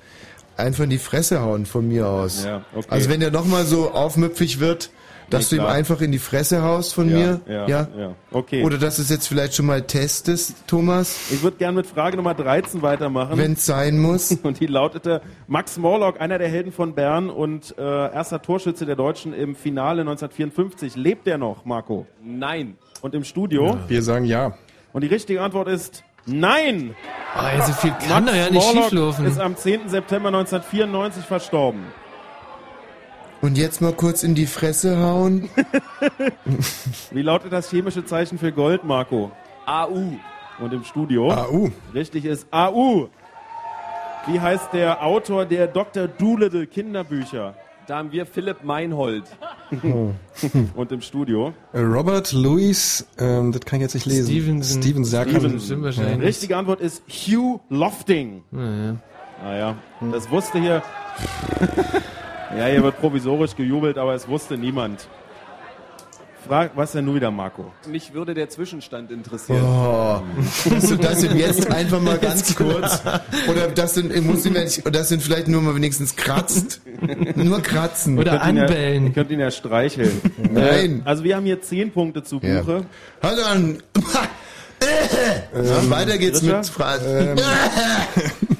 einfach in die Fresse hauen, von mir aus. Ja, okay. Also wenn der nochmal so aufmüpfig wird, dass Nee, du ihm einfach in die Fresse haust von Ja, mir. ja, ja. Okay. Oder dass du es jetzt vielleicht schon mal testest, Thomas. Ich würde gerne mit Frage Nummer 13 weitermachen. Wenn es sein muss. Und die lautete, Max Morlock, einer der Helden von Bern und äh, erster Torschütze der Deutschen im Finale 1954. Lebt der noch, Marco? Nein. Und im Studio? Wir sagen ja. Und die richtige Antwort ist Nein! Ah, ja, so viel kann doch ja nicht Morlock schieflaufen. ist am 10. September 1994 verstorben. Und jetzt mal kurz in die Fresse hauen. Wie lautet das chemische Zeichen für Gold, Marco? AU. Und im Studio? AU. Richtig ist AU. Wie heißt der Autor der Dr. Doolittle Kinderbücher? Da haben wir Philipp Meinhold. Und im Studio? Äh, Robert Louis, ähm, das kann ich jetzt nicht lesen. Stevenson. Steven Serkan. Stevenson. Die richtige Antwort ist Hugh Lofting. Naja. Naja, das wusste hier. ja, hier wird provisorisch gejubelt, aber es wusste niemand. Frag, was denn nun wieder, Marco? Mich würde der Zwischenstand interessieren. Oh, du das denn jetzt einfach mal ganz kurz oder das denn muss ja nicht, oder das denn vielleicht nur mal wenigstens kratzt, nur kratzen Oder Könnt ihn ja- anbellen. Ihr könnt ihn ja streicheln. Nein. Äh, Also wir haben hier 10 Punkte zu Ja. Buche. Also dann, Ja, weiter geht's Richard? mit Fragen. Ähm,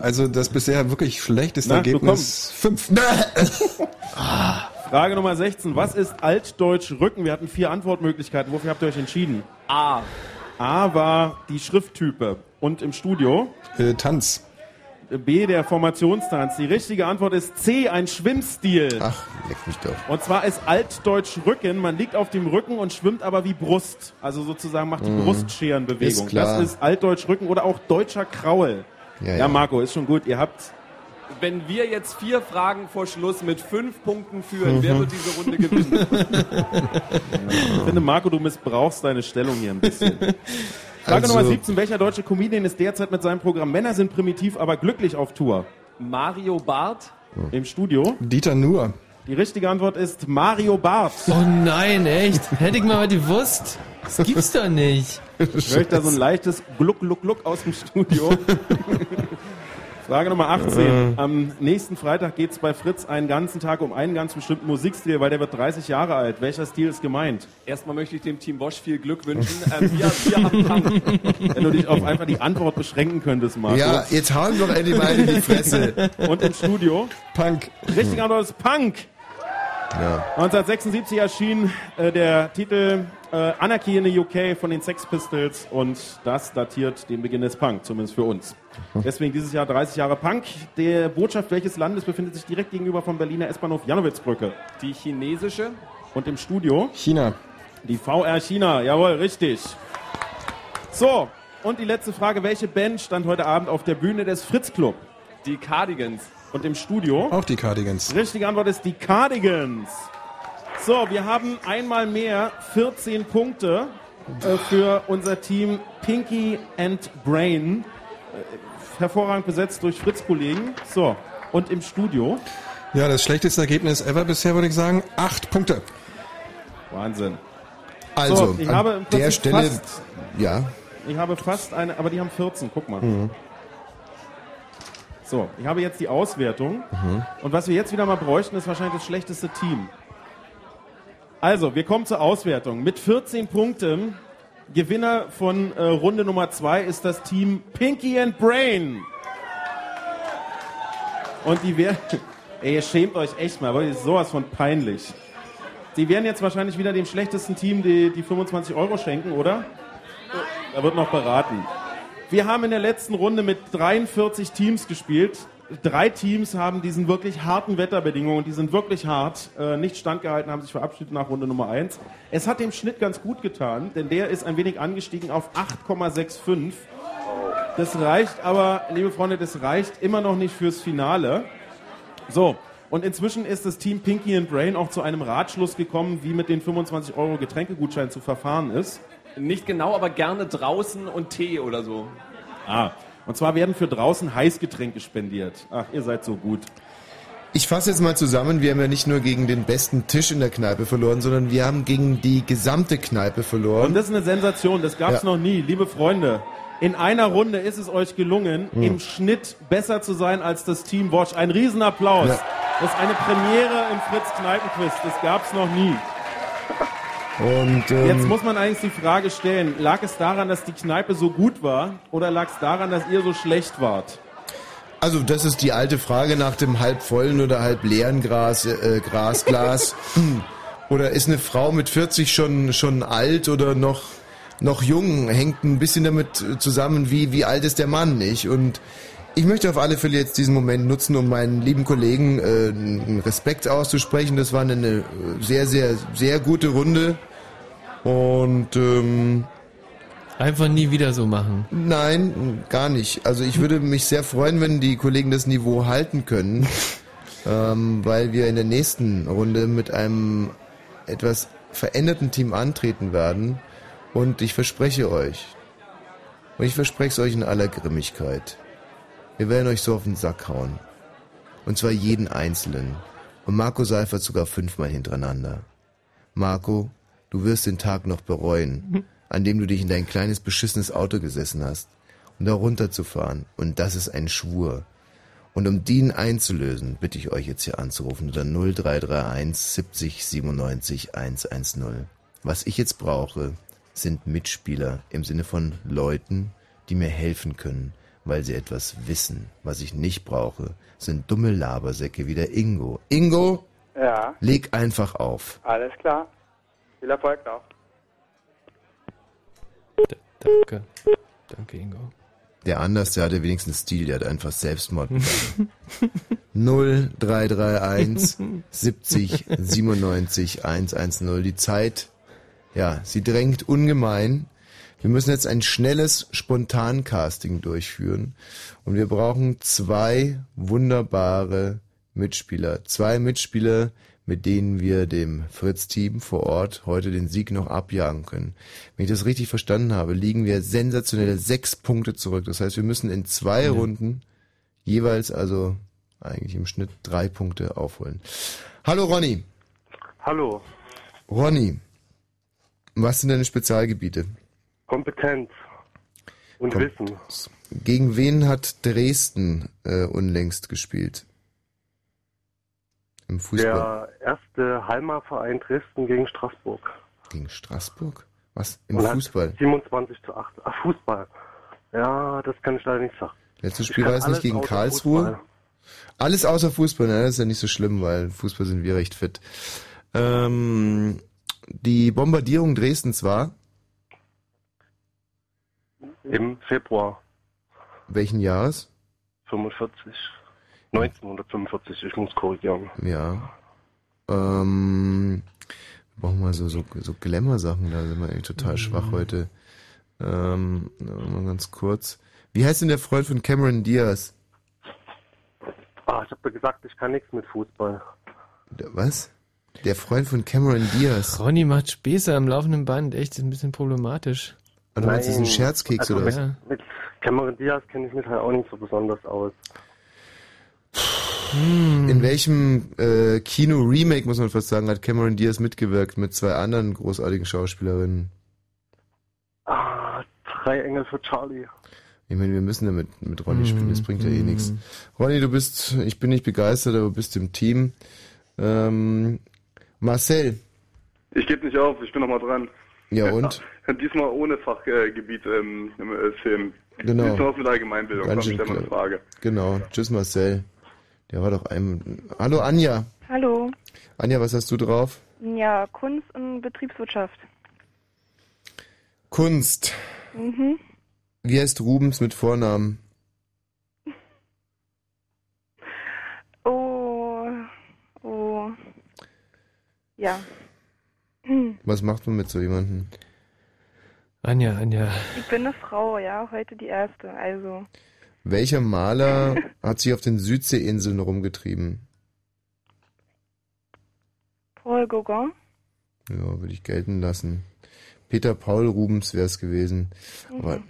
also das bisher wirklich schlechteste Na, Ergebnis 5. Frage Nummer 16. Was ist Altdeutsch Rücken? Wir hatten vier Antwortmöglichkeiten. Wofür habt ihr euch entschieden? A. A war die Schrifttype. Und im Studio? Äh, Tanz. B der Formationstanz. Die richtige Antwort ist C, ein Schwimmstil. Ach, leck mich doch. Und zwar ist Altdeutsch Rücken. Man liegt auf dem Rücken und schwimmt aber wie Brust. Also sozusagen macht die Mhm. Brustscherenbewegung. Ist klar. Das ist Altdeutsch Rücken oder auch deutscher Kraul. Ja, Ja, ja. Marco, ist schon gut. Ihr habt Wenn wir jetzt vier Fragen vor Schluss mit fünf Punkten führen, Mhm. wer wird diese Runde gewinnen? Ich finde, Marco, du missbrauchst deine Stellung hier ein bisschen. Frage Also- Nummer 17. Welcher deutsche Comedian ist derzeit mit seinem Programm Männer sind primitiv, aber glücklich auf Tour? Mario Barth? Im Studio? Dieter Nuhr. Die richtige Antwort ist Mario Barth. Oh nein, echt? Hätte ich mal gewusst. Das gibt's doch nicht. Ich höre da so ein leichtes Gluck, Gluck, Gluck aus dem Studio. Frage Nummer 18. Am nächsten Freitag geht es bei Fritz einen ganzen Tag um einen ganz bestimmten Musikstil, weil der wird 30 Jahre alt. Welcher Stil ist gemeint? Erstmal möchte ich dem Team Bosch viel Glück wünschen. Ähm, wir, wir haben Punk. Wenn du dich auf einfach die Antwort beschränken könntest, Marco. Ja, jetzt hauen doch endlich mal in die Fresse. Und im Studio? Punk. Richtige Antwort ist Punk. Ja. 1976 erschien äh, der Titel äh, Anarchy in the UK von den Sex Pistols und das datiert den Beginn des Punk, zumindest für uns. Deswegen dieses Jahr 30 Jahre Punk. Der Botschaft welches Landes befindet sich direkt gegenüber vom Berliner S-Bahnhof Janowitzbrücke. Die chinesische? Und im Studio? China. Die VR China, jawohl, richtig. So, und die letzte Frage. Welche Band stand heute Abend auf der Bühne des Fritz Club? Die Cardigans. Und im Studio? Auch die Cardigans. Richtige Antwort ist die Cardigans. So, wir haben einmal mehr 14 Punkte äh, für unser Team Pinky and Brain. Äh, hervorragend besetzt durch Fritz-Kollegen. So, und im Studio? Ja, das schlechteste Ergebnis ever bisher, würde ich sagen. Acht Punkte. Wahnsinn. Also, So, ich an habe im der Stelle, fast- ja. Ich habe fast eine, aber die haben 14, guck mal. Mhm. So, ich habe jetzt die Auswertung. Mhm. Und was wir jetzt wieder mal bräuchten, ist wahrscheinlich das schlechteste Team. Also, wir kommen zur Auswertung. Mit 14 Punkten, Gewinner von äh, Runde Nummer 2 ist das Team Pinky and Brain. Und die werden... Ey, ihr schämt euch echt mal, weil ist sowas von peinlich. Die werden jetzt wahrscheinlich wieder dem schlechtesten Team die, die 25 Euro schenken, oder? Da wird noch beraten. Wir haben in der letzten Runde mit 43 Teams gespielt. Drei Teams haben diesen wirklich harten Wetterbedingungen, die sind wirklich hart, äh, nicht standgehalten, haben sich verabschiedet nach Runde Nummer 1. Es hat dem Schnitt ganz gut getan, denn der ist ein wenig angestiegen auf 8,65. Das reicht aber, liebe Freunde, das reicht immer noch nicht fürs Finale. So, und inzwischen ist das Team Pinky and Brain auch zu einem Ratschluss gekommen, wie mit den 25 Euro Getränkegutschein zu verfahren ist. Nicht genau, aber gerne draußen und Tee oder so. Ah, und zwar werden für draußen Heißgetränke spendiert. Ach, ihr seid so gut. Ich fasse jetzt mal zusammen, wir haben ja nicht nur gegen den besten Tisch in der Kneipe verloren, sondern wir haben gegen die gesamte Kneipe verloren. Und das ist eine Sensation, das gab's Ja. noch nie, liebe Freunde. In einer Runde ist es euch gelungen, Hm. im Schnitt besser zu sein als das Team Watch. Ein Riesenapplaus. Ja. Das ist eine Premiere im Fritz Kneipenquiz. Das gab's noch nie. Und ähm, Jetzt muss man eigentlich die Frage stellen, lag es daran, dass die Kneipe so gut war oder lag es daran, dass ihr so schlecht wart? Also das ist die alte Frage nach dem halb vollen oder halb leeren Gras, äh, Grasglas. oder ist eine Frau mit 40 schon schon alt oder noch noch jung? Hängt ein bisschen damit zusammen, wie wie alt ist der Mann, nicht? Und ich möchte auf alle Fälle jetzt diesen Moment nutzen, um meinen lieben Kollegen äh, Respekt auszusprechen. Das war eine sehr sehr sehr gute Runde und ähm, Einfach nie wieder so machen. Nein, gar nicht. Also ich würde mich sehr freuen, wenn die Kollegen das Niveau halten können, ähm, weil wir in der nächsten Runde mit einem etwas veränderten Team antreten werden. Und ich verspreche euch, und ich verspreche es euch in aller Grimmigkeit, wir werden euch so auf den Sack hauen. Und zwar jeden Einzelnen. Und Marco Seifert sogar fünfmal hintereinander. Marco, du wirst den Tag noch bereuen, an dem du dich in dein kleines beschissenes Auto gesessen hast, um da runterzufahren. Und das ist ein Schwur. Und um den einzulösen, bitte ich euch jetzt hier anzurufen unter 0331 70 97 110. Was ich jetzt brauche, sind Mitspieler im Sinne von Leuten, die mir helfen können, weil sie etwas wissen. Was ich nicht brauche, sind dumme Labersäcke wie der Ingo. Ingo, Ja, leg einfach auf. alles klar. Viel Erfolg noch. Danke. Danke, Ingo. Der Anders, der hatte wenigstens Stil, der hat einfach Selbstmord begangen. 0331 70 97 110. Die Zeit, ja, sie drängt ungemein. Wir müssen jetzt ein schnelles Spontancasting durchführen und wir brauchen zwei wunderbare Mitspieler. Zwei Mitspieler, mit denen wir dem Fritz-Team vor Ort heute den Sieg noch abjagen können. Wenn ich das richtig verstanden habe, liegen wir sensationelle sechs Punkte zurück. Das heißt, wir müssen in zwei Ja. Runden jeweils also eigentlich im Schnitt drei Punkte aufholen. Hallo Ronny. Hallo. Ronny, was sind deine Spezialgebiete? Kompetenz und Komm. Wissen. Gegen wen hat Dresden äh, unlängst gespielt? Im Fußball. Der erste Halma-Verein Dresden gegen Straßburg. Gegen Straßburg? Was? Im Und Fußball? 27 zu 8. Ach, Fußball. Ja, das kann ich leider nicht sagen. Letztes Spiel war es nicht gegen Karlsruhe? Fußball. Alles außer Fußball, ne? das ist ja nicht so schlimm, weil Fußball sind wir recht fit. Ähm, die Bombardierung Dresdens war Im Februar welchen Jahres? 45. 1945, ich muss korrigieren. Ja. Ähm, wir brauchen mal so, so, so Glamour-Sachen, da sind wir eigentlich total schwach heute. Ähm, mal ganz kurz. Wie heißt denn der Freund von Cameron Diaz? Ah, ich habe ja gesagt, ich kann nichts mit Fußball. Der, was? Der Freund von Cameron Diaz. Ronny macht Späße am laufenden Band. Echt, ist ein bisschen problematisch. Und du meinst, das ist ein Nein. Scherzkeks also oder mit, was? Mit Cameron Diaz kenne ich mich halt auch nicht so besonders aus. Hm. In welchem äh, Kino-Remake, muss man fast sagen, hat Cameron Diaz mitgewirkt mit zwei anderen großartigen Schauspielerinnen? Ah, drei Engel für Charlie. Ich meine, wir müssen damit mit Ronny spielen, das bringt ja eh Hm. nichts. Ronny, du bist, ich bin nicht begeistert, aber du bist im Team. Ähm, Marcel, Ich gebe nicht auf, ich bin noch mal dran. ja und? Diesmal ohne Fachgebiet ähm, im äh, Film. Genau. Diesmal was mit Allgemeinbildung. Ganz Komm, schön stell mal eine klar. Frage. Genau, tschüss Marcel. Der war doch ein... Hallo Anja. Hallo. Anja, was hast du drauf? Ja, Kunst und Betriebswirtschaft. Kunst. Mhm. Wie heißt Rubens mit Vornamen? Oh, oh. Ja. Was macht man mit so jemandem? Anja, Anja. Ich bin eine Frau, ja, heute die erste, also. Welcher Maler hat sich auf den Südseeinseln rumgetrieben? Paul Gauguin. Ja, würde ich gelten lassen. Peter Paul Rubens wäre es gewesen. Mhm. Aber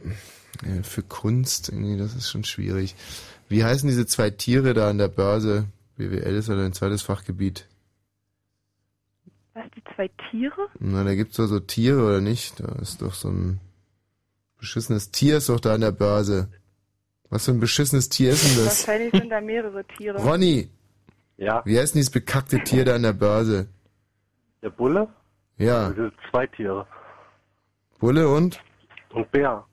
ja, für Kunst, irgendwie, das ist schon schwierig. Wie heißen diese zwei Tiere da an der Börse? BWL ist ja dein zweites Fachgebiet. Was, die zwei Tiere? Na, da gibt's doch so Tiere, oder nicht? Da ist doch so ein beschissenes Tier ist doch da an der Börse. Was für ein beschissenes Tier ist denn das? Wahrscheinlich sind da mehrere Tiere. Ronny! Ja. Wie heißt denn dieses bekackte Tier da an der Börse? Der Bulle? Ja, Das sind zwei Tiere. Bulle und? Und Bär.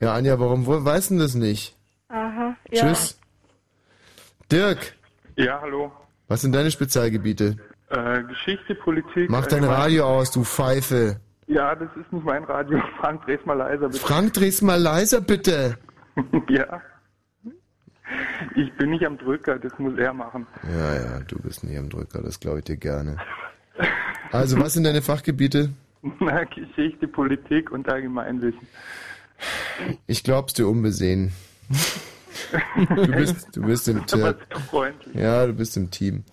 Ja, Anja, warum weißt du denn das nicht? Aha, ja. Tschüss. Dirk, Ja, hallo. was sind deine Spezialgebiete? Äh, Geschichte, Politik. Mach dein Radio aus, du Pfeife. Ja, das ist nicht mein Radio. Frank, dreh's mal leiser, bitte. Frank, dreh's mal leiser, bitte. ja. Ich bin nicht am Drücker, das muss er machen. Ja, ja, du bist nicht am Drücker, das glaube ich dir gerne. Also, was sind deine Fachgebiete? Na, Geschichte, Politik und Allgemeinwissen. Ich glaub's dir unbesehen. Du bist, du bist im Team. Ja, du bist im Team.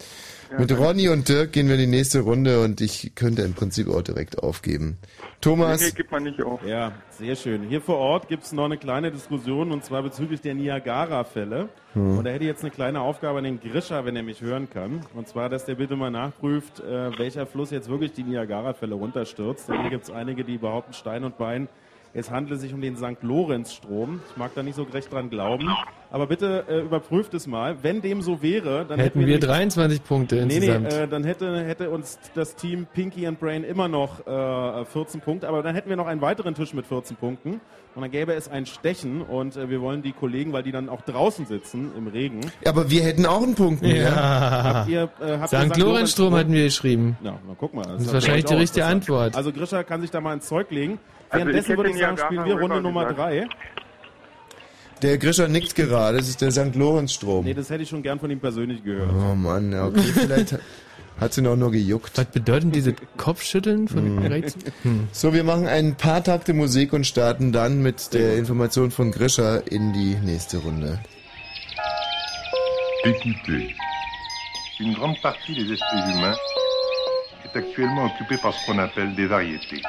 Ja, Mit. Ronny und Dirk gehen wir in die nächste Runde und ich könnte im Prinzip auch direkt aufgeben. Thomas, gibt man nicht auf. Ja, sehr schön. Hier vor Ort gibt es noch eine kleine Diskussion und zwar bezüglich der Niagara-Fälle. Hm. Und da hätte ich jetzt eine kleine Aufgabe an den Grischer, wenn er mich hören kann. Und zwar, dass der bitte mal nachprüft, äh, welcher Fluss jetzt wirklich die Niagara-Fälle runterstürzt. Denn hier gibt es einige, die behaupten Stein und Bein, es handle sich um den St. Lorenz-Strom. Ich mag da nicht so recht dran glauben. Aber bitte äh, überprüft es mal. Wenn dem so wäre, dann Hätten wir nämlich- 23 Punkte Nee, nee, insgesamt. äh, dann hätte, hätte uns das Team Pinky and Brain immer noch äh, 14 Punkte, aber dann hätten wir noch einen weiteren Tisch mit 14 Punkten und dann gäbe es ein Stechen und äh, wir wollen die Kollegen, weil die dann auch draußen sitzen im Regen. aber wir hätten auch einen Punkt mehr. Habt ihr, äh, habt St. Lorenz-Strom hatten wir geschrieben. Ja, na guck mal. Das ist ja wahrscheinlich die richtige. Antwort. Also Grisha kann sich da mal ins Zeug legen. Also Währenddessen würde ich sagen, spielen wir Runde Nummer gesagt. 3. Der Grischer nickt gerade, das ist der St. Lorenz-Strom. Nee, das hätte ich schon gern von ihm persönlich gehört. Oh Mann, ja, okay, vielleicht hat sie noch nur gejuckt. Was bedeuten diese Kopfschütteln von Hm. rechts? Hm. So, wir machen ein paar Takte Musik und starten dann mit der Information von Grischer in die nächste Runde. Écoutez, une grande partie des esprits humains est actuellement occupée par ce qu'on appelle des variétés.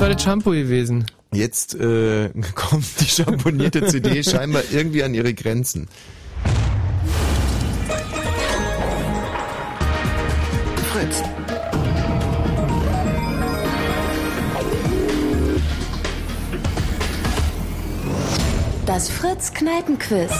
War das Shampoo gewesen. Jetzt äh, kommt die schamponierte CD scheinbar irgendwie an ihre Grenzen. Fritz. Das Fritz Kneipenquiz.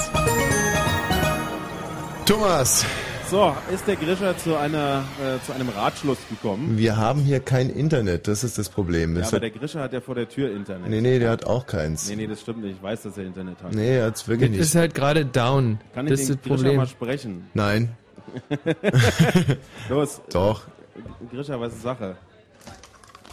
Thomas, So, ist der Grischer zu, einer, äh, zu einem Ratschluss gekommen? wir haben hier kein Internet, das ist das Problem. Ja, Das aber hat, der Grischer hat ja vor der Tür Internet. nee, nee, der hat auch keins. Nee, nee, das stimmt nicht. Ich weiß, dass er Internet hat. Nee, er hat's wirklich Das nicht. ist halt gerade down. Kann ich das ist den das Grischer Problem. mal sprechen? Nein. Los. Doch. Grischer, was ist Sache?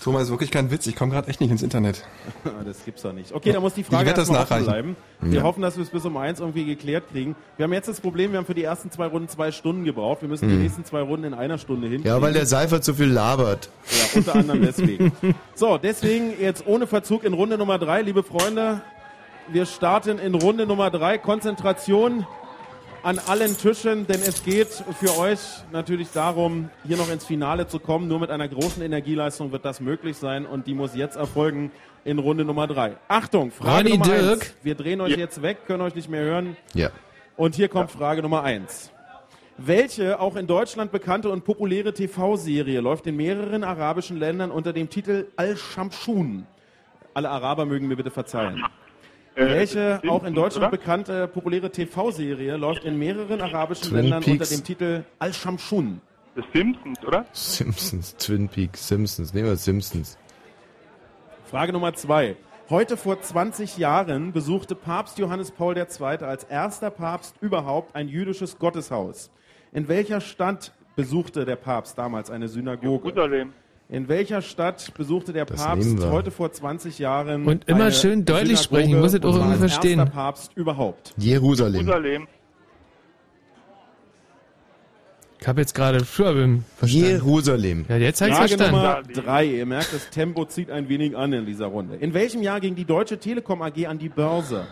Thomas, ist wirklich kein Witz. Ich komme gerade echt nicht ins Internet. das gibt's doch nicht. Okay, da muss die Frage offen nachreichen. bleiben. Wir Ja. hoffen, dass wir es bis um eins irgendwie geklärt kriegen. Wir haben jetzt das Problem, wir haben für die ersten zwei Runden zwei Stunden gebraucht. Wir müssen die Hm. nächsten zwei Runden in einer Stunde hin. Ja, weil der Seifert so viel labert. Ja, unter anderem deswegen. So, deswegen jetzt ohne Verzug in Runde Nummer drei, liebe Freunde. Wir starten in Runde Nummer drei. Konzentration an allen Tischen, denn es geht für euch natürlich darum, hier noch ins Finale zu kommen. Nur mit einer großen Energieleistung wird das möglich sein und die muss jetzt erfolgen in Runde Nummer drei. Achtung, Frage Ronny Nummer Dirk. eins. Wir drehen euch jetzt weg, können euch nicht mehr hören. Ja. Und hier kommt Frage Nummer eins. Welche auch in Deutschland bekannte und populäre TV-Serie läuft in mehreren arabischen Ländern unter dem Titel Al-Shamshun? Alle Araber mögen mir bitte verzeihen. Äh, Welche Simpsons, auch in Deutschland bekannte populäre TV-Serie läuft in mehreren arabischen Twin Ländern Peaks. unter dem Titel Al-Shamshun? The Simpsons, oder? Simpsons, Twin Peaks, Simpsons, nehmen wir Simpsons. Frage Nummer zwei. Heute vor 20 Jahren besuchte Papst Johannes Paul II. als erster Papst überhaupt ein jüdisches Gotteshaus. In welcher Stadt besuchte der Papst damals eine Synagoge? Jerusalem. In welcher Stadt besuchte der Das Papst heute vor 20 Jahren Und immer eine schön deutlich Synagoge sprechen, muss es auch irgendwie verstehen. erster Papst überhaupt. Jerusalem. Jerusalem. Ich habe jetzt gerade Schwabim verstanden. Jerusalem. Ja, jetzt habe ich Frage verstanden. Nummer drei. Ihr merkt, das Tempo zieht ein wenig an in dieser Runde. In welchem Jahr ging die Deutsche Telekom AG an die Börse?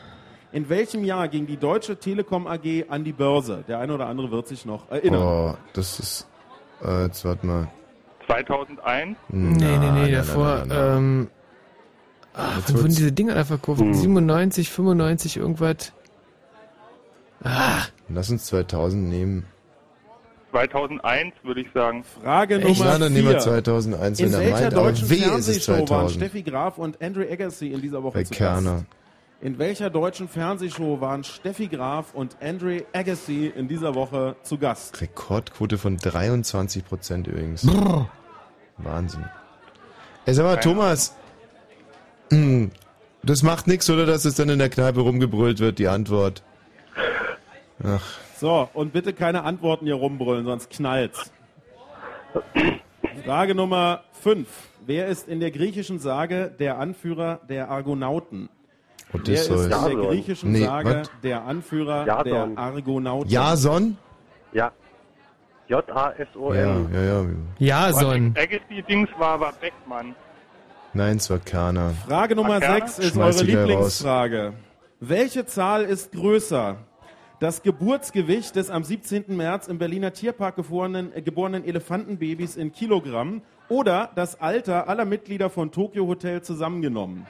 In welchem Jahr ging die Deutsche Telekom AG an die Börse? Der eine oder andere wird sich noch erinnern. Oh, das ist. Äh, jetzt warte mal. 2001. Nee, nee, nee, davor. nein, nein. Ähm, ach, wann wurden diese Dinger da verkauft? Hm. 97, 95, irgendwas. Ah, Lass uns 2000 nehmen. 2001 würde ich sagen. Frage Echt? Nummer Na, dann nehmen wir vier. 2001, In wenn er welcher meint, aber deutschen weh ist es Fernsehshow waren 2000. Steffi Graf und Andre Agassi in dieser Woche Bei zu Kerner. Gast? In welcher deutschen Fernsehshow waren Steffi Graf und Andre Agassi in dieser Woche zu Gast? Rekordquote von 23 Prozent übrigens. Wahnsinn. Ey, sag mal, Thomas. hm, Das macht nichts, oder dass es dann in der Kneipe rumgebrüllt wird, die Antwort. Ach, So, und bitte keine Antworten hier rumbrüllen, sonst knallt's. Frage Nummer 5. Wer ist in der griechischen Sage der Anführer der Argonauten? Wer ist Odysseus. in der Jason. griechischen Nee, Sage was? der Anführer Jason. der Argonauten? Jason? Ja. J-A-S-O-N. Ja, ja, ja. Jason. Agassi-Dings war aber Beckmann. Nein, es war Kerner. Frage Nummer Kerner? 6 ist Schmeiß eure Lieblingsfrage. Welche Zahl ist größer? Das Geburtsgewicht des am 17. März im Berliner Tierpark geborenen, äh, geborenen Elefantenbabys in Kilogramm oder das Alter aller Mitglieder von Tokyo Hotel zusammengenommen?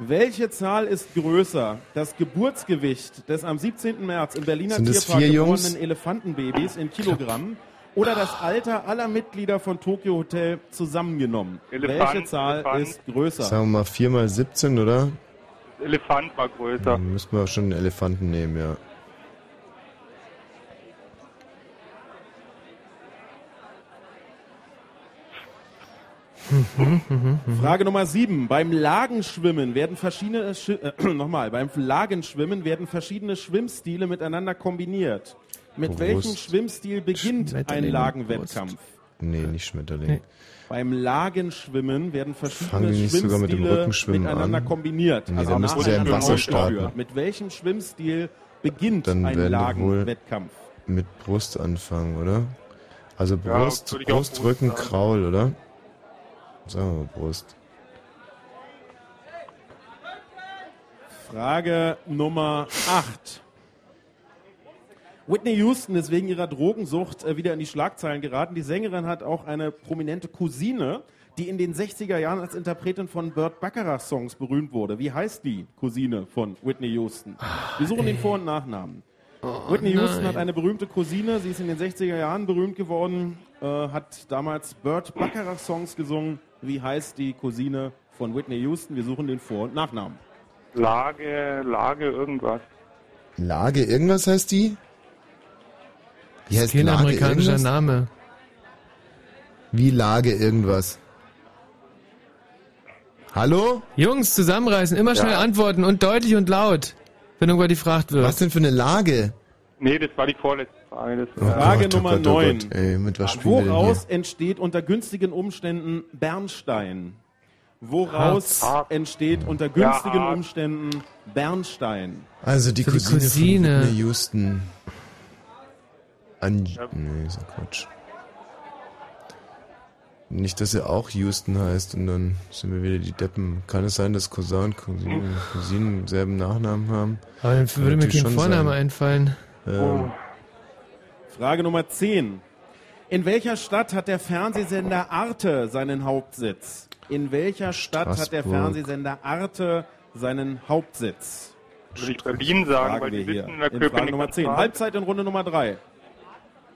Welche Zahl ist größer? Das Geburtsgewicht des am 17. März im Berliner Tierpark vier Jungs? geborenen Elefantenbabys in Kilogramm oder das Alter aller Mitglieder von Tokyo Hotel zusammengenommen? Elefant, Welche Zahl Elefant. ist größer? Sagen wir mal 4 mal 17, oder? Elefant war größer. Dann müssten wir schon einen Elefanten nehmen, ja. Frage Nummer 7. Beim Lagenschwimmen werden verschiedene Schi äh, nochmal, beim Lagenschwimmen werden verschiedene Schwimmstile miteinander kombiniert. Mit Brust. welchem Schwimmstil beginnt ein Lagenwettkampf? Nee, nicht Schmetterling. Beim Lagenschwimmen werden verschiedene mit Schwimmstile Rückenschwimmen miteinander an? kombiniert. Nee, also dann müssten sie ja im Wasser starten. Mit welchem Schwimmstil beginnt Dann ein Lagenwettkampf? mit Brust anfangen, oder? Also Ja, Brust, auch Brust, Brust Rücken. Kraul, oder? Sagen wir Brust. Frage Nummer 8. Whitney Houston ist wegen ihrer Drogensucht äh, wieder in die Schlagzeilen geraten. Die Sängerin hat auch eine prominente Cousine, die in den 60er Jahren als Interpretin von Burt Bacharach-Songs berühmt wurde. Wie heißt die Cousine von Whitney Houston? Wir suchen den Vor- und Nachnamen. Whitney Houston nein. hat eine berühmte Cousine, sie ist in den 60er Jahren berühmt geworden, äh, hat damals Burt Bacharach-Songs gesungen. Wie heißt die Cousine von Whitney Houston? Wir suchen den Vor- und Nachnamen. Lage, Lage, irgendwas. Lage irgendwas heißt die? Wie heißt Kein Lage amerikanischer irgendwas? Name. Wie Lage irgendwas? Hallo? Jungs, zusammenreißen, immer schnell Ja. antworten und deutlich und laut, wenn irgendwann gefragt wird. Was denn für eine Lage? Nee, das war die vorletzte Frage. Das, Frage Gott, oh Nummer Gott, oh 9. Gott, ey, mit was Woraus entsteht unter günstigen Umständen Bernstein? Woraus entsteht unter günstigen Ja, Harz. Umständen Bernstein? Also die Für die Cousine, Cousine. von Whitney Houston. An Nee, ist ja Quatsch. Nicht, dass er auch Houston heißt und dann sind wir wieder die Deppen. Kann es sein, dass Cousin und Cousine, Cousinen denselben Nachnamen haben? Aber dann würde mir kein schon Vorname sein. einfallen. Ähm, Frage Nummer 10. In welcher Stadt hat der Fernsehsender Arte seinen Hauptsitz? In welcher Stadt hat der Straßburg. Fernsehsender Arte seinen Hauptsitz? würde ich Berlin sagen, Fragen weil die hier sitzen in der in Frage Nummer 10. Straße. Halbzeit in Runde Nummer 3.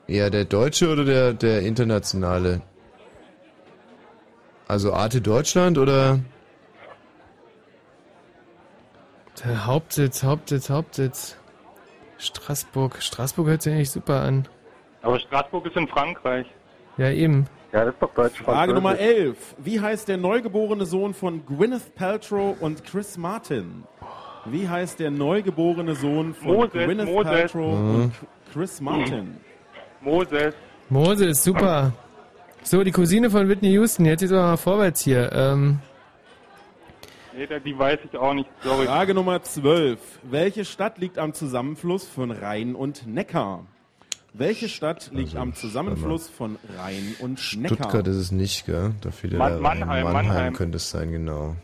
eher der deutsche oder der, der internationale? Also Arte Deutschland oder? Der Hauptsitz, Hauptsitz, Hauptsitz. Straßburg. Straßburg hört sich eigentlich super an. Aber Straßburg ist in Frankreich. Ja, eben. Ja, das ist doch Deutsch. Frage Nummer 11. Wie heißt der neugeborene Sohn von Gwyneth Paltrow und Chris Martin? Wie heißt der neugeborene Sohn von Moses, Gwyneth Moses. Paltrow Mhm. und Chris Martin? Moses. Moses, super. So, die Cousine von Whitney Houston, jetzt ist aber mal vorwärts hier. Ähm, Nee, die weiß ich auch nicht. Sorry. Frage Nummer 12. Welche Stadt liegt am Zusammenfluss von Rhein und Neckar? Welche Stadt liegt am Zusammenfluss von Rhein und Neckar? Stuttgart ist es nicht, gell? Da fiel Man-. Mannheim, Mannheim Mannheim. könnte es sein, genau.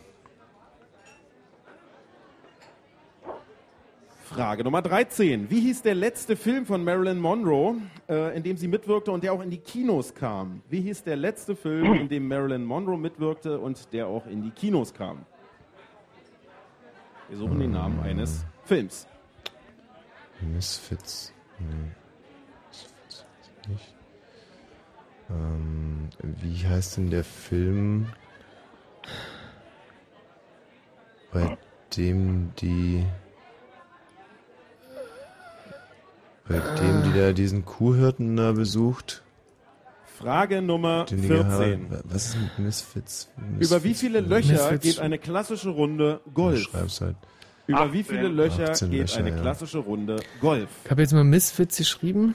Frage Nummer 13. Wie hieß der letzte Film von Marilyn Monroe, äh, in dem sie mitwirkte und der auch in die Kinos kam? Wie hieß der letzte Film, in dem Marilyn Monroe mitwirkte und der auch in die Kinos kam? Wir suchen den Namen eines Films. Misfits. Nee. Misfits nicht. Ähm, wie heißt denn der Film, bei dem die bei dem die da diesen Kuhhirten da besucht? Frage Nummer Den die 14. geheiratet- Was ist mit Misfits? Über wie Misfits? viele Löcher Misfits? geht eine klassische Runde Golf? Schreib's halt. Über wie viele Löcher 18 geht Löcher, eine ja. klassische Runde Golf? ich habe jetzt mal Misfits geschrieben.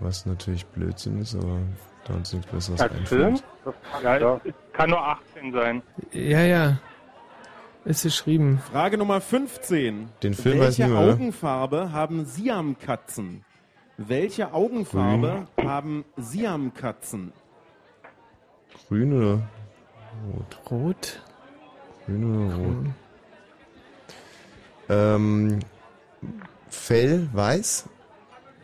Was natürlich Blödsinn ist, aber da uns nichts Besseres einfällt. Film? Ja, es kann nur 18 sein. Ja, ja. Ist geschrieben. Frage Nummer 15. Den Film weiß Welche oder? Augenfarbe haben Siamkatzen? Welche Augenfarbe haben Siamkatzen? Grün oder rot? Rot. Grün oder rot? Ähm, Fell, weiß?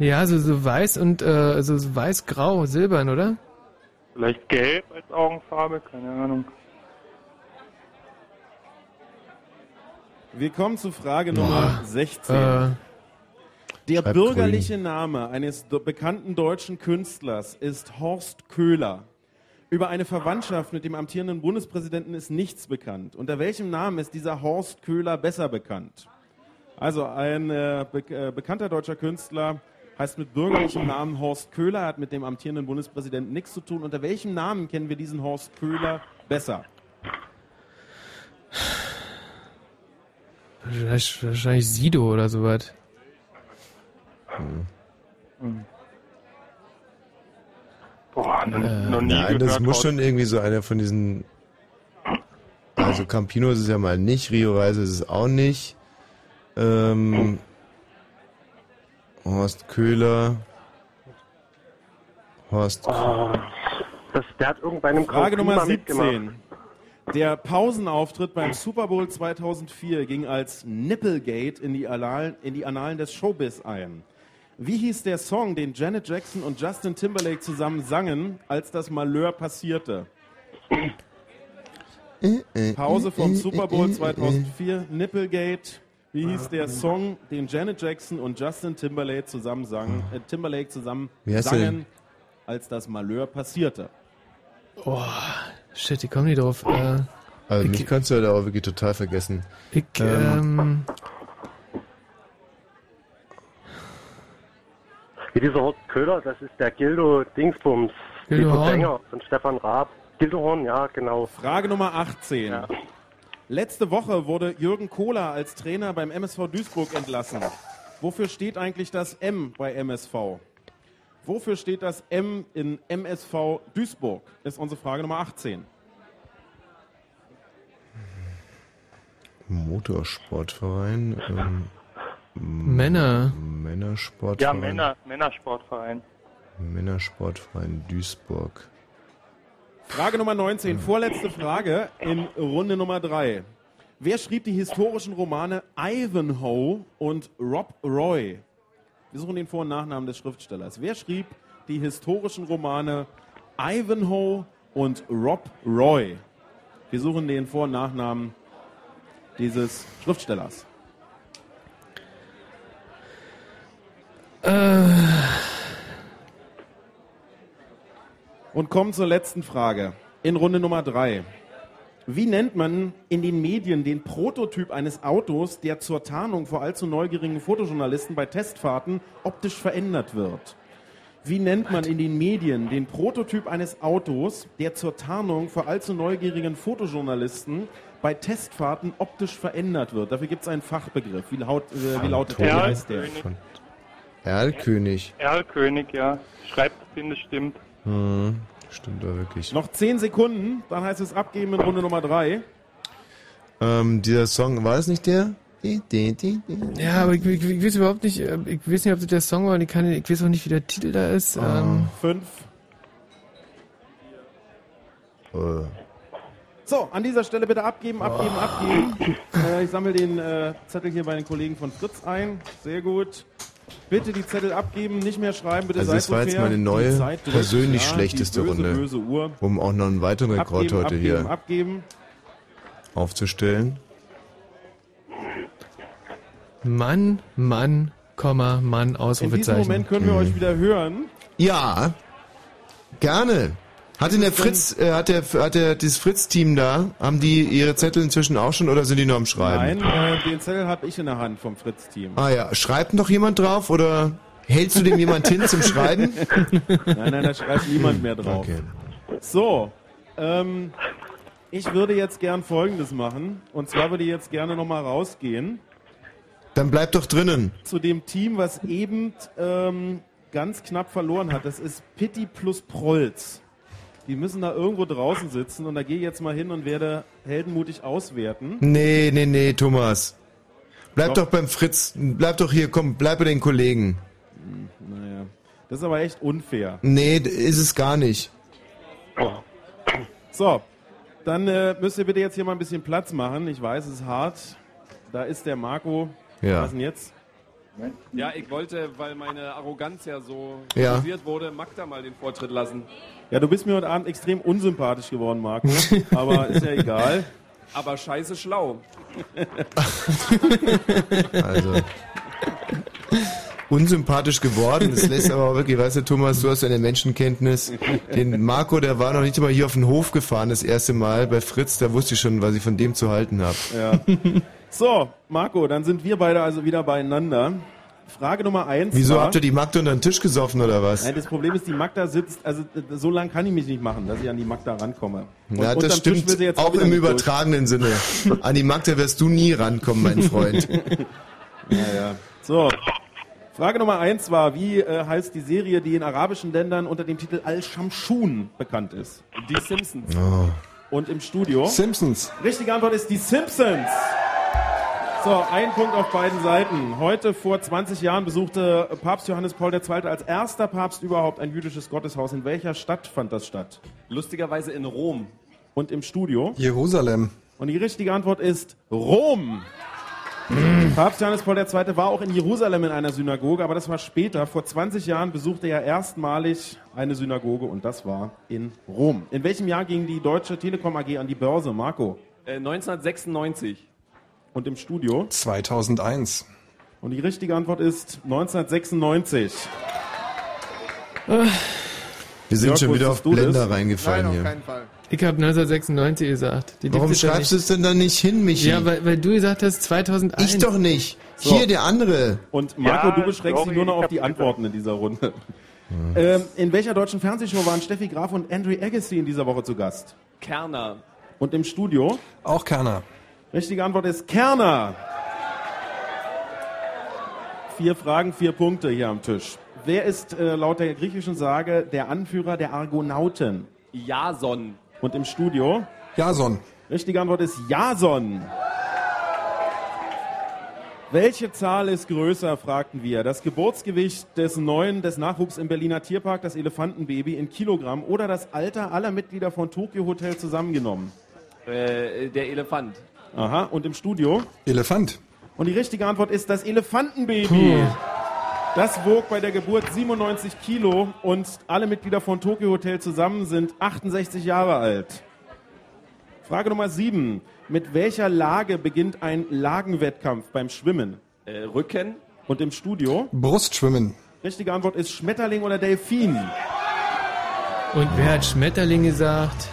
Ja, so, so weiß und äh, so, so weiß-grau, silbern, oder? Vielleicht gelb als Augenfarbe, keine Ahnung. Wir kommen zu Frage Nummer 16. Äh, Der bürgerliche Name eines do bekannten deutschen Künstlers ist Horst Köhler. Über eine Verwandtschaft mit dem amtierenden Bundespräsidenten ist nichts bekannt. Unter welchem Namen ist dieser Horst Köhler besser bekannt? Also ein äh, be äh, bekannter deutscher Künstler heißt mit bürgerlichem Namen Horst Köhler, hat mit dem amtierenden Bundespräsidenten nichts zu tun. Unter welchem Namen kennen wir diesen Horst Köhler besser? Wahrscheinlich, wahrscheinlich Sido oder sowas. Boah, noch, Äh, noch nie Nein, das muss schon irgendwie so einer von diesen. Also Campino ist es ja mal nicht, Rio Reise ist es auch nicht. Ähm, Horst Köhler. Horst. Das, der hat irgendwann im Frage Nummer Prix mal 17. mitgemacht. Der Pausenauftritt beim Super Bowl 2004 ging als Nipplegate in die, Annalen, in die Annalen des Showbiz ein. Wie hieß der Song, den Janet Jackson und Justin Timberlake zusammen sangen, als das Malheur passierte? Pause vom Super Bowl 2004, Nipplegate. Wie hieß der Song, den Janet Jackson und Justin Timberlake zusammen sangen, äh, Timberlake zusammen sangen, als das Malheur passierte? Oh, shit, wie kommen die drauf? Äh, Also mich kannst du halt auch wirklich total vergessen. ich, ähm, Wie dieser Horst Köhler, das ist der Gildo Dingsbums, Gildo. Sänger von Stefan Raab. Gildo Horn, ja, genau. Frage Nummer 18. Letzte Woche wurde Jürgen Kohler als Trainer beim MSV Duisburg entlassen. Wofür steht eigentlich das M bei MSV? Wofür steht das M in MSV Duisburg? Ist unsere Frage Nummer 18. Motorsportverein. Ähm, Männer. Ja, Männersportverein. Männer, Männersportverein. Männersportverein Duisburg. Frage Nummer 19, vorletzte Frage in Runde Nummer 3. Wer schrieb die historischen Romane Ivanhoe und Rob Roy? Wir suchen den Vor- und Nachnamen des Schriftstellers. Wer schrieb die historischen Romane Ivanhoe und Rob Roy? Wir suchen den Vor- und Nachnamen dieses Schriftstellers. äh, Und kommen zur letzten Frage in Runde Nummer drei. Wie nennt man in den Medien den Prototyp eines Autos, der zur Tarnung vor allzu neugierigen Fotojournalisten bei Testfahrten optisch verändert wird? Wie nennt man in den Medien den Prototyp eines Autos, der zur Tarnung vor allzu neugierigen Fotojournalisten bei Testfahrten optisch verändert wird? Dafür gibt es einen Fachbegriff. Wie, laut, äh, wie lautet der? Heißt der? Erlkönig. Erlkönig, ja. Schreibt den, das stimmt. Hm, stimmt da wirklich. Noch 10 Sekunden, dann heißt es abgeben in Runde Nummer 3. Ähm, dieser Song, war das nicht der? ja, aber ich, ich, ich weiß überhaupt nicht, äh, ich weiß nicht, ob das der Song war und ich, kann, ich weiß auch nicht, wie der Titel da ist. Ähm, Fünf. Äh, So, an dieser Stelle bitte abgeben, abgeben, abgeben. Äh, ich sammle den äh, Zettel hier bei den Kollegen von Fritz ein. Sehr gut. Bitte die Zettel abgeben, nicht mehr schreiben, bitte Also seid das war jetzt meine neue, persönlich ja, schlechteste Runde. Böse Uhr. Um auch noch einen weiteren Rekord Abgeben, heute abgeben, hier abgeben. aufzustellen. Mann, Mann, Komma, Mann, In diesem Ausrufezeichen. Moment können wir euch wieder hören. Ja, gerne. Hat denn der Fritz, äh, hat der, hat der, dieses Fritz-Team da, haben die ihre Zettel inzwischen auch schon oder sind die nur am Schreiben? Nein, äh, den Zettel habe ich in der Hand vom Fritz-Team. Ah ja, schreibt noch jemand drauf oder hältst du dem jemand hin zum Schreiben? Nein, nein, da schreibt niemand mehr drauf. Okay. So, ähm, ich würde jetzt gern Folgendes machen. Und zwar würde ich jetzt gerne nochmal rausgehen Dann bleib doch drinnen. zu dem Team, was eben ähm, ganz knapp verloren hat. Das ist Pitti plus Prolz. Die müssen da irgendwo draußen sitzen und da gehe ich jetzt mal hin und werde heldenmutig auswerten. Nee, nee, nee, Thomas. Bleib Doch. doch, beim Fritz, bleib doch hier, komm, bleib bei den Kollegen. Naja, das ist aber echt unfair. Nee, ist es gar nicht. So, dann äh, müsst ihr bitte jetzt hier mal ein bisschen Platz machen. Ich weiß, es ist hart. Da ist der Marco. Ja. Was denn jetzt? Ja, ich wollte, weil meine Arroganz ja so Ja. kritisiert wurde, Magda mal den Vortritt lassen. Ja, du bist mir heute Abend extrem unsympathisch geworden, Marco. aber ist ja egal. Aber scheiße schlau. Also. Unsympathisch geworden. Das lässt aber auch wirklich, weißt du, Thomas, du hast eine Menschenkenntnis. Den Marco, der war noch nicht mal hier auf den Hof gefahren, das erste Mal bei Fritz, da wusste ich schon, was ich von dem zu halten habe. Ja. So, Marco, dann sind wir beide also wieder beieinander. Frage Nummer eins. Wieso war, habt ihr die Magda unter den Tisch gesoffen oder was? Nein, das Problem ist, die Magda sitzt, also so lang kann ich mich nicht machen, dass ich an die Magda rankomme. Und unterm das Tisch will stimmt sie jetzt auch im übertragenen Sinne. An die Magda wirst du nie rankommen, mein Freund. Naja. So. Frage Nummer eins war, wie äh, heißt die Serie, die in arabischen Ländern unter dem Titel Al-Shamshun bekannt ist? Die Simpsons. Oh. Und im Studio? Simpsons. Richtige Antwort ist die Simpsons. So, ein Punkt auf beiden Seiten. Heute vor 20 Jahren besuchte Papst Johannes Paul II. als erster Papst überhaupt ein jüdisches Gotteshaus. In welcher Stadt fand das statt? Lustigerweise in Rom. Und im Studio? Jerusalem. Und die richtige Antwort ist Rom. Papst Johannes Paul II. war auch in Jerusalem in einer Synagoge, aber das war später. Vor 20 Jahren besuchte er erstmalig eine Synagoge und das war in Rom. In welchem Jahr ging die Deutsche Telekom AG an die Börse, Marco? Äh, 1996. Und im Studio? 2001. Und die richtige Antwort ist 1996. Wir sind Jörg, schon wieder auf Blender das? reingefallen hier. Fall. Ich habe 1996 gesagt. Die Warum schreibst du es denn dann nicht hin, Michi? Ja, weil, weil du gesagt hast 2001. Ich doch nicht. So. Hier der andere. Und Marco, Ja, du beschränkst dich nur noch auf die Antworten in dieser Runde. Ähm, in welcher deutschen Fernsehshow waren Steffi Graf und Andrew Agassi in dieser Woche zu Gast? Kerner. Und im Studio? Auch Kerner. Richtige Antwort ist Kerner. Vier Fragen, vier Punkte hier am Tisch. Wer ist äh, laut der griechischen Sage der Anführer der Argonauten? Jason. Und im Studio? Jason. Richtige Antwort ist Jason. Welche Zahl ist größer, fragten wir. Das Geburtsgewicht des neuen, des Nachwuchs im Berliner Tierpark, das Elefantenbaby in Kilogramm oder das Alter aller Mitglieder von Tokyo Hotel zusammengenommen? Äh, der Elefant. Aha, und im Studio? Elefant. Und die richtige Antwort ist das Elefantenbaby. Das wog bei der Geburt 97 Kilo und alle Mitglieder von Tokyo Hotel zusammen sind 68 Jahre alt. Frage Nummer 7. Mit welcher Lage beginnt ein Lagenwettkampf beim Schwimmen? Äh, Rücken. Und im Studio? Brustschwimmen. Richtige Antwort ist Schmetterling oder Delfin. Und wer hat Schmetterling gesagt?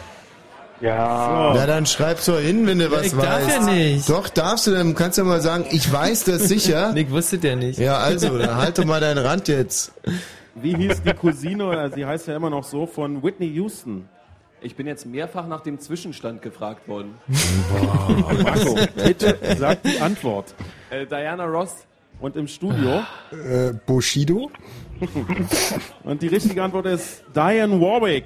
Ja. Na dann schreib's doch hin, wenn du Ja, was ich weißt. darf ja nicht. Doch, darfst du, dann kannst du mal sagen, ich weiß das sicher. Ich wusste der nicht. Ja, also, dann halt doch mal deinen Rand jetzt. Wie hieß die Cousine, oder sie heißt ja immer noch so, von Whitney Houston? Ich bin jetzt mehrfach nach dem Zwischenstand gefragt worden. Marco, bitte sag die Antwort. Äh, Diana Ross. Und im Studio? Äh, Bushido. Und die richtige Antwort ist Diane Warwick.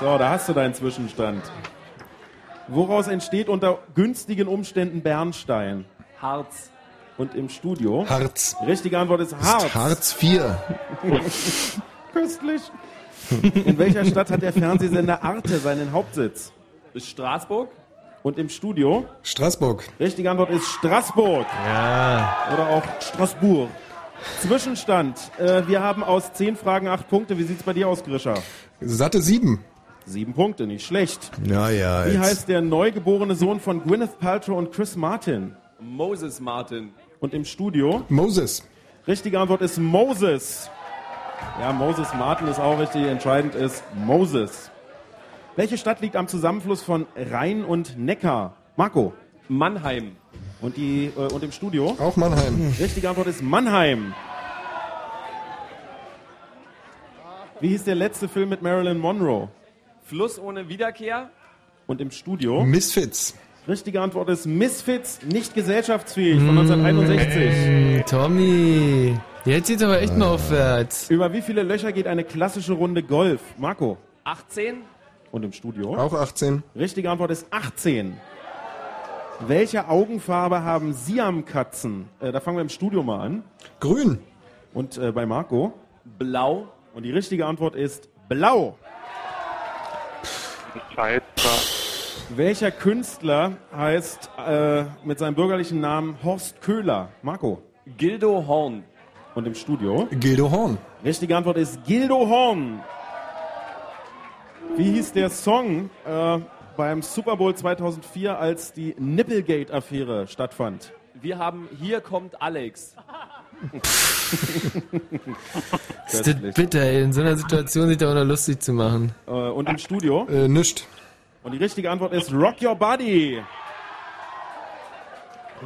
So, da hast du deinen Zwischenstand. Woraus entsteht unter günstigen Umständen Bernstein? Harz. Und im Studio? Harz. Richtige Antwort ist Harz. Ist Hartz IV. Köstlich. In welcher Stadt hat der Fernsehsender Arte seinen Hauptsitz? Straßburg. Und im Studio? Straßburg. Richtige Antwort ist Straßburg. Ja. Oder auch Straßburg. Zwischenstand. Äh, wir haben aus zehn Fragen acht Punkte. Wie sieht's bei dir aus, Grisha? Satte sieben. Sieben Punkte, nicht schlecht. Ja, ja. Wie jetzt. heißt der neugeborene Sohn von Gwyneth Paltrow und Chris Martin? Moses Martin. Und im Studio? Moses. Richtige Antwort ist Moses. Ja, Moses Martin ist auch richtig. Entscheidend ist Moses. Welche Stadt liegt am Zusammenfluss von Rhein und Neckar? Marco. Mannheim. Und, die, äh, und im Studio? Auch Mannheim. Richtige Antwort ist Mannheim. Wie hieß der letzte Film mit Marilyn Monroe? Fluss ohne Wiederkehr. Und im Studio? Misfits. Richtige Antwort ist Misfits, nicht gesellschaftsfähig von 1961. Mm, Tommy. Jetzt geht's aber echt mal aufwärts. Über wie viele Löcher geht eine klassische Runde Golf? Marco. 18. Und im Studio? Auch 18. Richtige Antwort ist 18. Welche Augenfarbe haben Siamkatzen? Äh, da fangen wir im Studio mal an. Grün. Und äh, bei Marco? Blau. Und die richtige Antwort ist blau. Scheiße. Welcher Künstler heißt äh, mit seinem bürgerlichen Namen Horst Köhler? Marco. Gildo Horn. Und im Studio? Gildo Horn. Richtige Antwort ist Gildo Horn. Wie hieß der Song äh, beim Super Bowl 2004, als die Nipplegate-Affäre stattfand? Wir haben Hier kommt Alex. Ist das bitter, ey, in so einer Situation sich da auch noch lustig zu machen. Äh, und im Studio? Äh, nischt. Und die richtige Antwort ist Rock Your Body.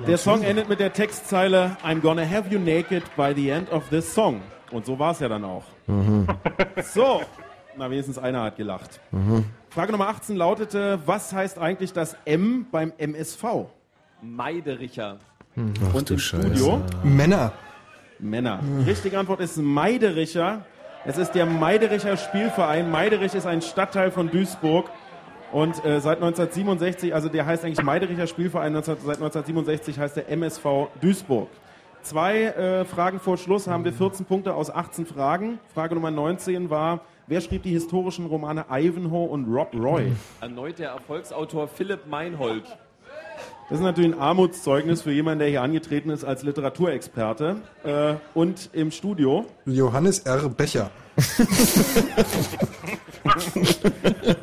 Der Song endet mit der Textzeile I'm gonna have you naked by the end of this song. Und so war es ja dann auch. So, na wenigstens einer hat gelacht. Frage Nummer 18 lautete, was heißt eigentlich das M beim MSV? Meidericher. Ach Und du im Scheiße. Studio? Männer. Männer. Die richtige Antwort ist Meidericher. Es ist der Meidericher Spielverein. Meiderich ist ein Stadtteil von Duisburg. Und äh, seit 1967, also der heißt eigentlich Meidericher Spielverein, 19, seit 1967 heißt der MSV Duisburg. Zwei äh, Fragen vor Schluss haben wir 14 Punkte aus 18 Fragen. Frage Nummer 19 war, wer schrieb die historischen Romane Ivanhoe und Rob Roy? Erneut der Erfolgsautor Philipp Meinhold. Das ist natürlich ein Armutszeugnis für jemanden, der hier angetreten ist als Literaturexperte. Äh, und im Studio. Johannes R. Becher.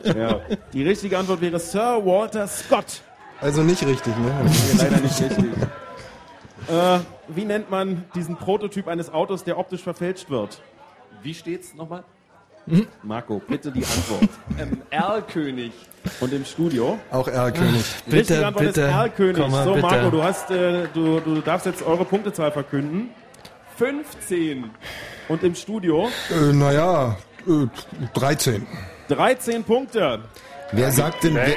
ja. Die richtige Antwort wäre Sir Walter Scott. Also nicht richtig, ne? Nee, leider nicht richtig. Äh, wie nennt man diesen Prototyp eines Autos, der optisch verfälscht wird? Wie steht's nochmal? Marco, bitte die Antwort. Ähm, Erlkönig. Und im Studio? Auch Erlkönig. Die richtige Bitte, Antwort bitte, ist Erlkönig. Komma, So, bitte. Marco, du hast, äh, du, du darfst jetzt eure Punktezahl verkünden. 15. Und im Studio? Äh, naja, äh, 13. 13 Punkte. Wer sagt denn, wer,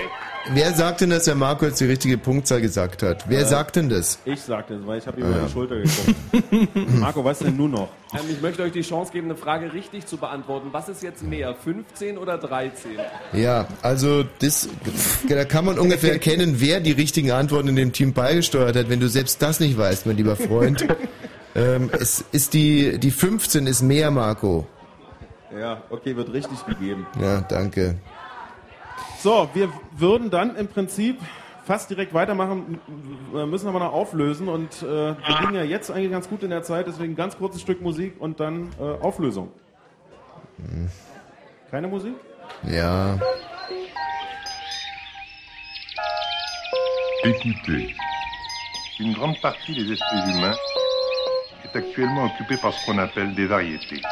wer sagt denn, dass der Marco jetzt die richtige Punktzahl gesagt hat? Wer Äh, sagt denn das? Ich sag das, weil ich habe Ah, über ja. die Schulter geguckt. Marco, was denn nun noch? Ähm, ich möchte euch die Chance geben, eine Frage richtig zu beantworten. Was ist jetzt mehr, 15 oder 13? Ja, also das, da kann man ungefähr erkennen, wer die richtigen Antworten in dem Team beigesteuert hat, wenn du selbst das nicht weißt, mein lieber Freund. ähm, es ist die, die 15 ist mehr, Marco. Ja, okay, wird richtig gegeben. Ja, danke. So, wir würden dann im Prinzip fast direkt weitermachen, m- müssen aber noch auflösen und äh, wir liegen ja jetzt eigentlich ganz gut in der Zeit, deswegen ganz kurzes Stück Musik und dann äh, Auflösung. Keine Musik? Ja. Écoutez, une grande partie des esprits humains est actuellement occupée par ce qu'on appelle des variétés.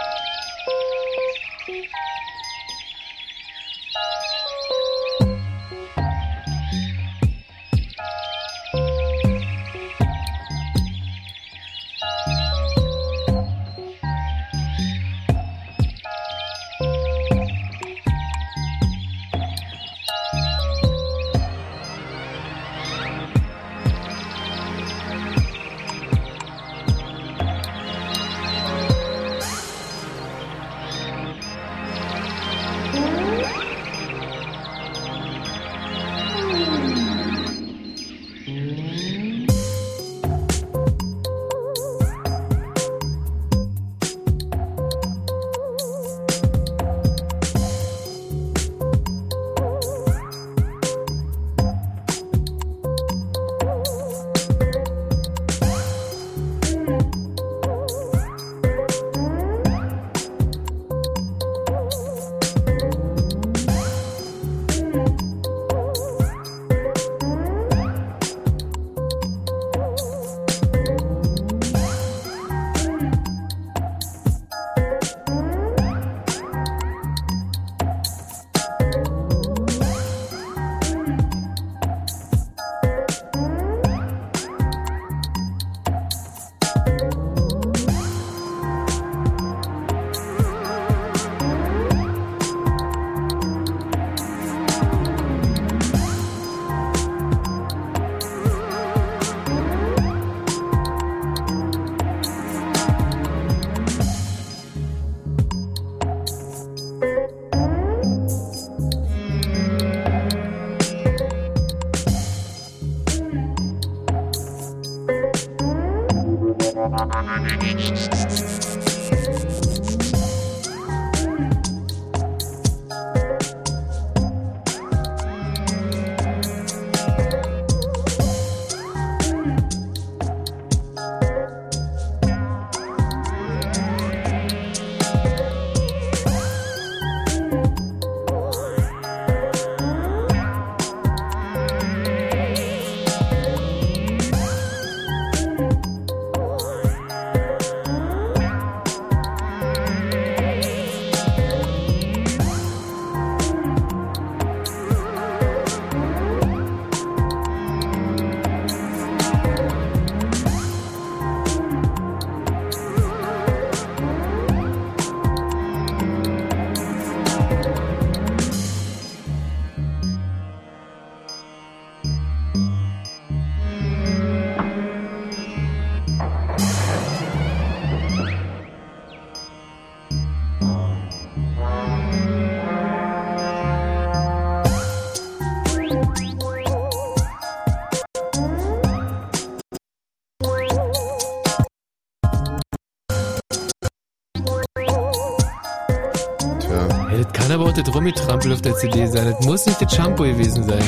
Das Rummitrampel auf der CD sein. Das muss nicht das Shampoo gewesen sein.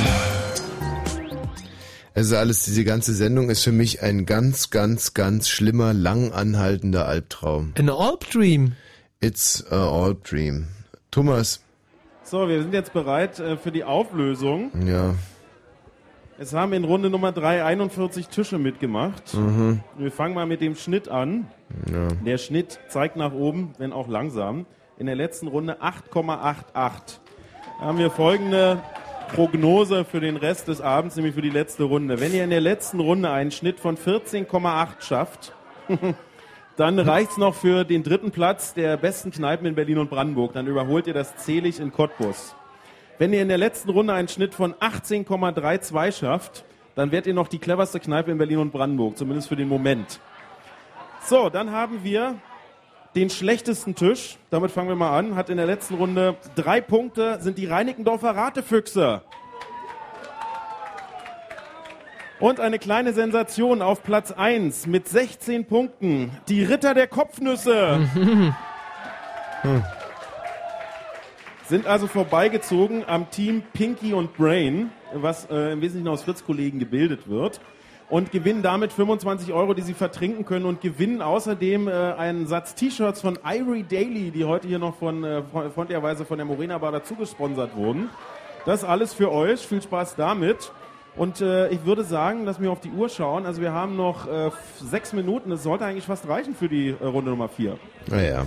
Also alles, diese ganze Sendung ist für mich ein ganz, ganz, ganz schlimmer, lang anhaltender Albtraum. An Alp Dream. It's a Alp Dream. Thomas, So, wir sind jetzt bereit äh, für die Auflösung. ja. Es haben in Runde Nummer 3 41 Tische mitgemacht. Mhm. Wir fangen mal mit dem Schnitt an. ja. Der Schnitt zeigt nach oben, wenn auch langsam. In der letzten Runde 8,88. Da haben wir folgende Prognose für den Rest des Abends, nämlich für die letzte Runde. Wenn ihr in der letzten Runde einen Schnitt von 14,8 schafft, dann reicht's noch für den dritten Platz der besten Kneipen in Berlin und Brandenburg. Dann überholt ihr das Zelig in Cottbus. Wenn ihr in der letzten Runde einen Schnitt von 18,32 schafft, dann werdet ihr noch die cleverste Kneipe in Berlin und Brandenburg, zumindest für den Moment. So, dann haben wir den schlechtesten Tisch. Damit fangen wir mal an. Hat in der letzten Runde drei Punkte, sind die Reinickendorfer Ratefüchse. Und eine kleine Sensation auf Platz 1 mit 16 Punkten. Die Ritter der Kopfnüsse. Sind also vorbeigezogen am Team Pinky und Brain, was äh, im Wesentlichen aus Fritz-Kollegen gebildet wird. Und gewinnen damit 25 Euro, die sie vertrinken können und gewinnen außerdem äh, einen Satz T-Shirts von Ivory Daily, die heute hier noch von äh, fre- freundlicherweise von der Morena Bar dazu gesponsert wurden. Das alles für euch. Viel Spaß damit. Und äh, ich würde sagen, dass wir auf die Uhr schauen. Also wir haben noch äh, sechs Minuten. Das sollte eigentlich fast reichen für die äh, Runde Nummer vier. Naja.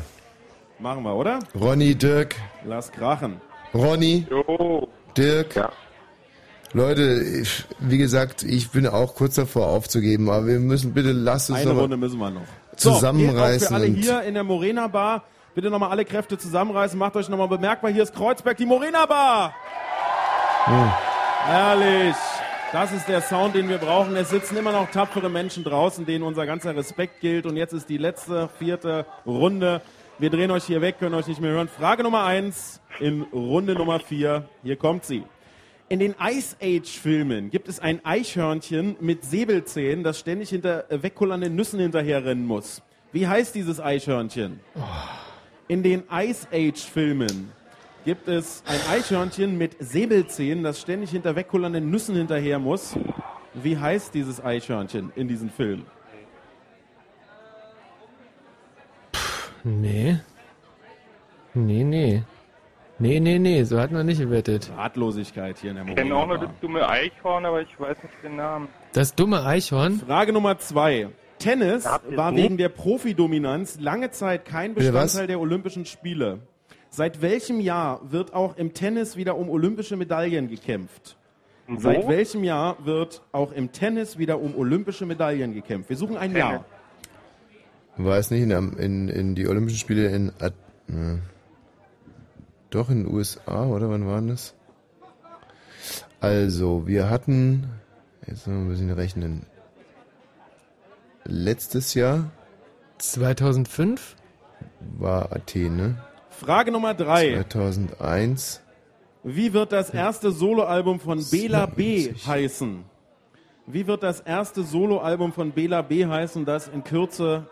Machen wir, oder? Ronny, Dirk. Lass krachen. Ronny. Jo. Dirk. Leute, ich, wie gesagt, ich bin auch kurz davor aufzugeben, aber wir müssen bitte, lasst uns Eine Runde müssen wir noch. zusammenreißen. So, auch für alle hier in der Morena Bar. Bitte nochmal alle Kräfte zusammenreißen. Macht euch nochmal bemerkbar. Hier ist Kreuzberg, die Morena Bar. Hm. Herrlich. Das ist der Sound, den wir brauchen. Es sitzen immer noch tapfere Menschen draußen, denen unser ganzer Respekt gilt. Und jetzt ist die letzte, vierte Runde. Wir drehen euch hier weg, können euch nicht mehr hören. Frage Nummer eins in Runde Nummer vier. Hier kommt sie. In den Ice Age Filmen gibt es ein Eichhörnchen mit Säbelzähnen, das ständig hinter äh, wegkullernden Nüssen hinterherrennen muss. Wie heißt dieses Eichhörnchen? In den Ice Age Filmen gibt es ein Eichhörnchen mit Säbelzähnen, das ständig hinter wegkullernden Nüssen hinterher muss. Wie heißt dieses Eichhörnchen in diesem Film? Nee. Nee, nee. Nee, nee, nee, so hatten wir nicht gewettet. Ratlosigkeit hier in der Ich kenne auch nur das dumme Eichhorn, aber ich weiß nicht den Namen. Das dumme Eichhorn? Frage Nummer zwei. Tennis war wegen der Profidominanz lange Zeit kein? Bestandteil der Olympischen Spiele. Seit welchem Jahr wird auch im Tennis wieder um olympische Medaillen gekämpft? Und Seit wo? welchem Jahr wird auch im Tennis wieder um olympische Medaillen gekämpft? Wir suchen ein Tennis. Jahr. War es nicht in, in, in die Olympischen Spiele in At ne. Doch in den USA, oder wann waren das? Also, wir hatten, jetzt müssen wir ein bisschen rechnen. Letztes Jahr 2005 war Athen, ne? Frage Nummer drei. 2001. Wie wird das erste Soloalbum von Bela B heißen? Wie wird das erste Soloalbum von Bela B heißen, das in Kürze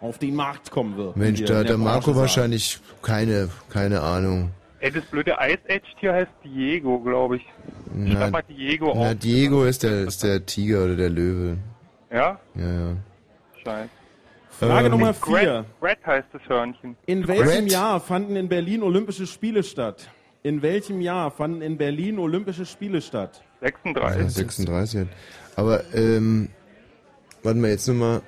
auf den Markt kommen wird? Mensch, da in hat der Marco Branche sagt. wahrscheinlich keine, keine Ahnung. Ey, das blöde Ice Age Tier heißt Diego, glaube ich. Na, Schreib mal Diego na, auf. Diego ist der, ist der Tiger oder der Löwe. Ja? Ja, ja. Scheiße. Frage Ähm, Nummer Grant, vier. Grant heißt das Hörnchen. In welchem Red? Jahr fanden in Berlin Olympische Spiele statt? In welchem Jahr fanden in Berlin Olympische Spiele statt? 36. Ja, 36. Aber, ähm, warten wir jetzt nochmal.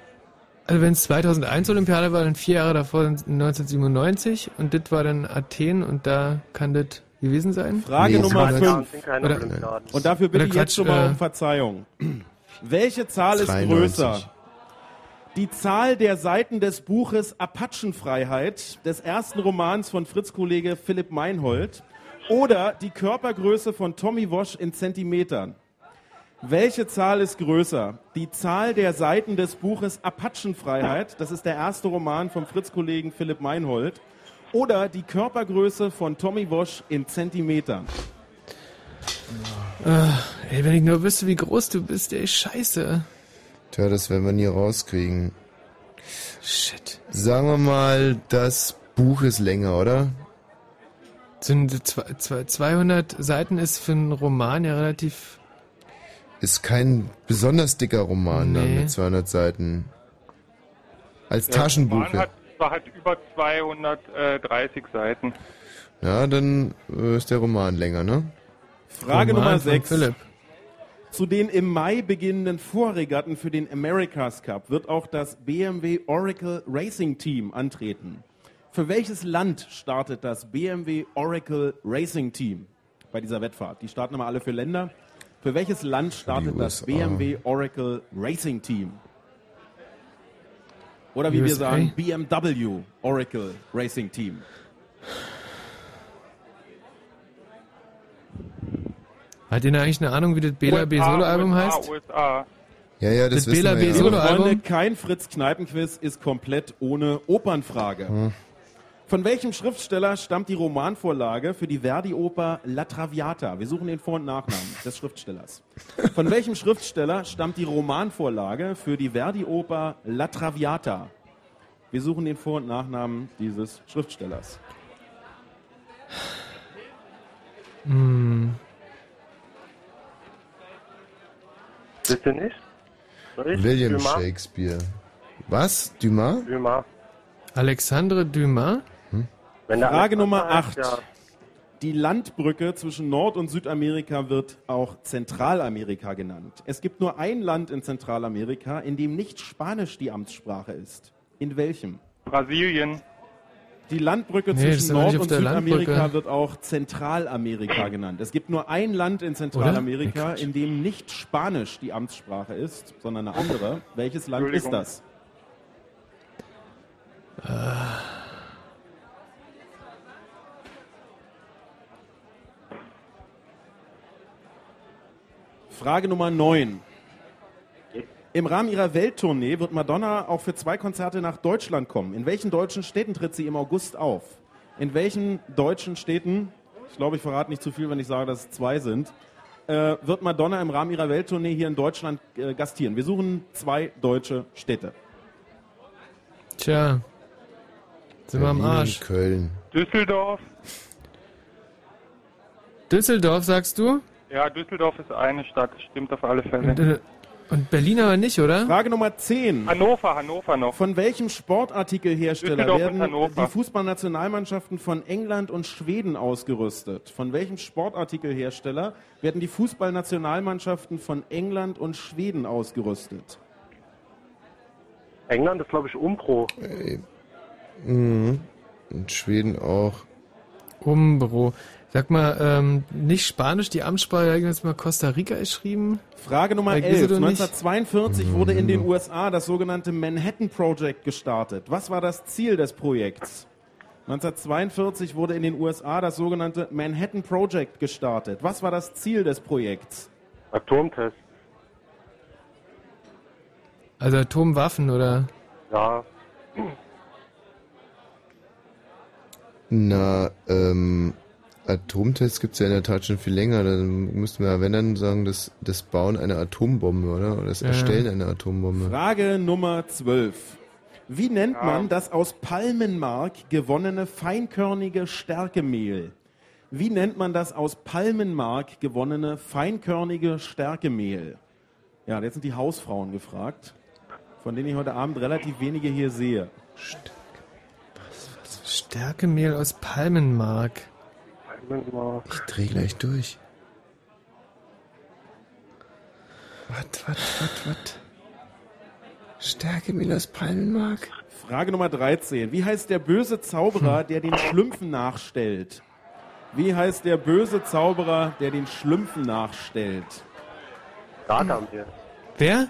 Also wenn es 2001 Olympiade war, dann vier Jahre davor 1997 und das war dann Athen und da kann das gewesen sein? Frage Nee, Nummer das Ja, fünf. sind keine Oder- Olympiaden. Und dafür bitte ich Quatsch, jetzt schon mal äh, um Verzeihung. Welche Zahl ist 93. größer? Die Zahl der Seiten des Buches Apachenfreiheit, des ersten Romans von Fritz-Kollege Philipp Meinhold, oder die Körpergröße von Tommy Wosch in Zentimetern? Welche Zahl ist größer? Die Zahl der Seiten des Buches Apachenfreiheit, das ist der erste Roman vom Fritz-Kollegen Philipp Meinhold, oder die Körpergröße von Tommy Wosch in Zentimetern? Äh, ey, wenn ich nur wüsste, wie groß du bist, ey, scheiße. Tja, das werden wir nie rauskriegen. Shit. Sagen wir mal, das Buch ist länger, oder? Sind zwei- zwei- 200 Seiten ist für einen Roman ja relativ... ist kein besonders dicker Roman dann Nee. mit 200 Seiten. Als Der Taschenbuch. Roman hat, zwar hat über 230 Seiten. Ja, dann äh, ist der Roman länger, ne? Frage Roman Nummer von 6. Philipp. Zu den im Mai beginnenden Vorregatten für den America's Cup wird auch das BMW Oracle Racing Team antreten. Für welches Land startet das BMW Oracle Racing Team bei dieser Wettfahrt? Die starten immer alle für Länder. Für welches Land startet das. BMW Oracle Racing Team? Oder wie wir USA? sagen, BMW Oracle Racing Team. Hat ihr eigentlich eine Ahnung, wie das Bela B. Solo-Album heißt? USA. Ja, ja, das Das wissen Bela wir ja. Liebe Solo-Album? Freunde, kein Fritz-Kneipen-Quiz ist komplett ohne Opernfrage. Hm. Von welchem Schriftsteller stammt die Romanvorlage für die Verdi-Oper La Traviata? Wir suchen den Vor- und Nachnamen des Schriftstellers. Von welchem Schriftsteller stammt die Romanvorlage für die Verdi-Oper La Traviata? Wir suchen den Vor- und Nachnamen dieses Schriftstellers. Hm. Bitte nicht? William Dumas? Shakespeare. Was? Dumas? Dumas. Alexandre Dumas? Frage Nummer heißt, 8. ja. Die Landbrücke zwischen Nord- und Südamerika wird auch Zentralamerika genannt. Es gibt nur ein Land in Zentralamerika, in dem nicht Spanisch die Amtssprache ist. In welchem? Brasilien. Die Landbrücke Nee, zwischen Nord- und Südamerika Landbrücke. wird auch Zentralamerika genannt. Es gibt nur ein Land in Zentralamerika, in dem nicht Spanisch die Amtssprache ist, sondern eine andere. Welches Land ist das? Frage Nummer 9. Im Rahmen ihrer Welttournee wird Madonna auch für zwei Konzerte nach Deutschland kommen. In welchen deutschen Städten tritt sie im August auf? In welchen deutschen Städten, ich glaube, ich verrate nicht zu viel, wenn ich sage, dass es zwei sind, äh, wird Madonna im Rahmen ihrer Welttournee hier in Deutschland äh, gastieren? Wir suchen zwei deutsche Städte. Tja. Sind wir am Arsch. Köln. Düsseldorf. Düsseldorf, sagst du? Ja, Düsseldorf ist eine Stadt, stimmt auf alle Und, Fälle. äh, und Berlin aber nicht, oder? Frage Nummer 10. Hannover, Hannover noch. Von welchem Sportartikelhersteller und werden die Fußballnationalmannschaften von England und Schweden ausgerüstet? Von welchem Sportartikelhersteller werden die Fußballnationalmannschaften von England und Schweden ausgerüstet? England ist, glaube ich, Umpro. Mhm. Und Schweden auch. Umbro. Sag mal, ähm, nicht Spanisch, die Amtssprache, ja, jetzt mal Costa Rica geschrieben? Frage Nummer Weil 11. wieso doch nicht? 1942 wurde in den USA das sogenannte Manhattan Project gestartet. Was war das Ziel des Projekts? 1942 wurde in den USA das sogenannte Manhattan Project gestartet. Was war das Ziel des Projekts? Atomtest. Also Atomwaffen, oder? Ja. Na, ähm, Atomtests gibt's ja in der Tat schon viel länger. Dann müssten wir ja, wenn dann sagen, das, das Bauen einer Atombombe, oder? Oder das Ja. Erstellen einer Atombombe. Frage Nummer 12. Wie nennt man das aus Palmenmark gewonnene feinkörnige Stärkemehl? Wie nennt man das aus Palmenmark gewonnene feinkörnige Stärkemehl? Ja, jetzt sind die Hausfrauen gefragt, von denen ich heute Abend relativ wenige hier sehe. Stärkemehl aus Palmenmark. Ich dreh gleich durch. Was, was, was, was? Stärkemehl aus Palmenmark? Frage Nummer 13. Wie heißt der böse Zauberer, der den Schlümpfen nachstellt? Wie heißt der böse Zauberer, der den Schlümpfen nachstellt? Gargamel. Wer?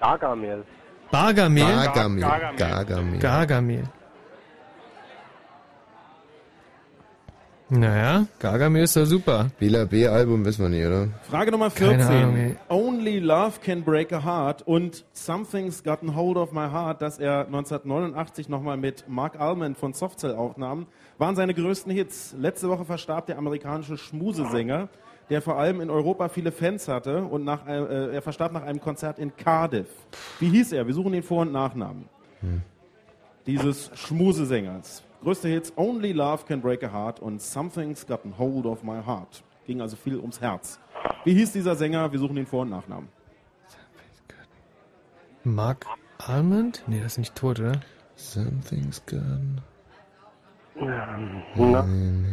Gargamel. Bargamel? Gargamel. Gargamel. Gargamel. Naja, Gargamel ist ja super. Bela B-Album wissen wir nicht, oder? Frage Nummer Keine 14. Ahnung. Only Love Can Break a Heart und Something's Gotten Hold of My Heart, das er 1989 nochmal mit Mark Almond von Softcell aufnahm, waren seine größten Hits. Letzte Woche verstarb der amerikanische Schmusesänger, der vor allem in Europa viele Fans hatte und nach, ein- äh, er verstarb nach einem Konzert in Cardiff. Wie hieß er? Wir suchen den Vor- und Nachnamen. Dieses Schmusesängers. Größte Hits Only Love Can Break a Heart und Something's Gotten Hold of My Heart. Ging also viel ums Herz. Wie hieß dieser Sänger? Wir suchen den Vor- und Nachnamen. Mark Almond? Nee, das ist nicht tot, oder? Something's gone. Na? Nee, nee,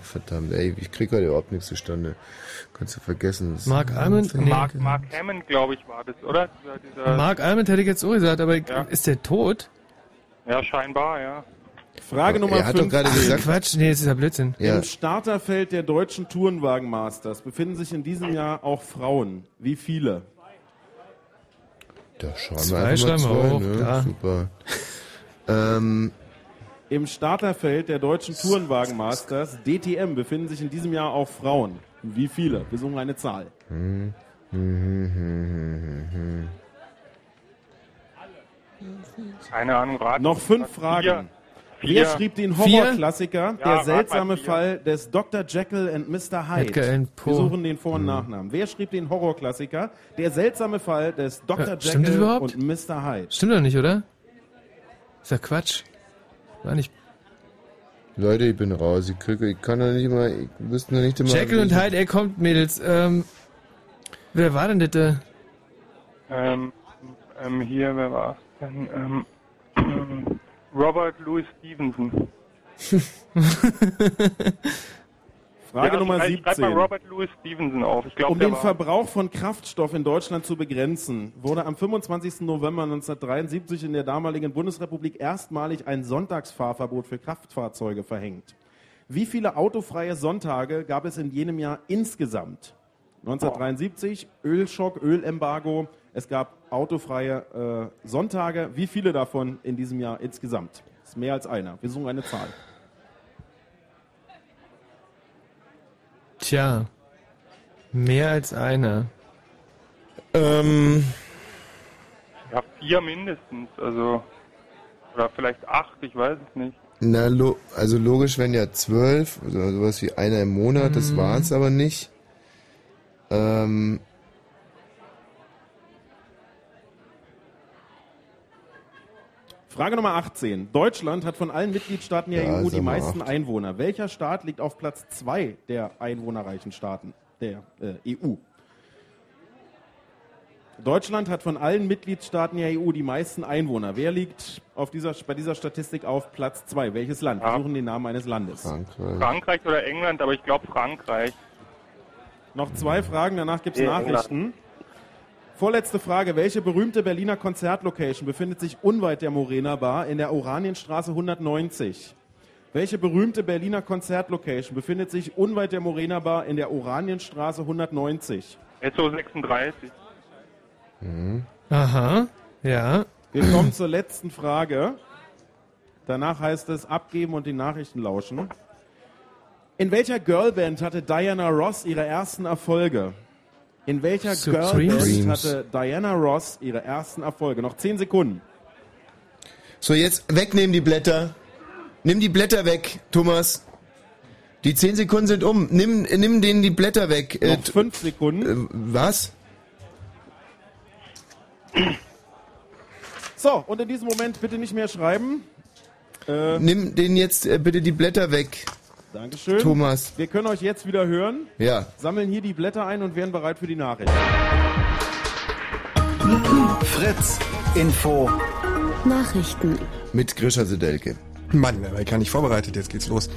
Verdammt, ey, ich krieg heute überhaupt nichts zustande. Kannst du vergessen. Mark Almond? Nee. Mark, Mark Hammond, glaube ich, war das, oder? Dieser, dieser, Mark Almond hätte ich jetzt auch gesagt, aber Ja. ist der tot? Ja, scheinbar, ja. Frage Nummer Er hat doch 5. gerade gesagt, Quatsch, nee, das ist ja Blödsinn. Ja. Im Starterfeld der deutschen Tourenwagen-Masters befinden sich in diesem Jahr auch Frauen. Wie viele? da schreiben Zwei wir einfach mal zwei, hoch, ne? klar. Super. Ähm, Im Starterfeld der deutschen Tourenwagen-Masters, DTM, befinden sich in diesem Jahr auch Frauen. Wie viele? Wir suchen eine Zahl. hm. Keine Ahnung, Rat. Noch fünf Vier. Fragen. Vier. Wer schrieb den? Horrorklassiker Ja, Der seltsame. Fall des Dr. Jekyll and Mr. Hyde? Edgar Allan Poe. Wir suchen den Vor- und Nachnamen. Wer schrieb den Horrorklassiker Der seltsame Fall des Dr. Ja, stimmt das Jekyll überhaupt? und Mr. Hyde? Stimmt doch nicht, oder? Ist ja Quatsch. War nicht. Leute, ich bin raus. Ich, krieg, ich kann doch nicht immer, ich wüsste noch nicht immer. Jekyll und Hyde, ey, kommt, Mädels. Ähm, wer war denn das? da? Ähm, ähm, hier, wer war? Ähm, ähm, Robert Louis Stevenson. Frage ja, Nummer schreib- Schreib 17. mal Robert Louis Stevenson auf. Ich glaube, Um den. Verbrauch von Kraftstoff in Deutschland zu begrenzen, wurde am 25. November 1973 in der damaligen Bundesrepublik erstmalig ein Sonntagsfahrverbot für Kraftfahrzeuge verhängt. Wie viele autofreie Sonntage gab es in jenem Jahr insgesamt? 1973, Ölschock, Ölembargo. Es gab autofreie äh, Sonntage. Wie viele davon in diesem Jahr insgesamt? Das ist mehr als einer. Wir suchen eine Zahl. Tja. Mehr als einer. Ähm, Ja, vier mindestens, also... Oder vielleicht acht, ich weiß es nicht. na, lo also logisch wären ja zwölf, also sowas wie einer im Monat, das Mhm. war es aber nicht. Ähm, Frage Nummer 18. Deutschland hat von allen Mitgliedstaaten der Ja, EU die meisten acht. Einwohner. Welcher Staat liegt auf Platz 2 der einwohnerreichen Staaten der äh, EU? Deutschland hat von allen Mitgliedstaaten der EU die meisten Einwohner. Wer liegt auf dieser, bei dieser Statistik auf Platz 2? Welches Land? Wir suchen den Namen eines Landes. Frankreich. Frankreich oder England, aber ich glaube Frankreich. Noch zwei Fragen, danach gibt es Nachrichten. Vorletzte Frage. Welche berühmte Berliner Konzertlocation befindet sich unweit der Morena Bar in der Oranienstraße 190? Welche berühmte Berliner Konzertlocation befindet sich unweit der Morena Bar in der Oranienstraße 190? SO 36. Aha. Ja. Wir kommen zur letzten Frage. Danach heißt es abgeben und die Nachrichten lauschen. In welcher Girlband hatte Diana Ross ihre ersten Erfolge? In welcher Supremes? Girlband hatte Diana Ross ihre ersten Erfolge? Noch 10 Sekunden. So, jetzt wegnehmen die Blätter. Nimm die Blätter weg, Thomas. Die zehn Sekunden sind um. Nimm, nimm denen die Blätter weg. Äh, Noch 5 Sekunden. äh, was? So, und in diesem Moment bitte nicht mehr schreiben. Äh, Nimm denen jetzt äh, bitte die Blätter weg. Dankeschön. Thomas. Wir können euch jetzt wieder hören. Ja. Sammeln hier die Blätter ein und werden bereit für die Nachricht. Fritz Info. Nachrichten. Mit Grisha Sedelke. Mann, er war gar nicht vorbereitet, jetzt geht's los.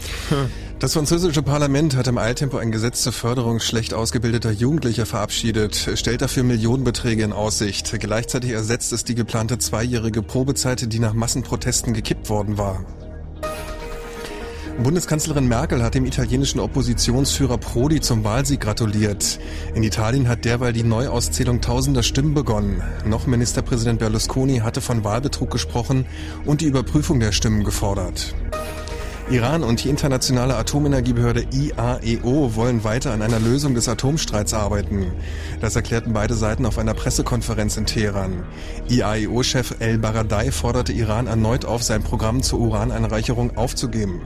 Das französische Parlament hat im Eiltempo ein Gesetz zur Förderung schlecht ausgebildeter Jugendlicher verabschiedet, stellt dafür Millionenbeträge in Aussicht. Gleichzeitig ersetzt es die geplante zweijährige Probezeit, die nach Massenprotesten gekippt worden war. Bundeskanzlerin Merkel hat dem italienischen Oppositionsführer Prodi zum Wahlsieg gratuliert. In Italien hat derweil die Neuauszählung tausender Stimmen begonnen. Noch Ministerpräsident Berlusconi hatte von Wahlbetrug gesprochen und die Überprüfung der Stimmen gefordert. Iran und die internationale Atomenergiebehörde IAEO wollen weiter an einer Lösung des Atomstreits arbeiten. Das erklärten beide Seiten auf einer Pressekonferenz in Teheran. IAEO-Chef El Baradei forderte Iran erneut auf, sein Programm zur Uraneinreicherung aufzugeben.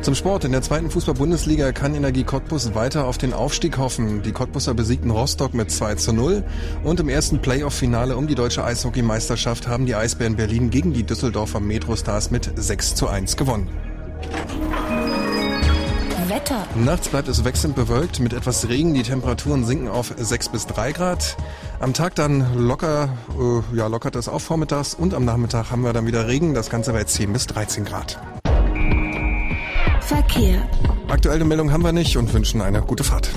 Zum Sport. In der zweiten Fußball-Bundesliga kann Energie Cottbus weiter auf den Aufstieg hoffen. Die Cottbuser besiegten Rostock mit 2 zu 0 und im ersten Playoff-Finale um die deutsche Eishockeymeisterschaft haben die Eisbären Berlin gegen die Düsseldorfer Metrostars mit 6 zu 1 gewonnen. Wetter. Nachts bleibt es wechselnd bewölkt mit etwas Regen. Die Temperaturen sinken auf 6 bis 3 Grad. Am Tag dann locker, äh, ja, lockert es auf vormittags und am Nachmittag haben wir dann wieder Regen. Das Ganze bei 10 bis 13 Grad. Verkehr. Aktuelle Meldung haben wir nicht und wünschen eine gute Fahrt.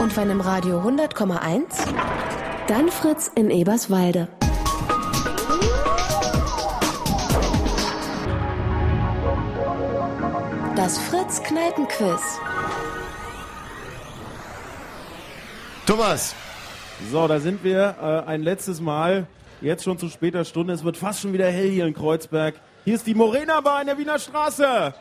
Und wenn im Radio 100,1, dann Fritz in Eberswalde. Das Fritz Kneipenquiz. Thomas! So, da sind wir äh, ein letztes Mal. Jetzt schon zu später Stunde. Es wird fast schon wieder hell hier in Kreuzberg. Hier ist die Morena Bar in der Wiener Straße.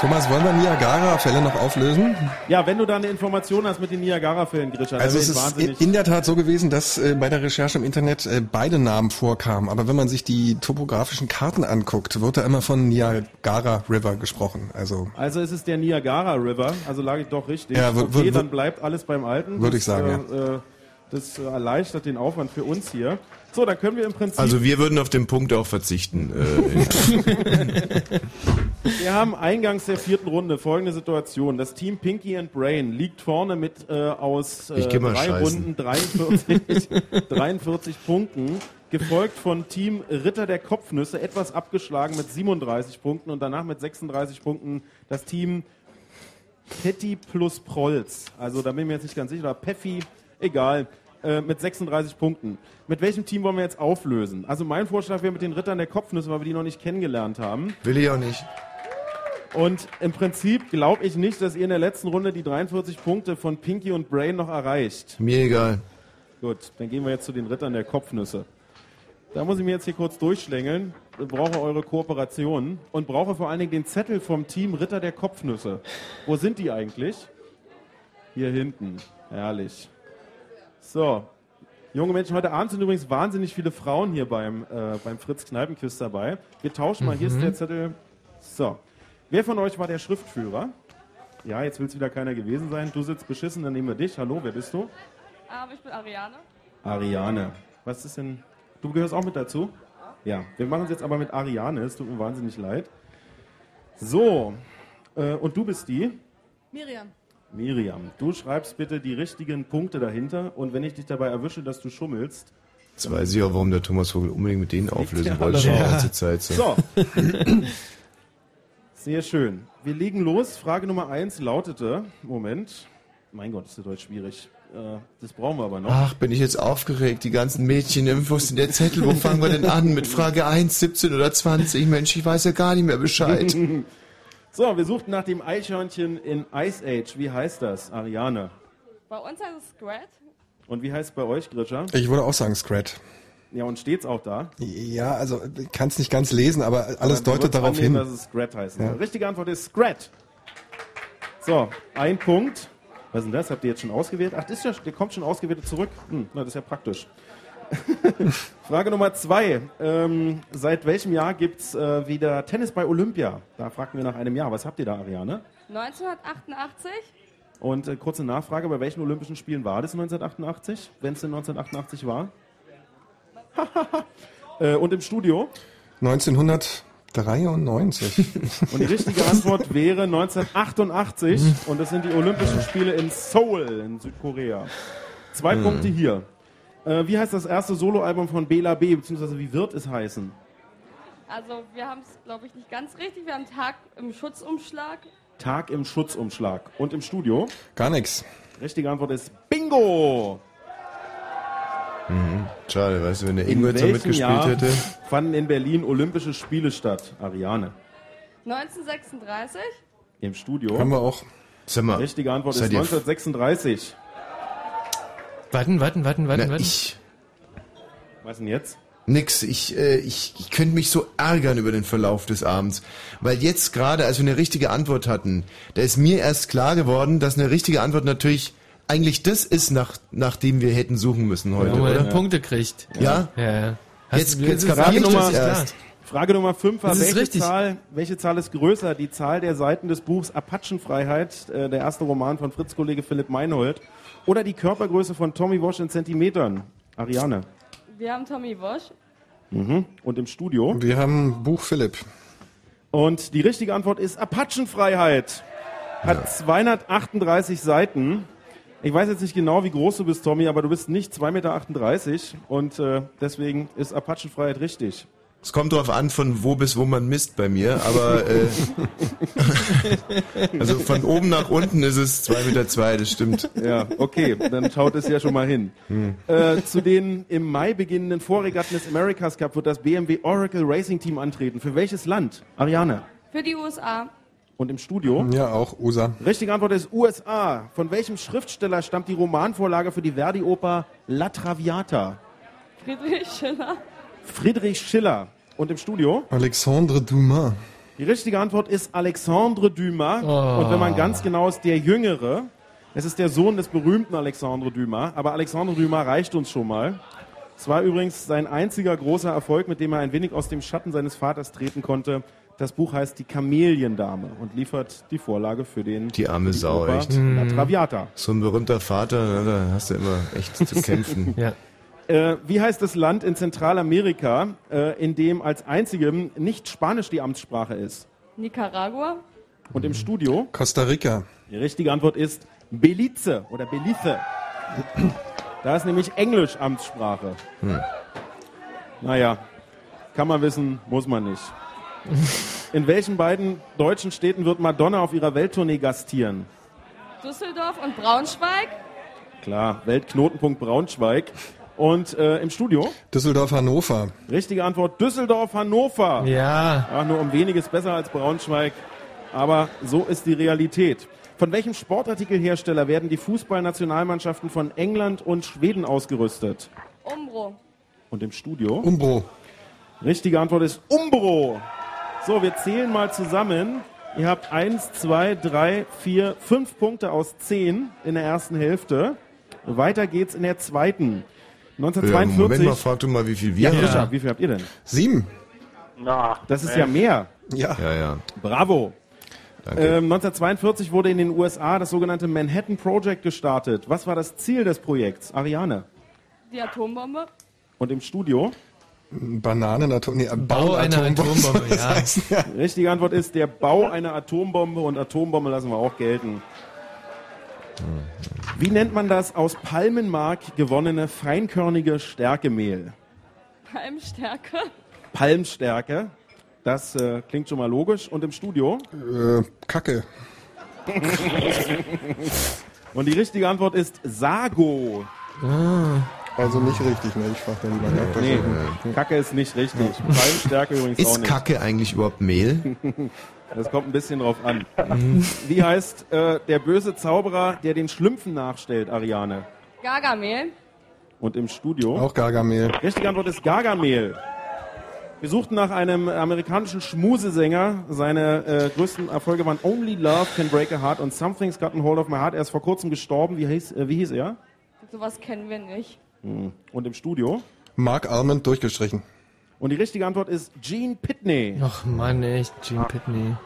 Thomas, wollen wir Niagara-Fälle noch auflösen? Ja, wenn du da eine Information hast mit den Niagara-Fällen, Grisha, Also es ist in der Tat so gewesen, dass äh, bei der Recherche im Internet äh, beide Namen vorkamen. Aber wenn man sich die topografischen Karten anguckt, wird da immer von Niagara River gesprochen. Also Also es ist der Niagara River, also lag ich doch richtig. Ja, okay, dann bleibt alles beim Alten. Würde ich sagen, äh, äh, Das erleichtert den Aufwand für uns hier. So, dann können wir im Prinzip... Also wir würden auf den Punkt auch verzichten. Äh, Wir haben eingangs der vierten Runde folgende Situation. Das Team Pinky and Brain liegt vorne mit äh, aus äh, drei scheißen. Runden 43, 43 Punkten, gefolgt von Team Ritter der Kopfnüsse, etwas abgeschlagen mit 37 Punkten und danach mit 36 Punkten das Team Petty plus Prolz. Also da bin ich mir jetzt nicht ganz sicher, Peffi, egal, äh, mit 36 Punkten. Mit welchem Team wollen wir jetzt auflösen? Also mein Vorschlag wäre mit den Rittern der Kopfnüsse, weil wir die noch nicht kennengelernt haben. will ich auch nicht. Und im Prinzip glaube ich nicht, dass ihr in der letzten Runde die 43 Punkte von Pinky und Brain noch erreicht. Mir egal. Gut, dann gehen wir jetzt zu den Rittern der Kopfnüsse. Da muss ich mir jetzt hier kurz durchschlängeln. Ich brauche eure Kooperation und brauche vor allen Dingen den Zettel vom Team Ritter der Kopfnüsse. Wo sind die eigentlich? Hier hinten. Herrlich. So. Junge Menschen, heute Abend sind übrigens wahnsinnig viele Frauen hier beim, äh, beim Fritz Kneipenquiz dabei. Wir tauschen mal. Hier ist Mhm. der Zettel. So. Wer von euch war der Schriftführer? Ja, jetzt will es wieder keiner gewesen sein. Du sitzt beschissen, dann nehmen wir dich. Hallo, wer bist du? Ähm, ich bin Ariane. Ariane. Was ist denn? Du gehörst auch mit dazu? Ja. Wir machen es jetzt aber mit Ariane. Es tut mir wahnsinnig leid. So. Äh, und du bist die? Miriam. Miriam. Du schreibst bitte die richtigen Punkte dahinter und wenn ich dich dabei erwische, dass du schummelst. Jetzt weiß ich auch, warum der Thomas Vogel unbedingt mit denen auflösen wollte. Schon die ganze Zeit so. So. Sehr schön. Wir legen los. Frage Nummer eins lautete, Moment, mein Gott, ist das heute schwierig. Äh, das brauchen wir aber noch. Ach, bin ich jetzt aufgeregt, die ganzen Mädchen, ist denn der Zettel, wo fangen wir denn an? Mit Frage 1, 17 oder 20? Mensch, ich weiß ja gar nicht mehr Bescheid. so, wir suchten nach dem Eichhörnchen in Ice Age. Wie heißt das, Ariane? Bei uns heißt es Scrat. Und wie heißt es bei euch, Grisha? Ich würde auch sagen Scrat. Ja, und steht's auch da? Ja, also ich kann es nicht ganz lesen, aber alles Aber deutet darauf annehmen, hin. dass es Scrat heißt. Ja. Richtige Antwort ist Scrat. So, ein Punkt. Was ist denn das? Habt ihr jetzt schon ausgewählt? Ach, das ist ja, der kommt schon ausgewählt zurück. Hm, na, das ist ja praktisch. Frage Nummer zwei. Ähm, seit welchem Jahr gibt's äh, wieder Tennis bei Olympia? Da fragten wir nach einem Jahr. Was habt ihr da, Ariane? 1988. Und äh, kurze Nachfrage, bei welchen Olympischen Spielen war das 1988? Wenn es denn 1988 war? äh, und im Studio? 1993. Und die richtige Antwort wäre 1988 und das sind die Olympischen Spiele in Seoul in Südkorea. Zwei Hm. Punkte hier. Äh, wie heißt das erste Soloalbum von Bela B, beziehungsweise wie wird es heißen? Also wir haben es, glaube ich, nicht ganz richtig. Wir haben Tag im Schutzumschlag. Tag im Schutzumschlag. Und im Studio? Gar nichts. Richtige Antwort ist Bingo! Mhm. Schade, weißt du, wenn der In Ingo jetzt noch welchem mitgespielt Jahr hätte. fanden in Berlin Olympische Spiele statt? Ariane. 1936. Im Studio? Haben wir auch. Sag mal, Richtige Antwort ist seid ihr- 1936. Warten, warten, warten, warten, Na, warten. ich, Was denn jetzt? Nix, ich, äh, ich, ich könnte mich so ärgern über den Verlauf des Abends. Weil jetzt gerade, als wir eine richtige Antwort hatten, da ist mir erst klar geworden, dass eine richtige Antwort natürlich eigentlich das ist, nach, nach dem wir hätten suchen müssen heute, Wo man oder? dann Punkte kriegt. Ja? Ja, ja. Jetzt, du- jetzt das ist kapier ich Frage das Nummer- erst. Frage Nummer 5 war, welche richtig. Zahl, welche Zahl ist größer? Die Zahl der Seiten des Buchs Apachenfreiheit, äh, der erste Roman von Fritz-Kollege Philipp Meinhold, oder die Körpergröße von Tommy Walsh in Zentimetern? Ariane. Wir haben Tommy Walsh. Mhm. Und im Studio? Wir haben Buch Philipp. Und die richtige Antwort ist Apachenfreiheit. Hat 238 Seiten. Ich weiß jetzt nicht genau, wie groß du bist, Tommy, aber du bist nicht 2,38 Meter und äh, deswegen ist Apachenfreiheit richtig. Es kommt drauf an, von wo bis wo man misst bei mir, aber äh, also von oben nach unten ist es 2,2 Meter, zwei, das stimmt. Ja, okay, dann schaut es ja schon mal hin. Hm. Äh, zu den im Mai beginnenden Vorregatten des America's Cup wird das BMW Oracle Racing Team antreten. Für welches Land? Ariane. Für die USA. Und im Studio? Ja, auch USA. Richtige Antwort ist USA. Von welchem Schriftsteller stammt die Romanvorlage für die Verdi-Oper La Traviata? Friedrich Schiller. Friedrich Schiller. Und im Studio? Alexandre Dumas. Die richtige Antwort ist Alexandre Dumas. Oh. Und wenn man ganz genau ist, der Jüngere. Es ist der Sohn des berühmten Alexandre Dumas. Aber Alexandre Dumas reicht uns schon mal. Es war übrigens sein einziger großer Erfolg, mit dem er ein wenig aus dem Schatten seines Vaters treten konnte. Das Buch heißt Die Kameliendame und liefert die Vorlage für den Die arme Sau, Oper echt. La Traviata. So ein berühmter Vater, na, da hast du immer echt zu kämpfen. ja. Äh, wie heißt das Land in Zentralamerika, äh, in dem als einzigem nicht Spanisch die Amtssprache ist? Nicaragua. Und im Studio? Costa Rica. Die richtige Antwort ist Belize oder Belize. Da ist nämlich Englisch Amtssprache. Hm. Naja, kann man wissen, muss man nicht. In welchen beiden deutschen Städten wird Madonna auf ihrer Welttournee gastieren? Düsseldorf und Braunschweig. Klar, Weltknotenpunkt Braunschweig. Und äh, im Studio? Düsseldorf, Hannover. Richtige Antwort, Düsseldorf, Hannover. Ja. Ach, nur um weniges besser als Braunschweig. Aber so ist die Realität. Von welchem Sportartikelhersteller werden die Fußballnationalmannschaften von England und Schweden ausgerüstet? Umbro. Und im Studio? Umbro. Richtige Antwort ist Umbro. So, wir zählen mal zusammen. Ihr habt eins, zwei, drei, vier, fünf Punkte aus zehn in der ersten Hälfte. Weiter geht's in der zweiten. Ja, 1942. Moment mal, frag du mal, wie viel wir ja, haben. Fischer, wie viel habt ihr denn? Sieben. Na, Das ist ja mehr. Ja. Ja, ja. Bravo. Danke. Ähm, 1942 wurde in den USA das sogenannte Manhattan Project gestartet. Was war das Ziel des Projekts? Ariane. Die Atombombe. Und im Studio? Bananen, Atom, nee, Bau einer Atombombe, Das ja. heißt, ja. Richtige Antwort ist der Bau einer Atombombe und Atombombe lassen wir auch gelten. Wie nennt man das aus Palmenmark gewonnene feinkörnige Stärkemehl? Heimstärke. Palmstärke. Das äh, klingt schon mal logisch. Und im Studio? Äh, Kacke. Und die richtige Antwort ist Sago. Also nicht richtig, ne? Ich frage da lieber nach. Nee, Kacke ist nicht richtig. Palmstärke übrigens auch Ist nicht. Kacke eigentlich überhaupt Mehl? Das kommt ein bisschen drauf an. Wie heißt äh, der böse Zauberer, der den Schlümpfen nachstellt, Ariane? Gargamel. Und im Studio? Auch Gargamel. Richtige Antwort ist Gargamel. Wir suchten nach einem amerikanischen Schmusesänger. Seine äh, größten Erfolge waren Only Love Can Break a Heart und Something's Gotten Hold of My Heart. Er ist vor kurzem gestorben. Wie hieß, äh, wie hieß er? Sowas kennen wir nicht. Hm. Und im Studio? Mark Almond durchgestrichen. Und die richtige Antwort ist Gene Pitney. Ach Mann, echt, Gene Pitney.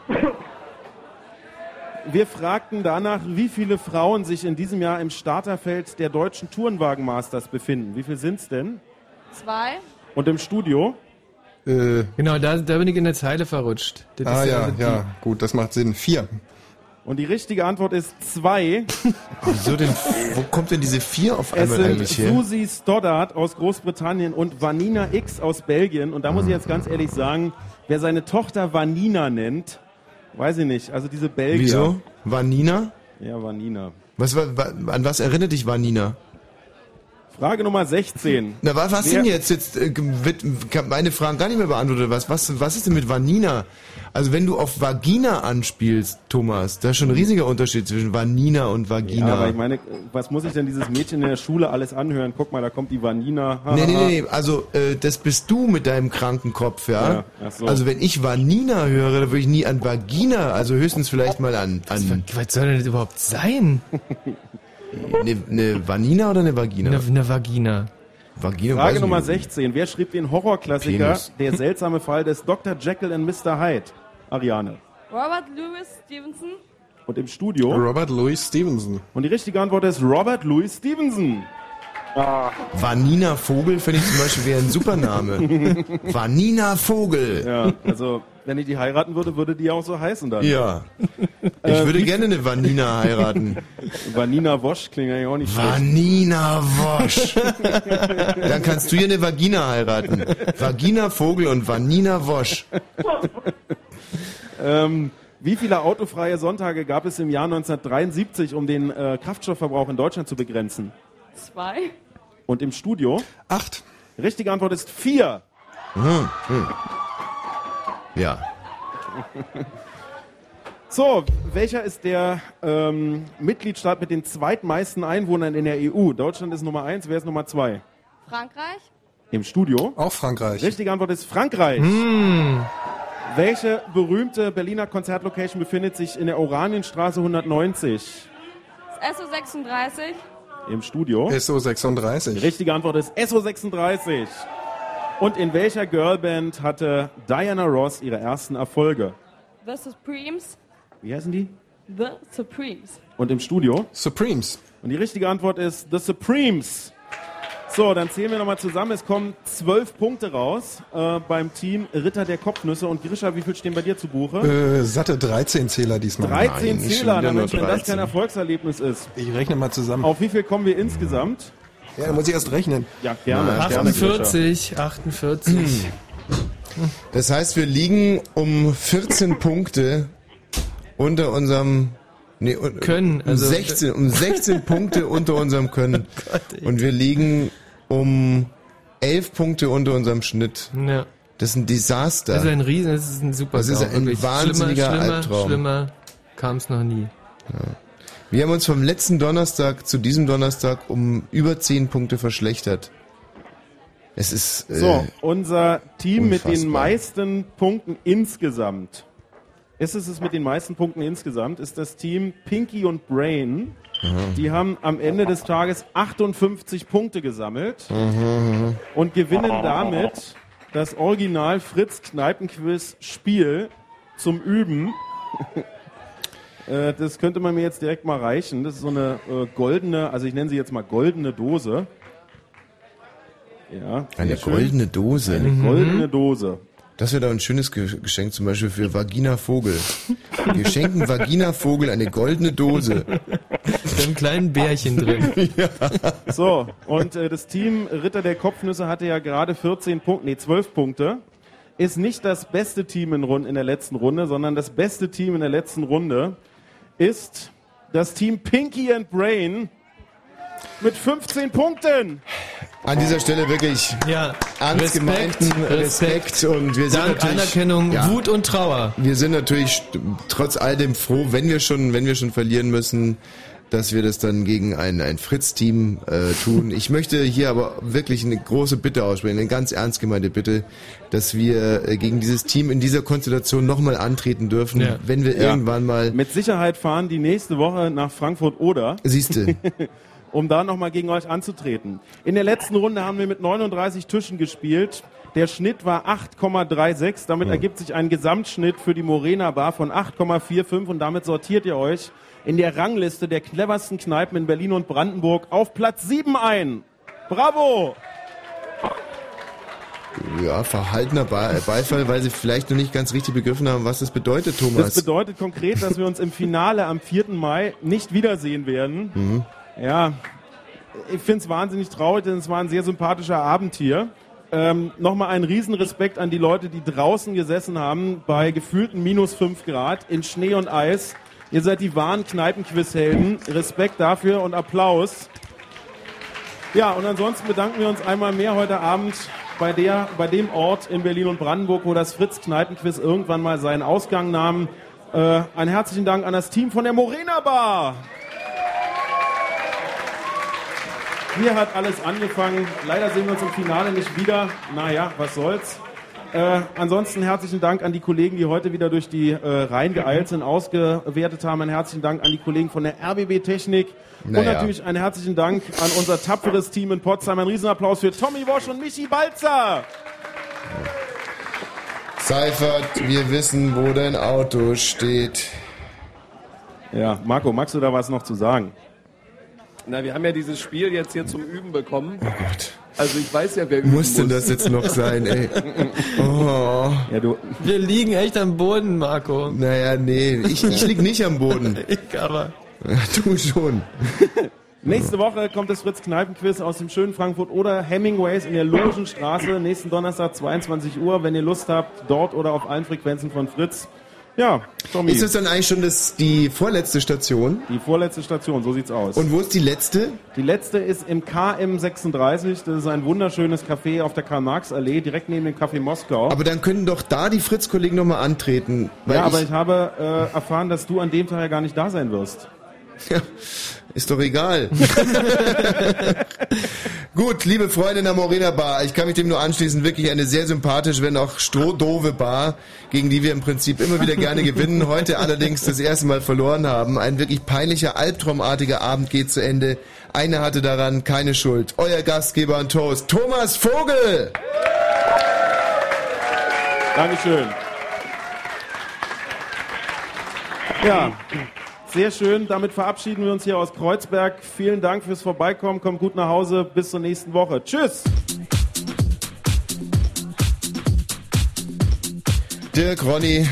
Wir fragten danach, wie viele Frauen sich in diesem Jahr im Starterfeld der deutschen Tourenwagen-Masters befinden. Wie viel sind's denn? Zwei. Und im Studio? Äh, Genau, da, da bin ich in der Zeile verrutscht. Das ah ist ja, also ja, gut, das macht Sinn. Vier. Und die richtige Antwort ist zwei. Wieso denn? Wo kommt denn diese vier auf Es einmal sind eigentlich her? Susie Stoddard aus Großbritannien und Vanina X aus Belgien. Und da muss ich jetzt ganz ehrlich sagen, wer seine Tochter Vanina nennt, weiß ich nicht. Also diese Belgier. Wieso? Vanina? Ja, Vanina. Was, war- wa- an was erinnert dich Vanina? Frage Nummer 16. Na, was, was Wer- denn jetzt? Jetzt äh, wird meine Fragen gar nicht mehr beantwortet. Was, was, was ist denn mit Vanina? Also wenn du auf Vagina anspielst, Thomas, da ist schon ein riesiger Unterschied zwischen Vanina und Vagina. Ja, aber ich meine, was muss ich denn dieses Mädchen in der Schule alles anhören? Guck mal, da kommt die Vanina. Nee, nee, nee, nee, also äh, das bist du mit deinem kranken Kopf, ja? Ja, so. Also wenn ich Vanina höre, dann würde ich nie an Vagina, also höchstens vielleicht mal an... an Was soll denn das überhaupt sein? eine, eine Vanina oder eine Vagina? Eine, eine Vagina. Vagina Frage Nummer nicht. 16. Wer schrieb den Horrorklassiker. Der seltsame Fall des Dr. Jekyll und Mr. Hyde? Ariane. Robert Louis Stevenson. Und im Studio? Robert Louis Stevenson. Und die richtige Antwort ist Robert Louis Stevenson. Vanina Vogel finde ich zum Beispiel wäre ein super Name. Vanina Vogel. Ja, also Wenn ich die heiraten würde, würde die auch so heißen dann. Ja. Ich Äh, würde gerne eine Vanina heiraten. Vanina Wosch klingt eigentlich auch nicht schlecht. Vanina Wosch. Dann kannst du hier eine Vagina heiraten. Vagina Vogel und Vanina Wosch. Ähm, wie viele autofreie Sonntage gab es im Jahr 1973, um den äh, Kraftstoffverbrauch in Deutschland zu begrenzen? Zwei. Und im Studio? Acht. Richtige Antwort ist vier. Hm, hm. Ja. So, welcher ist der ähm, Mitgliedstaat mit den zweitmeisten Einwohnern in der EU? Deutschland ist Nummer eins, wer ist Nummer zwei? Frankreich? Im Studio? Auch Frankreich. Richtige Antwort ist Frankreich. Hm. Welche berühmte Berliner Konzertlocation befindet sich in der Oranienstraße 190? Das SO 36? Im Studio. SO 36. Richtige Antwort ist SO 36. Und in welcher Girlband hatte Diana Ross ihre ersten Erfolge? The Supremes? Wie heißen die? The Supremes. Und im Studio? Supremes. Und die richtige Antwort ist The Supremes. So, dann zählen wir nochmal zusammen. Es kommen zwölf Punkte raus äh, beim Team Ritter der Kopfnüsse. Und Grisha, wie viel stehen bei dir zu Buche? Äh, satte 13 Zähler diesmal. 13 Nein, Zähler, na Mensch, wenn das 13. kein Erfolgserlebnis ist. Ich rechne mal zusammen. Auf wie viel kommen wir insgesamt? Ja, dann muss ich erst rechnen. Ja, gerne. gerne 48, 48. Das heißt, wir liegen um 14 Punkte unter unserem nee, un- Können, um also- 16 um 16 Punkte unter unserem Können und wir liegen um 11 Punkte unter unserem Schnitt. Ja. Das ist ein Desaster. Das ist ein Riesen, das ist ein super Das ist ein wirklich. wahnsinniger schlimmer, schlimmer, Albtraum. Schlimmer kam es noch nie. Wir haben uns vom letzten Donnerstag zu diesem Donnerstag um über 10 Punkte verschlechtert. Es ist äh, So, unser Team mit den unfassbar. meisten Punkten insgesamt. Ist es es mit den meisten Punkten insgesamt? Ist das Team Pinky und Brain. Die haben am Ende des Tages 58 Punkte gesammelt Mhm. und gewinnen damit das Original Fritz Kneipenquiz Spiel zum Üben. Äh, das könnte man mir jetzt direkt mal reichen. Das ist so eine äh, goldene, also ich nenne sie jetzt mal goldene Dose. Ja, Eine schön. goldene Dose. Eine goldene Dose. Das wäre doch ein schönes Ge- Geschenk zum Beispiel für Vagina Vogel. Wir schenken Vagina Vogel eine goldene Dose. Mit einem kleinen Bärchen drin. So, und äh, das Team Ritter der Kopfnüsse hatte ja gerade 14 Punkte, nee, 12 Punkte. Ist nicht das beste Team in, Rund, in der letzten Runde, sondern das beste Team in der letzten Runde ist das Team Pinky and Brain mit 15 Punkten. An dieser Stelle wirklich Ja, ernst Respekt, gemeinten Respekt, Respekt. und wir sind Dank, natürlich, Anerkennung, ja, Wut und Trauer. Wir sind natürlich trotz all dem froh, wenn wir schon, wenn wir schon verlieren müssen, dass wir das dann gegen ein, ein Fritz-Team äh, tun. Ich möchte hier aber wirklich eine große Bitte aussprechen, eine ganz ernst gemeinte Bitte, dass wir äh, gegen dieses Team in dieser Konstellation nochmal antreten dürfen, Ja. wenn wir Ja. irgendwann mal Mit Sicherheit fahren die nächste Woche nach Frankfurt oder. Siehste. um da nochmal gegen euch anzutreten. In der letzten Runde haben wir mit 39 Tischen gespielt. Der Schnitt war 8,36. Damit ergibt sich ein Gesamtschnitt für die Morena Bar von 8,45 und damit sortiert ihr euch in der Rangliste der cleversten Kneipen in Berlin und Brandenburg auf Platz 7 ein. Bravo! ja, verhaltener Be- Beifall, weil sie vielleicht noch nicht ganz richtig begriffen haben, was das bedeutet, Thomas. Das bedeutet konkret, dass wir uns im Finale am 4. Mai nicht wiedersehen werden. Mhm. Ja, ich finde es wahnsinnig traurig, denn es war ein sehr sympathischer Abend hier. Ähm, Nochmal einen Riesenrespekt an die Leute, die draußen gesessen haben, bei gefühlten minus 5 Grad, in Schnee und Eis. Ihr seid die wahren Kneipenquizhelden. Respekt dafür und Applaus. Ja, und ansonsten bedanken wir uns einmal mehr heute Abend bei, der, bei dem Ort in Berlin und Brandenburg, wo das Fritz-Kneipenquiz irgendwann mal seinen Ausgang nahm. Äh, einen herzlichen Dank an das Team von der Morena Bar. Hier hat alles angefangen. Leider sehen wir uns im Finale nicht wieder. Naja, was soll's. Äh, ansonsten herzlichen Dank an die Kollegen, die heute wieder durch die äh, Reihen geeilt sind, ausgewertet haben. Einen herzlichen Dank an die Kollegen von der RBB Technik. Und Naja. natürlich einen herzlichen Dank an unser tapferes Team in Potsdam. Ein Riesenapplaus für Tommy Wosch und Michi Balzer. Seifert, wir wissen, wo dein Auto steht. Ja, Marco, magst du da was noch zu sagen? Na, wir haben ja dieses Spiel jetzt hier zum Üben bekommen. Oh Gott. Also ich weiß ja, wer Muss üben denn das jetzt noch sein, ey? Oh. Ja, du. Wir liegen echt am Boden, Marco. Naja, nee, ich, ich lieg nicht am Boden. Ich aber. Du schon. Nächste Woche kommt das Fritz Kneipenquiz aus dem schönen Frankfurt oder Hemingways in der Logenstraße. Nächsten Donnerstag 22 Uhr. Wenn ihr Lust habt, dort oder auf allen Frequenzen von Fritz. Ja, Tommy. Ist das dann eigentlich schon das, die vorletzte Station? Die vorletzte Station, so sieht's aus. Und wo ist die letzte? Die letzte ist im KM36. Das ist ein wunderschönes Café auf der Karl-Marx-Allee, direkt neben dem Café Moskau. Aber dann können doch da die Fritz-Kollegen nochmal antreten. Ja, aber ich habe äh, erfahren, dass du an dem Tag ja gar nicht da sein wirst. Ja, ist doch egal. Gut, liebe Freunde in der Morena Bar, ich kann mich dem nur anschließen, wirklich eine sehr sympathische, wenn auch strohdove Bar, gegen die wir im Prinzip immer wieder gerne gewinnen, heute allerdings das erste Mal verloren haben. Ein wirklich peinlicher, albtraumartiger Abend geht zu Ende. Einer hatte daran keine Schuld. Euer Gastgeber und Toast, Thomas Vogel! Dankeschön. Ja, sehr schön. Damit verabschieden wir uns hier aus Kreuzberg. Vielen Dank fürs Vorbeikommen. Kommt gut nach Hause. Bis zur nächsten Woche. Tschüss. Dirk, Ronny,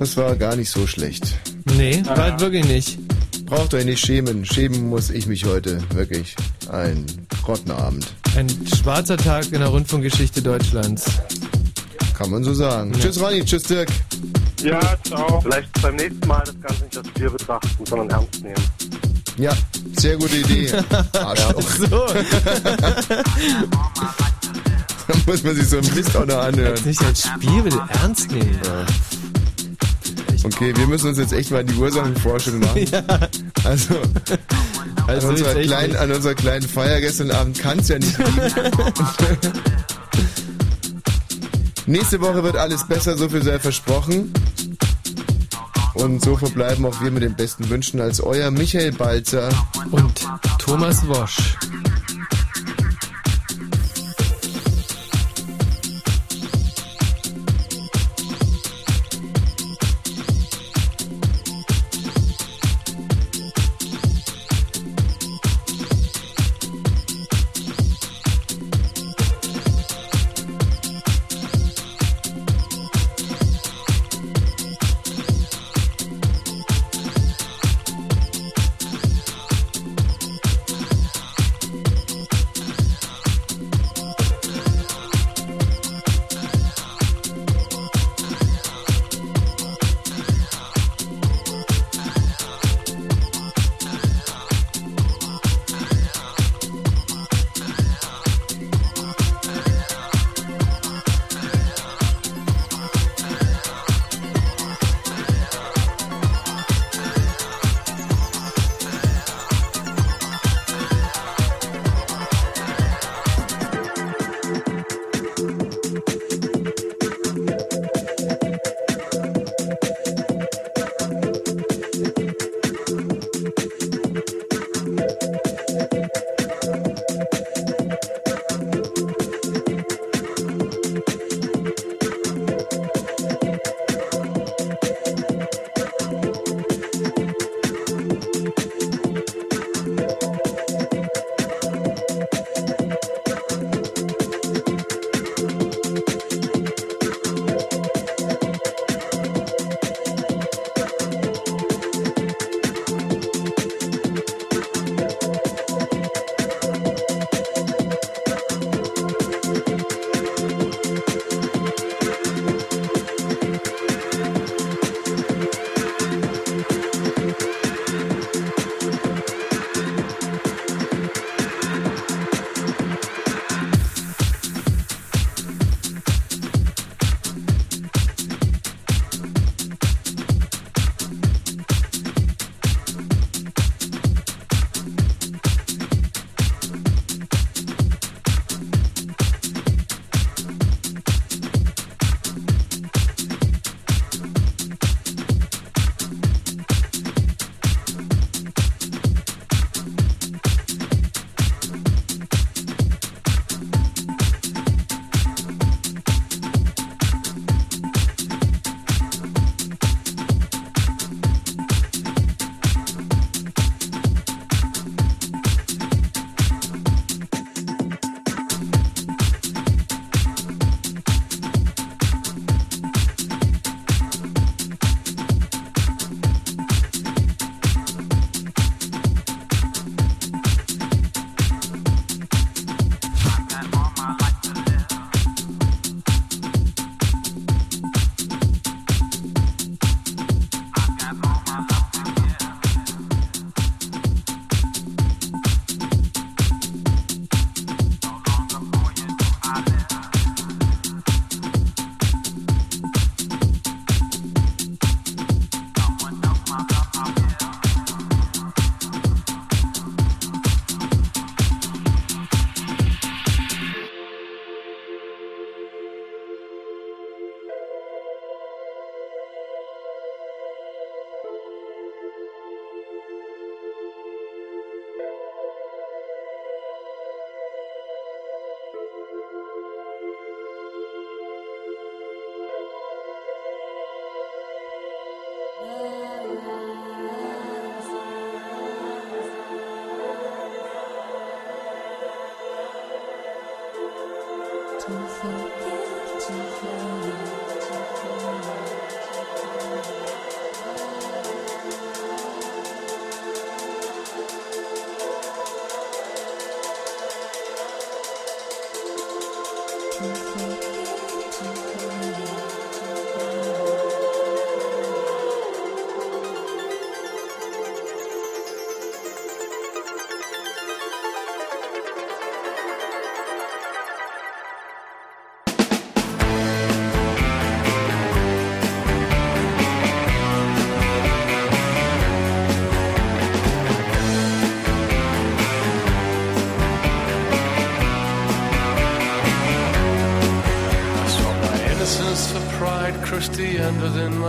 das war gar nicht so schlecht. Nee, war halt wirklich nicht. Braucht euch nicht schämen. Schämen muss ich mich heute. Wirklich. Ein Grottenabend. Ein schwarzer Tag in der Rundfunkgeschichte Deutschlands. Kann man so sagen. Tschüss Ronny, tschüss Dirk. Ja, ciao. Vielleicht beim nächsten Mal das Ganze nicht als Spiel betrachten, sondern ernst nehmen. Ja, sehr gute Idee. Arschloch. so. Da muss man sich so ein Mist auch noch anhören. Nicht als Spiel will ernst nehmen. Okay, wir müssen uns jetzt echt mal die Ursachenforschung machen. Ja. Also, an, Also unserer jetzt echt kleinen, an unserer kleinen Feier gestern Abend kann es ja nicht liegen. Nächste Woche wird alles besser, so viel sei versprochen. Und so verbleiben auch wir mit den besten Wünschen als euer Michael Balzer und Thomas Wosch.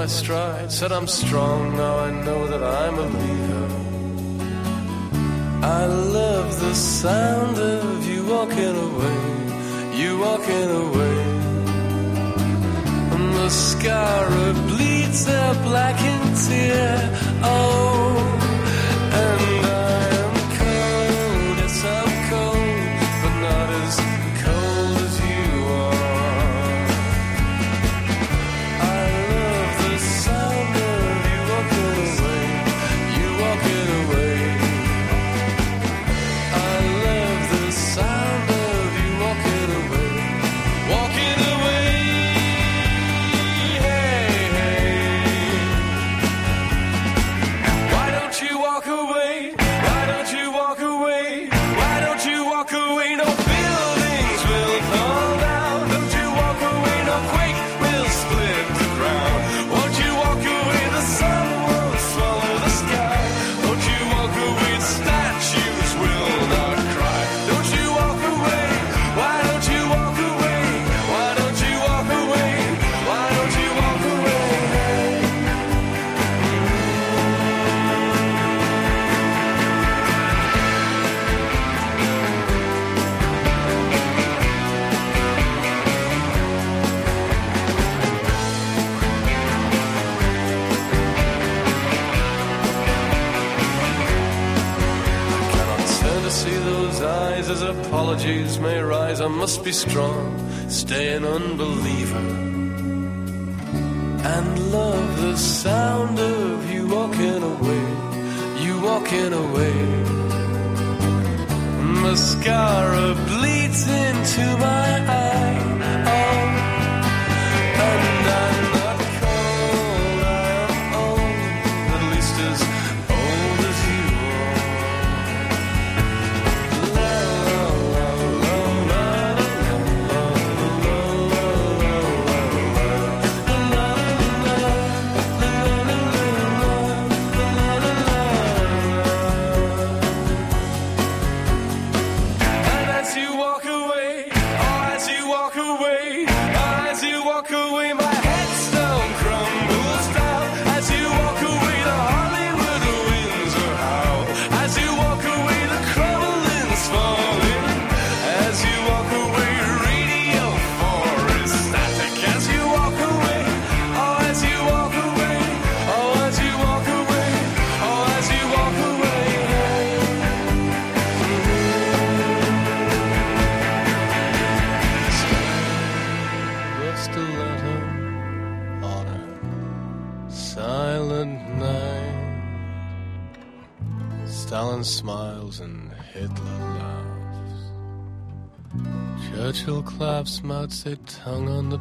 my stride. Said I'm strong, now I know that I'm a leader. I love the sound of you walking away, you walking away. And the scar bleeds a blackened tear. clouds that hung on the